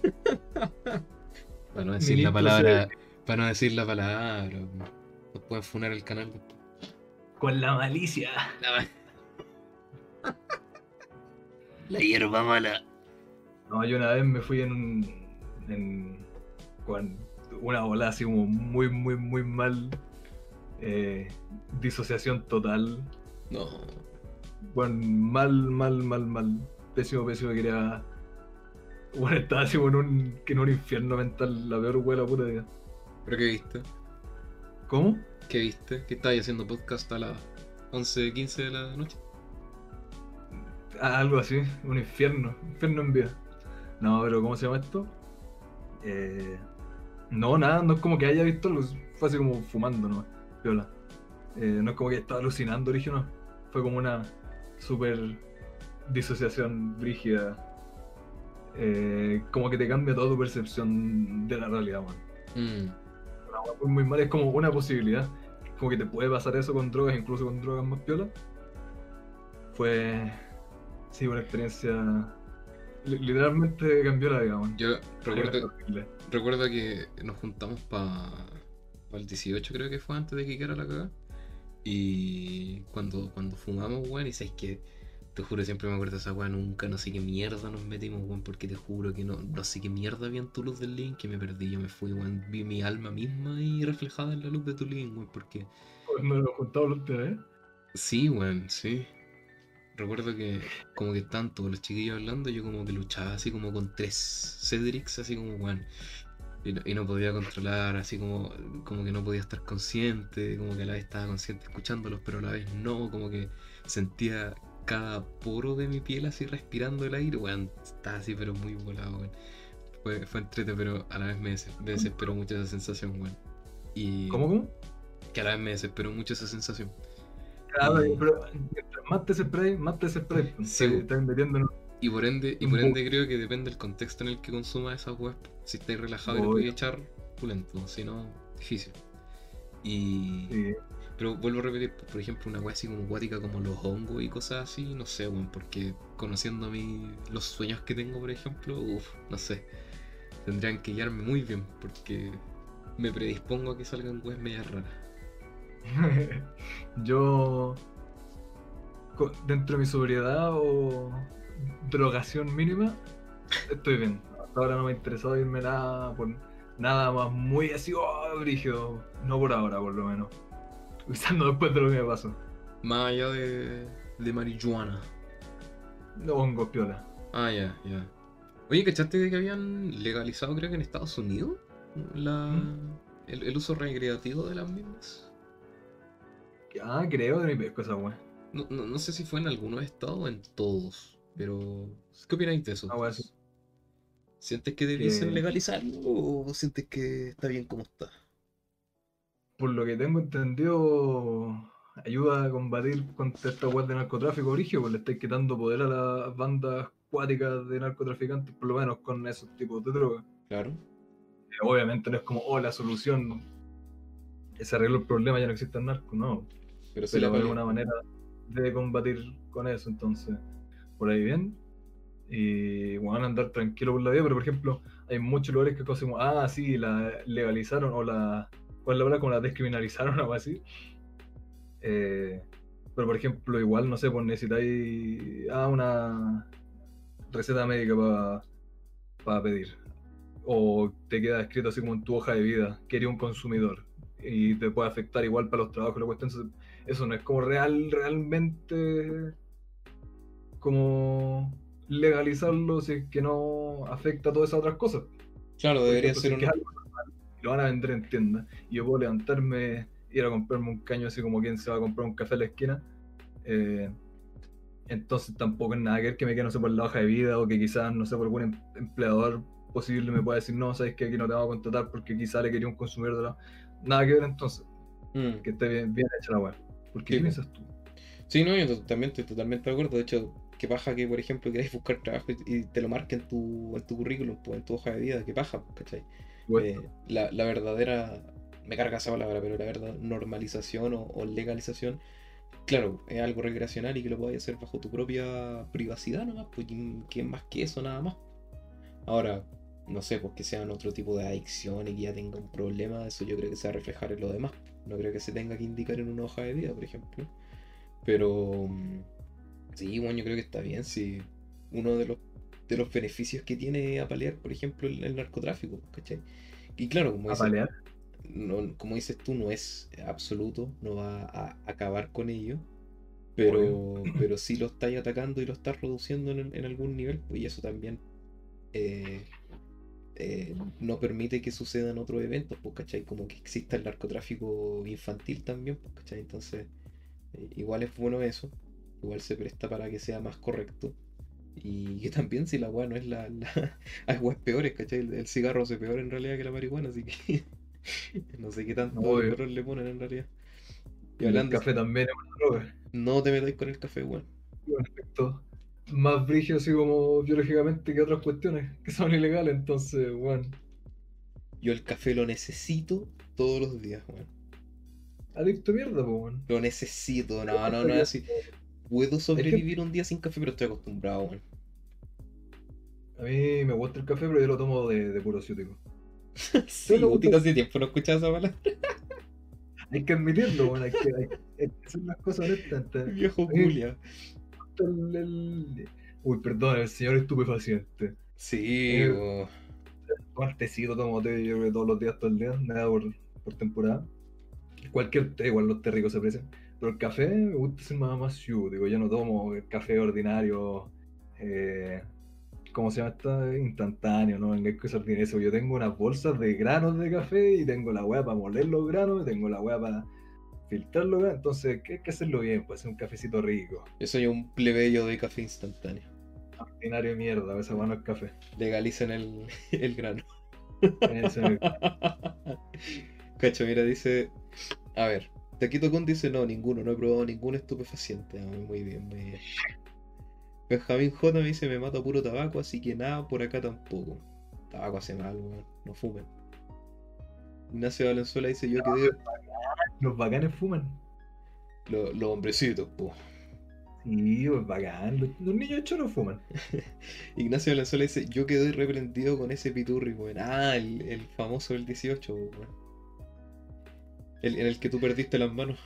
<laughs> Para no decir la palabra, para no decir la palabra, nos pueden funar el canal. Con la malicia. La, la hierba mala. No, yo una vez me fui en un. En, con una ola así como muy, muy, muy mal. eh, disociación total. No. Bueno, mal, mal, mal, mal. Pésimo, pésimo. Quería. Bueno, estaba así como en un, que en un infierno mental. La peor huela puta vida. ¿Pero qué viste? ¿Cómo? ¿Qué viste? ¿Qué estabas haciendo podcast a las 11, 15 de la noche? Ah, algo así. Un infierno. Infierno en vida. No, pero ¿cómo se llama esto? Eh, no, nada. No es como que haya visto algo. Fue así como fumando, ¿no? Viola. Eh, no es como que estaba alucinando, origen, no. Fue como una super disociación brígida. Eh, como que te cambia toda tu percepción de la realidad, man. Mm. Muy mal, es como una posibilidad. Como que te puede pasar eso con drogas, incluso con drogas más piola. Fue. Sí, una experiencia. li- Literalmente cambió la vida, man. Yo recuerdo, recuerdo que nos juntamos para el 18, creo que fue antes de que quedara la cagada. Y cuando, cuando fumamos, weón, y sabes que te juro, siempre me acuerdo de esa weá, nunca, no sé qué mierda nos metimos, weón, porque te juro que no, no sé qué mierda había en tu luz del link, que me perdí, yo me fui, weón, vi mi alma misma ahí reflejada en la luz de tu link, weón, porque Cuando nos juntamos la última vez. Sí, weón, sí. Recuerdo que como que tanto los chiquillos hablando, yo como que luchaba así como con tres Cedrics, así como, weón. Y no, y no podía controlar, así como, como que no podía estar consciente, como que a la vez estaba consciente escuchándolos, pero a la vez no, como que sentía cada poro de mi piel así respirando el aire, weón. Estaba así, pero muy volado, weón. Fue, fue entrete, pero a la vez me des- me desesperó mucho esa sensación, weón. Y ¿Cómo, cómo? que a la vez me desesperó mucho esa sensación. Claro, Y- pero más te spray, más te spray. Sí, Te bo. estás metiendo en Y por ende, y por ende creo que depende del contexto en el que consumas esas webs. Si estáis relajado y le podéis echar, pulento, si no, difícil. Y. Sí. Pero vuelvo a repetir, por ejemplo, una wea así como acuática como los hongos y cosas así, no sé, weón, porque conociendo a mí los sueños que tengo, por ejemplo, uff, no sé. Tendrían que guiarme muy bien, porque me predispongo a que salgan weas medias raras. <laughs> Yo, dentro de mi sobriedad o drogación mínima, estoy bien. Hasta ahora no me ha interesado irme nada por nada más muy así, oh, brígido. No por ahora, por lo menos. Quizás no después de lo que me pasó. Más allá de, de marihuana. No pongo piola. Ah, ya, ya. Oye, ¿cachaste de que habían legalizado, creo que en Estados Unidos, la, ¿Mm? el, el uso recreativo de las mismas? Ah, creo de mi esa wea. No, no, no sé si fue en algunos estados o en todos, pero ¿qué opináis de eso? Ah, sí. ¿Sientes que debiesen legalizarlo o sientes que está bien como está? Por lo que tengo entendido, ayuda a combatir contra esta web de narcotráfico origen, pues le estáis quitando poder a las bandas cuáticas de narcotraficantes, por lo menos con esos tipos de drogas. Claro. Obviamente no es como, oh, la solución se arregló el problema, ya no existe el narco, no. Pero sí Pero la es una manera de combatir con eso, entonces, por ahí bien. Y van a andar tranquilo por la vida, pero por ejemplo, hay muchos lugares que cosas como, ah, sí, la legalizaron o la, ¿cuál es la palabra? Como la descriminalizaron <laughs> o algo así. Eh, pero por ejemplo, igual, no sé, pues necesitáis ah, una receta médica para pedir. O te queda escrito así como en tu hoja de vida, que eres un consumidor. Y te puede afectar igual para los trabajos, lo cuestión. Eso no es como real, realmente como legalizarlo si es que no afecta a todas esas otras cosas. Claro, debería ser un... que algo lo van a vender en tienda y yo puedo levantarme, ir a comprarme un caño así como quien se va a comprar un café a la esquina. eh, entonces tampoco es nada que ver que me quede, no sé, por la hoja de vida o que quizás, no sé, por algún em- empleador posible me pueda decir, no, sabes que aquí no te vamos a contratar porque quizás le quería un consumidor de la... Nada que ver entonces, Mm. que esté bien, bien hecha la web. ¿Por qué Sí, piensas tú? Sí, no, yo to- también estoy totalmente de acuerdo. De hecho, qué paja que, por ejemplo, queráis buscar trabajo y y te lo marquen en tu, en tu currículum, pues, en tu hoja de vida, qué paja, pues, ¿cachai? Eh, la, la verdadera, me carga esa palabra, pero la verdad, normalización o, legalización, claro, es algo recreacional y que lo puedes hacer bajo tu propia privacidad nomás, pues ¿quién, quién más que eso nada más? Ahora, no sé, pues que sean otro tipo de adicción y que ya tenga un problema, eso yo creo que se va a reflejar en lo demás. No creo que se tenga que indicar en una hoja de vida, por ejemplo. Pero mm, sí, bueno, yo creo que está bien si uno de los, de los beneficios que tiene apalear, por ejemplo, el, el narcotráfico, ¿cachai? Y claro, como dices, apalear. no- como dices tú, no es absoluto, no va a acabar con ello, pero, Obvio. pero sí lo estáis atacando y lo estás reduciendo en, en algún nivel, pues, y eso también eh, eh, no permite que sucedan otros eventos, pues, ¿cachai? Como que exista el narcotráfico infantil también, pues, ¿cachai? Entonces, eh, igual es bueno eso, igual se presta para que sea más correcto. Y que también si la weá no es la, la... <laughs> Hay weas peores, ¿cachai? El, el cigarro hace peor en realidad que la marihuana, así que <laughs> no sé qué tanto color le ponen en realidad. Y Y el hablando, café también es una droga. no te metáis con el café, weón. Efecto más brígido así como biológicamente que otras cuestiones que son ilegales, entonces, bueno, Yo el café lo necesito todos los días, weón. adicto mierda, bueno. Lo necesito, no, no, no es así. Puedo sobrevivir un día sin café, pero estoy acostumbrado, weón. A mí me gusta el café, pero yo lo tomo de, de puro ciútico. <laughs> Sí, gusta- hace tiempo no escuchaba esa palabra. <laughs> Hay que admitirlo, bueno, hay que, hay, hay que hacer las cosas honestas. <laughs> Viejo. Julia. el- el- Uy, perdón, el señor estupefaciente. Sí, Eh. Tomar tecito, tomo té, yo creo que todos los días, todo el día, nada por, por temporada. Cualquier té, igual los té ricos se aprecian. Pero el café me gusta ser más, más digo, yo no tomo el café ordinario, eh, ¿cómo se llama esta? Instantáneo, ¿no? Venga, que ordinario. eso. Yo tengo unas bolsas de granos de café y tengo la hueá para moler los granos, y tengo la hueá para filtrar los granos. Entonces, ¿qué hay que hacerlo bien? Pues hacer un cafecito rico. Yo soy un plebeyo de café instantáneo. Ordinario de mierda, esa hueá no es café. Legalicen el, <laughs> el grano. <laughs> Cacho, mira, dice. A ver, Taquito Con dice: No, ninguno, no he probado ningún estupefaciente. Ah, muy bien, muy bien. Benjamín J me dice: Me mato a puro tabaco, así que nada, por acá tampoco. Tabaco hace mal, weón. No fumen. Ignacio Valenzuela dice: Yo quedé. Los bacanes fuman. Los los hombrecitos, po. Sí, pues bacán. Los, los niños choros fuman. <laughs> Ignacio Valenzuela dice: Yo quedé reprendido con ese piturri, weón. Ah, el, el famoso del 18, weón. El, en el que tú perdiste las manos.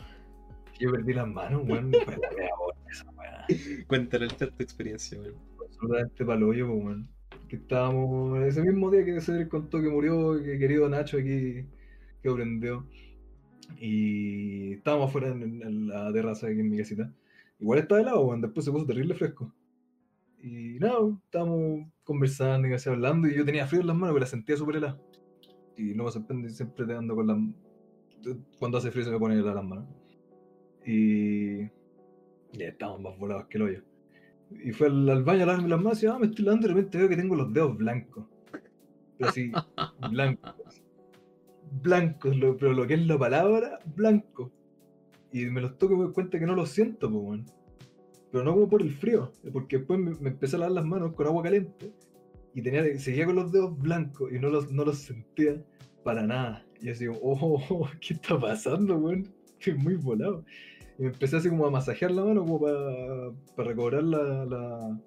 Yo perdí las manos, weón. Ahora, esa weá. Cuéntale tu experiencia, weón. Absolutamente paloyo, weón. Que estábamos ese mismo día que se contó que murió, que querido Nacho aquí que prendió. Y estábamos afuera en, en la terraza aquí en mi casita. Igual estaba helado, weón. Después se puso terrible fresco. Y nada, estábamos conversando y así hablando. Y yo tenía frío en las manos, pero la sentía súper helada. Y no me sorprende, siempre te ando con las. Cuando hace frío se me pone helada las manos. Y. Ya estábamos más volados que el hoyo. Y fue al, al baño a lavarme las manos y ah, me estoy lavando y de repente veo que tengo los dedos blancos. pero así, <laughs> blancos. Blancos, lo- pero lo que es la palabra, blanco. Y me los toco y me doy cuenta que no los siento, po, weón. Pero no como por el frío, porque después me, me empecé a lavar las manos con agua caliente y tenía, seguía con los dedos blancos y no los, no los sentía para nada. Y así, como, oh, <laughs> ¿qué está pasando, weón? Estoy muy volado. Y me empecé así como a masajear la mano como para, para recobrar la, la,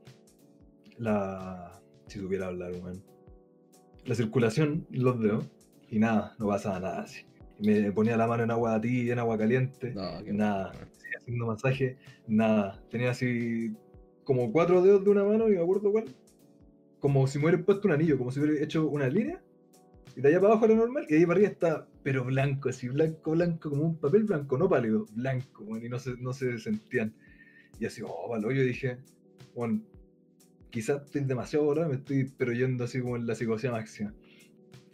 la... Si supiera hablar, weón. La circulación los dedos. Y nada, no pasaba nada así. Y me ponía la mano en agua tibia, en agua caliente. No, Nada. Seguía haciendo masaje, nada. Tenía así como cuatro dedos de una mano, y me acuerdo cuál. Como si me hubiera puesto un anillo, como si hubiera hecho una línea. Y de allá para abajo era normal, y de ahí para arriba está, pero blanco, así blanco, blanco, como un papel blanco, no pálido, blanco, y no se, no se sentían. Y así, oh, palo, yo dije, bueno, quizás estoy demasiado volado, me estoy pero yendo así como en la psicosis máxima.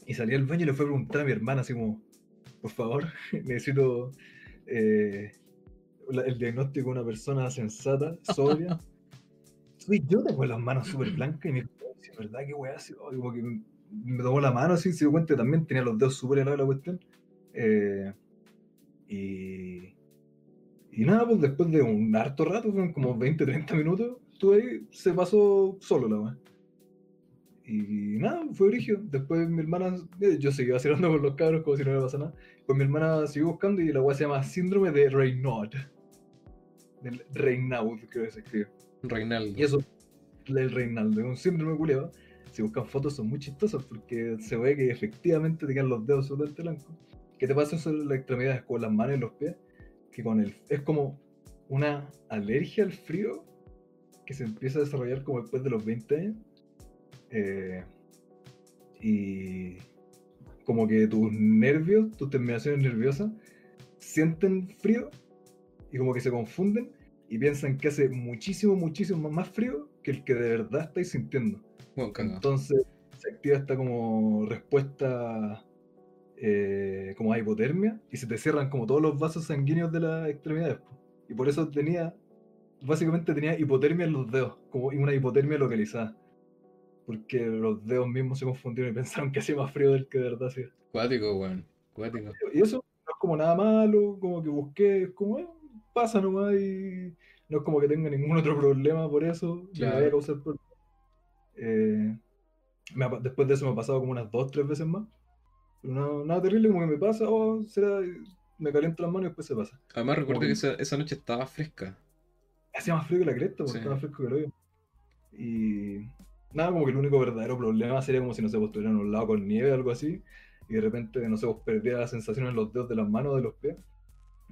Y salí al baño y le fui a preguntar a mi hermana, así como, por favor, <laughs> necesito eh, la- el diagnóstico de una persona sensata, sobria. <laughs> Soy yo tengo las manos súper blancas y me dijo, "Oh, sí, es verdad, qué weá, así, oh, como que me- tomó la mano así, se dio cuenta que también tenía los dedos súper helados la cuestión. Eh, y, y nada, pues después de un harto rato, fueron como 20, 30 minutos, estuve ahí, se pasó solo la weá. Y nada, fue origen. Después mi hermana, eh, yo seguía vacilando con los cabros como si no me pasara nada. Pues mi hermana siguió buscando y la weá se llama Síndrome de Raynaud. Del Raynaud, creo que se escribe. Reinaldo. Y eso, el Reinaldo, es un síndrome culiado. Si buscan fotos son muy chistosas porque se ve que efectivamente te quedan los dedos absolutamente blancos. ¿Qué te pasa sobre las extremidades con las manos y los pies? Que con el es como una alergia al frío que se empieza a desarrollar como después de los 20 años. Eh, y como que tus nervios, tus terminaciones nerviosas, sienten frío y como que se confunden y piensan que hace muchísimo, muchísimo más frío que el que de verdad estáis sintiendo. Bueno. Entonces se activa esta como respuesta eh, como a hipotermia y se te cierran como todos los vasos sanguíneos de las extremidades. po. Y por eso tenía, básicamente tenía hipotermia en los dedos, como una hipotermia localizada. Porque los dedos mismos se confundieron y <laughs> pensaron que hacía más frío del que de verdad hacía. Cuático, weón. Cuático. Y eso no es como nada malo, como que busqué, es como eh, pasa nomás y no es como que tenga ningún otro problema por eso, me vaya a causar problemas. Eh, me ha pa- después de eso me ha pasado como unas dos, tres veces más. Pero no- nada terrible, como que me pasa, oh, será, me caliento las manos y después se pasa. Además, recuerdo que que- esa, esa noche estaba fresca. Hacía más frío que la cresta, porque Sí. estaba fresco que el hoyo. Y nada, como que el único verdadero problema sería como si no se pues, estuviera en un lado con nieve o algo así, y de repente, no sé, pues, perdiera la sensación en los dedos de las manos o de los pies,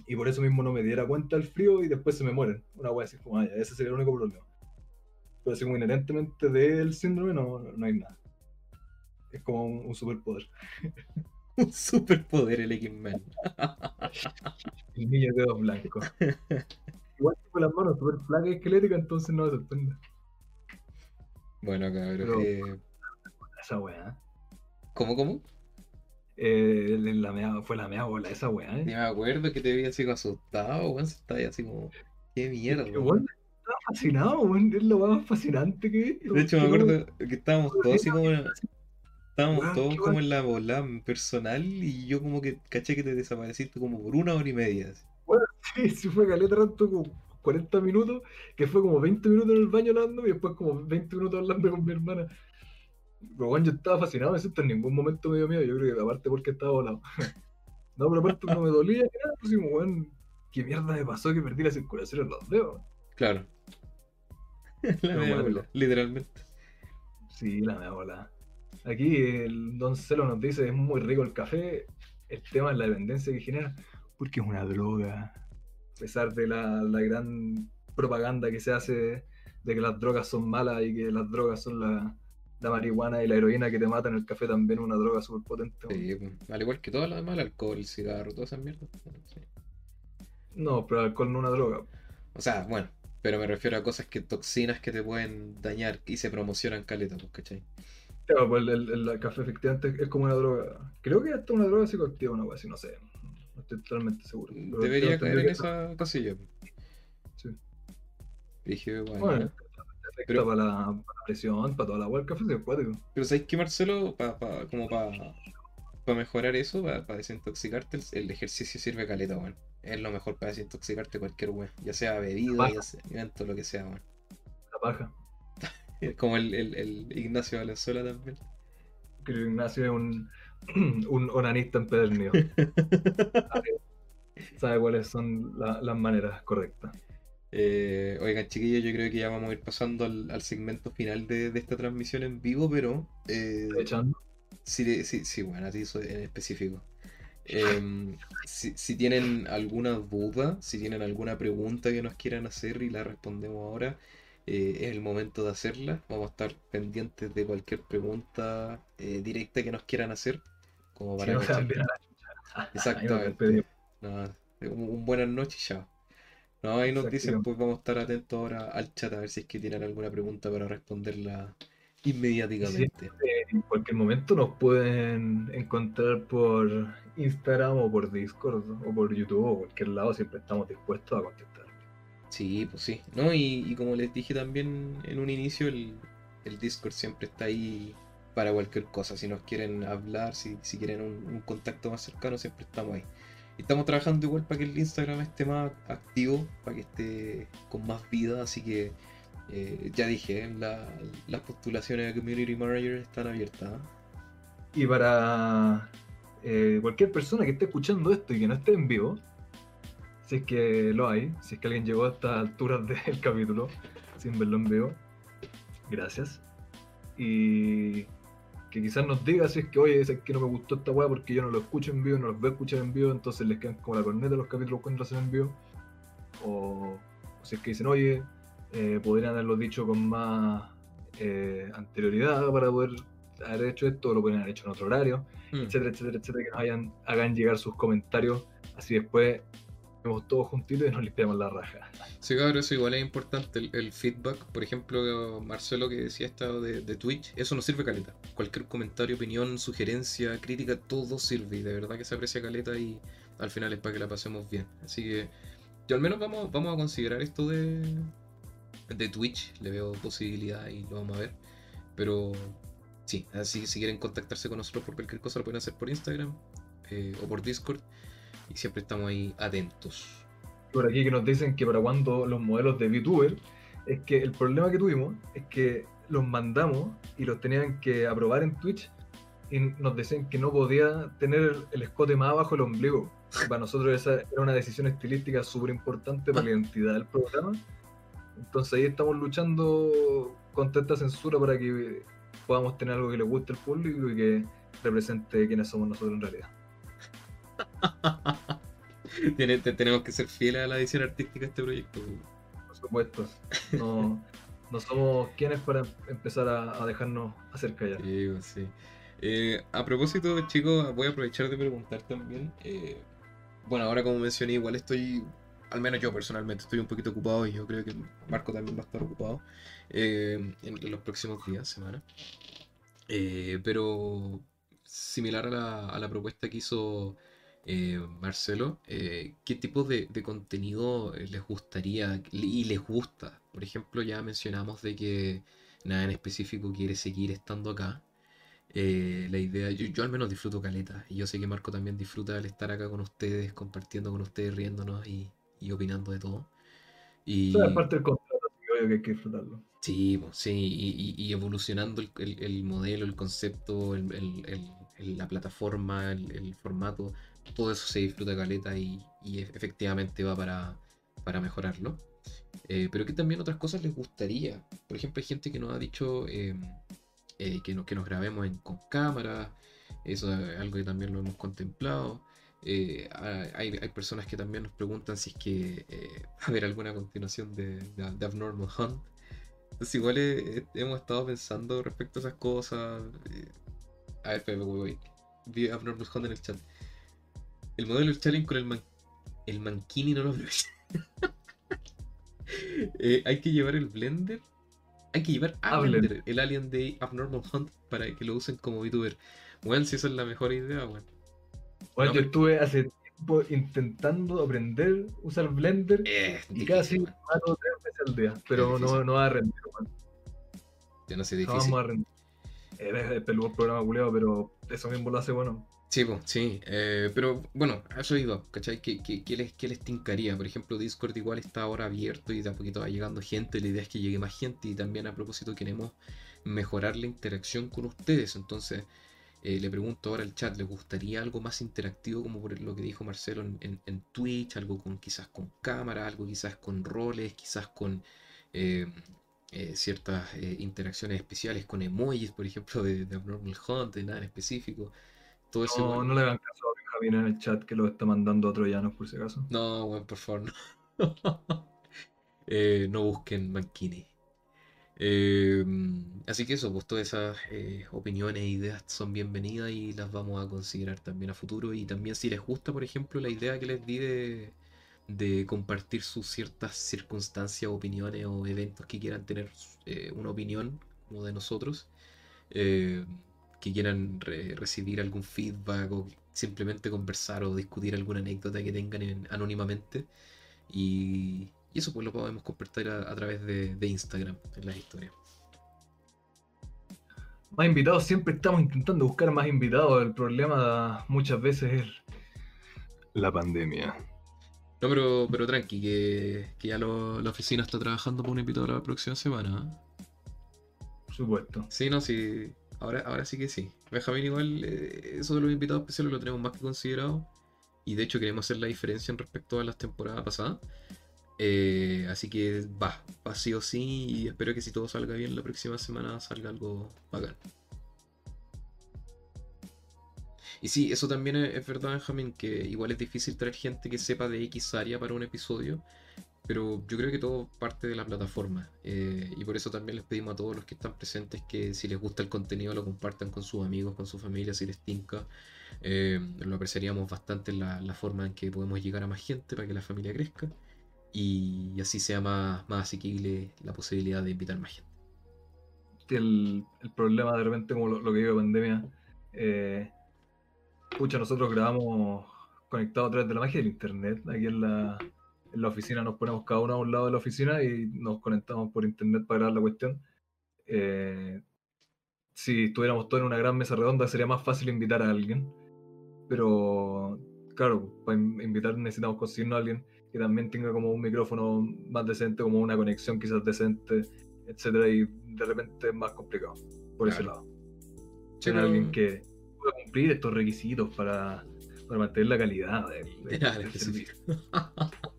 y por eso mismo no me diera cuenta del frío y después se me mueren. Una wea así, como, ah, ese sería el único problema. Pero así como inherentemente del síndrome no, no, hay nada. Es como un, un superpoder. <laughs> Un superpoder el X-Men. <laughs> El niño de dedos blancos. <laughs> Igual con las manos súper flacas y esqueléticas, entonces no me sorprende. Bueno, cabrón. Pero- eh, Esa wea. ¿Cómo, cómo? Eh, la mea- fue la mea bola esa Ni eh. me acuerdo que te vi así asustado, weón. Estaba así como. Qué mierda. Estaba fascinado, weón. Es lo más fascinante que he visto. De hecho, me acuerdo que estábamos todos así como. Estábamos todos como en la bola personal y yo como que caché que te desapareciste como por una hora y media. así. <laughs> Sí, sí fue caleta rato, como 40 minutos, que fue como 20 minutos en el baño hablando y después como 20 minutos hablando con mi hermana. Pero bueno, yo estaba fascinado, eso en ningún momento me dio miedo, yo creo que aparte porque estaba volado. <laughs> No, pero aparte no me dolía nada, pues weón, ¿qué mierda me pasó que perdí la circulación en los dedos? Claro. <laughs> la media bola, literalmente. Sí, la mea bola. Aquí el Don Celo nos dice, es muy rico el café, el tema es la dependencia que genera, porque es una droga. A pesar de la, la gran propaganda que se hace de que las drogas son malas y que las drogas son la, la marihuana y la heroína que te matan, el café también es una droga súper potente. Sí, pues, al igual que todo lo demás, el alcohol, el cigarro, todas esas mierdas. sí. No, pero el alcohol no es una droga. O sea, bueno, pero me refiero a cosas que toxinas que te pueden dañar y se promocionan caleta, pues, ¿cachai? Claro, pues el, el- el café efectivamente es como una droga. Creo que es una droga psicoactiva, una cosa así, no sé. No estoy totalmente seguro. Debería caer en que- esa casilla. Sí. Dije, bueno, Bueno, Pero, para, la, presión, para toda la web, café acuático. Pero ¿sabes qué, Marcelo? Pa, pa, como para para mejorar eso, para, desintoxicarte, el, ejercicio sirve caleta, weón. Es lo mejor para desintoxicarte cualquier weón. Ya sea bebida, ya sea evento, lo que sea, weón. La paja. <laughs> Como el, el, Ignacio Valenzuela también. Creo que Ignacio es un, <clears throat> un onanista empedernido. <laughs> sabe cuáles son las maneras correctas. Eh, oigan, chiquillos, yo creo que ya vamos a ir pasando al, segmento final de, esta transmisión en vivo, pero. Eh, echando? Sí, sí, sí, bueno, a ti en específico. Em, si, tienen alguna duda, si tienen alguna pregunta que nos quieran hacer y la respondemos ahora, eh, es el momento de hacerla. Vamos a estar pendientes de cualquier pregunta eh, directa que nos quieran hacer. Como para <laughs> Exactamente. un, buenas noches ya. No, ahí nos dicen, pues vamos a estar atentos ahora al chat a ver si es que tienen alguna pregunta para responderla inmediatamente. en cualquier momento nos pueden encontrar por Instagram o por Discord o por YouTube o cualquier lado, siempre estamos dispuestos a contestar. Sí, pues sí. ¿No? Y, como les dije también en un inicio, el, Discord siempre está ahí para cualquier cosa. Si nos quieren hablar, si, si quieren un, contacto más cercano, siempre estamos ahí. Y estamos trabajando igual para que el Instagram esté más activo, para que esté con más vida, así que eh, ya dije, las postulaciones de Community Manager están abiertas. Y para eh, cualquier persona que esté escuchando esto y que no esté en vivo, si es que lo hay, si es que alguien llegó a estas alturas <laughs> del capítulo sin verlo en vivo, gracias. Y que quizás nos diga si es que, oye, es que no me gustó esta weá porque yo no lo escucho en vivo, no los veo escuchar en vivo, entonces les quedan como la corneta los capítulos cuando hacen en vivo. O si es que dicen, oye, eh, podrían haberlo dicho con más eh, anterioridad para poder haber hecho esto, lo podrían haber hecho en otro horario, mm. etcétera, etcétera, etcétera, que nos hayan, hagan llegar sus comentarios, así después vemos todos juntitos y nos limpiamos la raja. Sí, cabrón, eso igual es importante, el, feedback, por ejemplo, Marcelo que decía esto de, de, Twitch, eso nos sirve caleta. Cualquier comentario, opinión, sugerencia, crítica, todo sirve y de verdad que se aprecia caleta y al final es para que la pasemos bien. Así que yo al menos vamos, vamos a considerar esto de, de Twitch, le veo posibilidad y lo vamos a ver. Pero sí, así si quieren contactarse con nosotros por cualquier cosa lo pueden hacer por Instagram eh, o por Discord y siempre estamos ahí atentos. Por aquí que nos dicen que para cuando los modelos de VTuber, es que el problema que tuvimos es que los mandamos y los tenían que aprobar en Twitch y nos decían que no podía tener el escote más abajo del ombligo. Para nosotros esa era una decisión estilística súper importante para la <laughs> identidad del programa entonces ahí estamos luchando contra esta censura para que podamos tener algo que le guste al público y que represente quiénes somos nosotros en realidad. <laughs> Tenemos que ser fieles a la edición artística de este proyecto. Por supuesto. No, somos quienes para empezar a, dejarnos hacer callar. Sí, pues sí. Eh, a propósito, chicos, voy a aprovechar de preguntar también. Eh, bueno, ahora como mencioné, igual estoy al menos yo personalmente estoy un poquito ocupado y yo creo que Marco también va a estar ocupado eh, en, los próximos días, semanas. Eh, pero similar a la, propuesta que hizo eh, Marcelo, ¿qué tipo de, contenido les gustaría y les gusta? Por ejemplo, ya mencionamos de que nada en específico quiere seguir estando acá. la idea, yo, yo, al menos disfruto caleta y yo sé que Marco también disfruta al estar acá con ustedes, compartiendo con ustedes, riéndonos y, y opinando de todo. Y... aparte del contrato, que hay que disfrutarlo. Sí, pues, sí, y, evolucionando el, modelo, el concepto, la plataforma, el, formato, todo eso se disfruta caleta y, efectivamente va para, para mejorarlo. Eh, pero que también otras cosas les gustaría. Por ejemplo, hay gente que nos ha dicho em, eh, que, que nos grabemos en, con cámara. Eso es algo que también lo hemos contemplado. Eh, hay, personas que también nos preguntan si es que eh, va <laughs> a haber alguna continuación de, de, Abnormal Hunt. Entonces igual eh, hemos estado pensando respecto a esas cosas. a ver, espera, voy, voy. Vi Abnormal Hunt en el chat. El modelo del challenge con el, man, el manquini no lo <laughs> eh, hay que llevar el blender. Hay que llevar a blender el alien de Abnormal Hunt para que lo usen como VTuber. Bueno, si esa es la mejor idea, bueno. Bueno, yo estuve hace tiempo intentando aprender a usar Blender y casi mato tres veces al día, pero no, no va a rendir, no sé, difícil. vamos a rendir. Es peludo el programa culiado, pero eso mismo lo hace bueno. Sí, sí. eh, pero bueno, eso iba, ¿cachai? ¿Qué, qué, qué les, qué les tincaría? Por ejemplo, Discord igual está ahora abierto y de a poquito va llegando gente. La idea es que llegue más gente y también a propósito queremos mejorar la interacción con ustedes. Entonces, eh, le pregunto ahora al chat, ¿les gustaría algo más interactivo como por lo que dijo Marcelo en, en- en Twitch? Algo con quizás con cámara, algo quizás con roles, quizás con eh, eh, ciertas interacciones especiales con emojis, por ejemplo, de, de Abnormal Hunt, de nada en específico. Todo No, no le hagan caso a Benjamín en el chat que lo está mandando a troyanos por si acaso. No, weón, por favor, no. <laughs> No busquen Mankini. Eh, así que eso, pues todas esas eh, opiniones e ideas son bienvenidas y las vamos a considerar también a futuro. Y también si les gusta, por ejemplo, la idea que les di de, compartir sus ciertas circunstancias, opiniones o eventos que quieran tener eh, una opinión como de nosotros, que quieran re- recibir algún feedback o simplemente conversar o discutir alguna anécdota que tengan en- anónimamente. Y, y eso pues lo podemos compartir a, a través de, de Instagram en las historias. Más invitados, siempre estamos intentando buscar más invitados. El problema muchas veces es la pandemia. No, pero, pero tranqui, que, que ya lo- la oficina está trabajando por un invitado la próxima semana. ¿eh? Por supuesto. Sí, no, sí. Ahora, ahora sí que sí. Benjamín igual, eh, eso de los invitados especiales lo tenemos más que considerado. Y de hecho queremos hacer la diferencia en respecto a las temporadas pasadas. Eh, así que va, va sí o sí. Y espero que si todo salga bien la próxima semana salga algo bacán. Y sí, eso también es, verdad, Benjamín, que igual es difícil traer gente que sepa de X área para un episodio. Pero yo creo que todo parte de la plataforma. eh, y por eso también les pedimos a todos los que están presentes que si les gusta el contenido lo compartan con sus amigos, con su familia, si les tinca. Eh, lo apreciaríamos bastante la forma en que podemos llegar a más gente para que la familia crezca. Y así sea más, más asequible la posibilidad de invitar más gente. El, el problema de repente, como lo, lo que de pandemia, eh, pucha, nosotros grabamos conectados a través de la magia del internet. Aquí en la, en la oficina nos ponemos cada uno a un lado de la oficina y nos conectamos por internet para grabar la cuestión. Eh, si estuviéramos todos en una gran mesa redonda sería más fácil invitar a alguien. Pero, claro, para in- invitar necesitamos conseguirnos a alguien que también tenga como un micrófono más decente, como una conexión quizás decente, etcétera, y de repente es más complicado por ese Claro. lado. Sí, Tener pero- alguien que pueda cumplir estos requisitos para, para mantener la calidad del, de del- <laughs> del servicio. <laughs>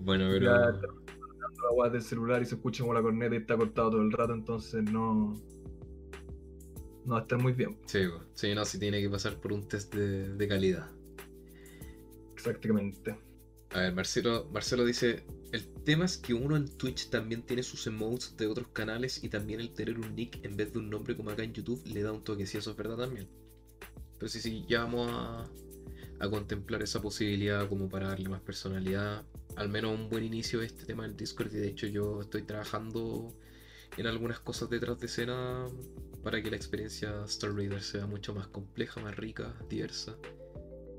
bueno, Ya pero. está sonando la del celular y se escucha como la corneta y está cortado todo el rato, entonces no, no va a estar muy bien. Sí, sí, no, sí tiene que pasar por un test de, de calidad. Exactamente. A ver, Marcelo, Marcelo dice, el tema es que uno en Twitch también tiene sus emotes de otros canales y también el tener un nick en vez de un nombre como acá en YouTube le da un toque, si eso es verdad también. Pero sí, sí, ya vamos a, a contemplar esa posibilidad como para darle más personalidad, al menos un buen inicio a este tema del Discord y de hecho yo estoy trabajando en algunas cosas detrás de escena para que la experiencia Star Raider sea mucho más compleja, más rica, diversa.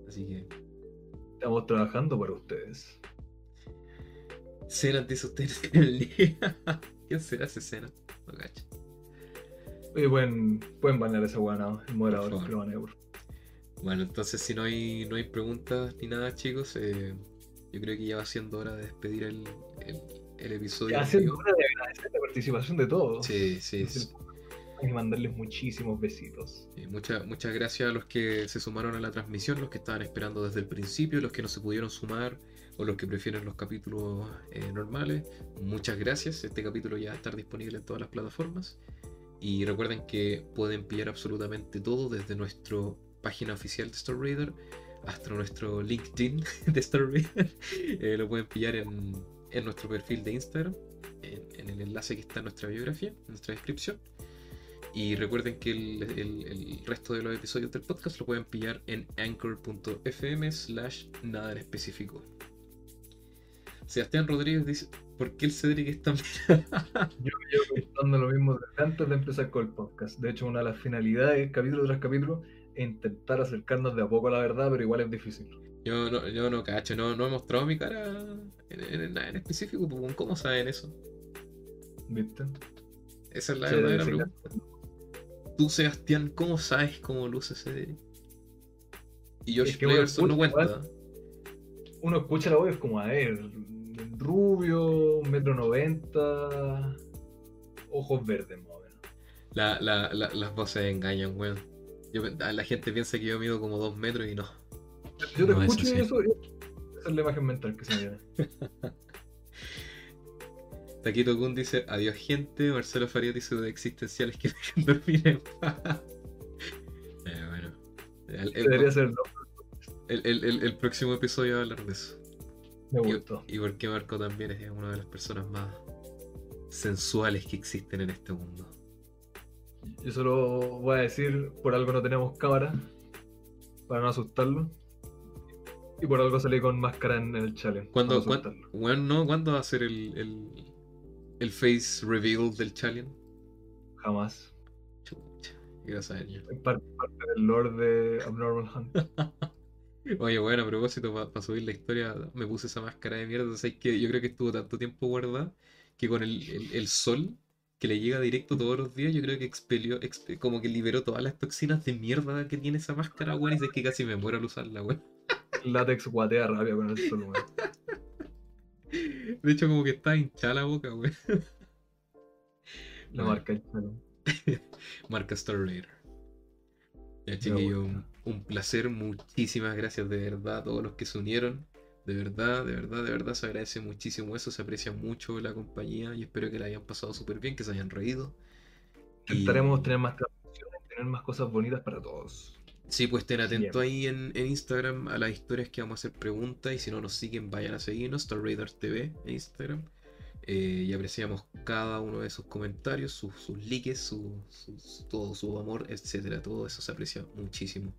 Así que Estamos trabajando para ustedes. Cena dice usted en el día. <laughs> ¿Quién será ese Cena? No cacho. Oye, pueden, pueden banear esa guana, el moderador, que lo por. Bueno, entonces si no hay, no hay preguntas ni nada, chicos, eh, yo creo que ya va siendo hora de despedir el, el, el episodio. Ya, vivo. hora de agradecer la participación de todos. Sí, sí. Entonces, Y mandarles muchísimos besitos. muchas, muchas gracias a los que se sumaron a la transmisión, los que estaban esperando desde el principio, los que no se pudieron sumar o los que prefieren los capítulos eh, normales. Muchas gracias. Este capítulo ya va a estar disponible en todas las plataformas. Y recuerden que pueden pillar absolutamente todo desde nuestra página oficial de Star Raider hasta nuestro LinkedIn <laughs> de Star Raider. Eh, lo pueden pillar en, en nuestro perfil de Instagram, en, en el enlace que está en nuestra biografía, en nuestra descripción. Y recuerden que el, el- el resto de los episodios del podcast lo pueden pillar en anchor.fm slash nada en específico. Sebastián Rodríguez dice, ¿por qué el Cedric está <laughs> Yo llevo pensando lo mismo desde antes de empezar con el podcast. De hecho, una de las finalidades, capítulo tras capítulo, es intentar acercarnos de a poco a la verdad, pero igual es difícil. Yo no, yo no cacho, no, no he mostrado mi cara en, en- en nada en específico, pues, ¿cómo saben eso? ¿Viste? Esa es la verdadera pregunta. Tú, Sebastián, ¿cómo sabes cómo luce ese? Y Josh Es que uno Cleverson no cuenta. Uno escucha la voz y es como, a ver, rubio, metro noventa, ojos verdes más o menos. La, la, la- las voces engañan, weón. Yo, la gente piensa que yo mido como dos metros y no. Yo te No, escucho y eso, esa es la imagen mental que se me viene. <laughs> Taquito Kun dice, adiós gente. Marcelo Faría dice de existenciales que dejen dormir en paz. <laughs> Eh, bueno. El, el- Debería ser, el- el- el- próximo episodio va a hablar de eso. Me gustó. Y, porque Marco también es una de las personas más sensuales que existen en este mundo. Yo solo voy a decir, por algo no tenemos cámara, para no asustarlo. Y por algo salí con máscara en el challenge. ¿Cuándo, no no, ¿cuándo va a ser el, el, el face reveal del challenge? Jamás. Chucha, saber yo. Es parte, parte del lore de Abnormal Hunt. <laughs> Oye, bueno, a propósito, para subir la historia, me puse esa máscara de mierda. ¿sabes que Yo creo que estuvo tanto tiempo guardada que con el, el- el sol que le llega directo todos los días, yo creo que expelió, exp- como que liberó todas las toxinas de mierda que tiene esa máscara, weón. Y es que casi me muero al usarla, weón. Látex guatea rápido con el sol, weón. <laughs> De hecho, como que está hinchada la boca, weón. La Bueno. marca el challenge. <laughs> Marca Star Raider. Ya, chiquillo, un, un placer. Muchísimas gracias de verdad a todos los que se unieron. De verdad, de verdad, de verdad se agradece muchísimo eso. Se aprecia mucho la compañía y espero que la hayan pasado súper bien, que se hayan reído. Y- Intentaremos tener más transmisiones, tener más cosas bonitas para todos. Sí, pues estén atentos ahí en, en Instagram a las historias que vamos a hacer preguntas y si no nos siguen vayan a seguirnos, Star TV en Instagram. Eh, y apreciamos cada uno de sus comentarios, sus, sus likes, su, todo su amor, etcétera. Todo eso se aprecia muchísimo.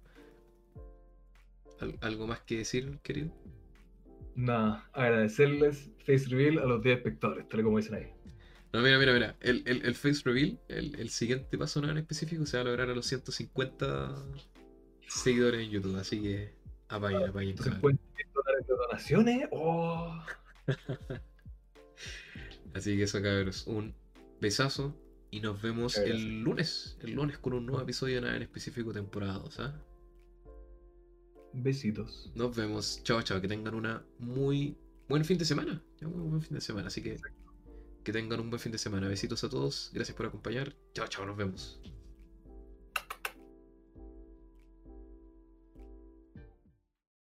¿Al- ¿Algo más que decir, querido? Nada, agradecerles Face Reveal a los 10 espectadores, tal y como dicen ahí. No, mira, mira, mira. El, el, el face reveal, el, el siguiente paso no en específico, se va a lograr a los 150 seguidores en YouTube. Así que apaguen, apaguen. Pueden pedir dólares de donaciones. ¡Oh! Así que eso, cabros, un besazo y nos vemos gracias. el lunes. El lunes con un nuevo episodio nada en específico temporada 2. ¿ah? Besitos. Nos vemos. Chao, chao. Que tengan una muy buen fin de semana. Ya, muy buen fin de semana. Así que que tengan un buen fin de semana. Besitos a todos. Gracias por acompañar. Chao, chao. Nos vemos.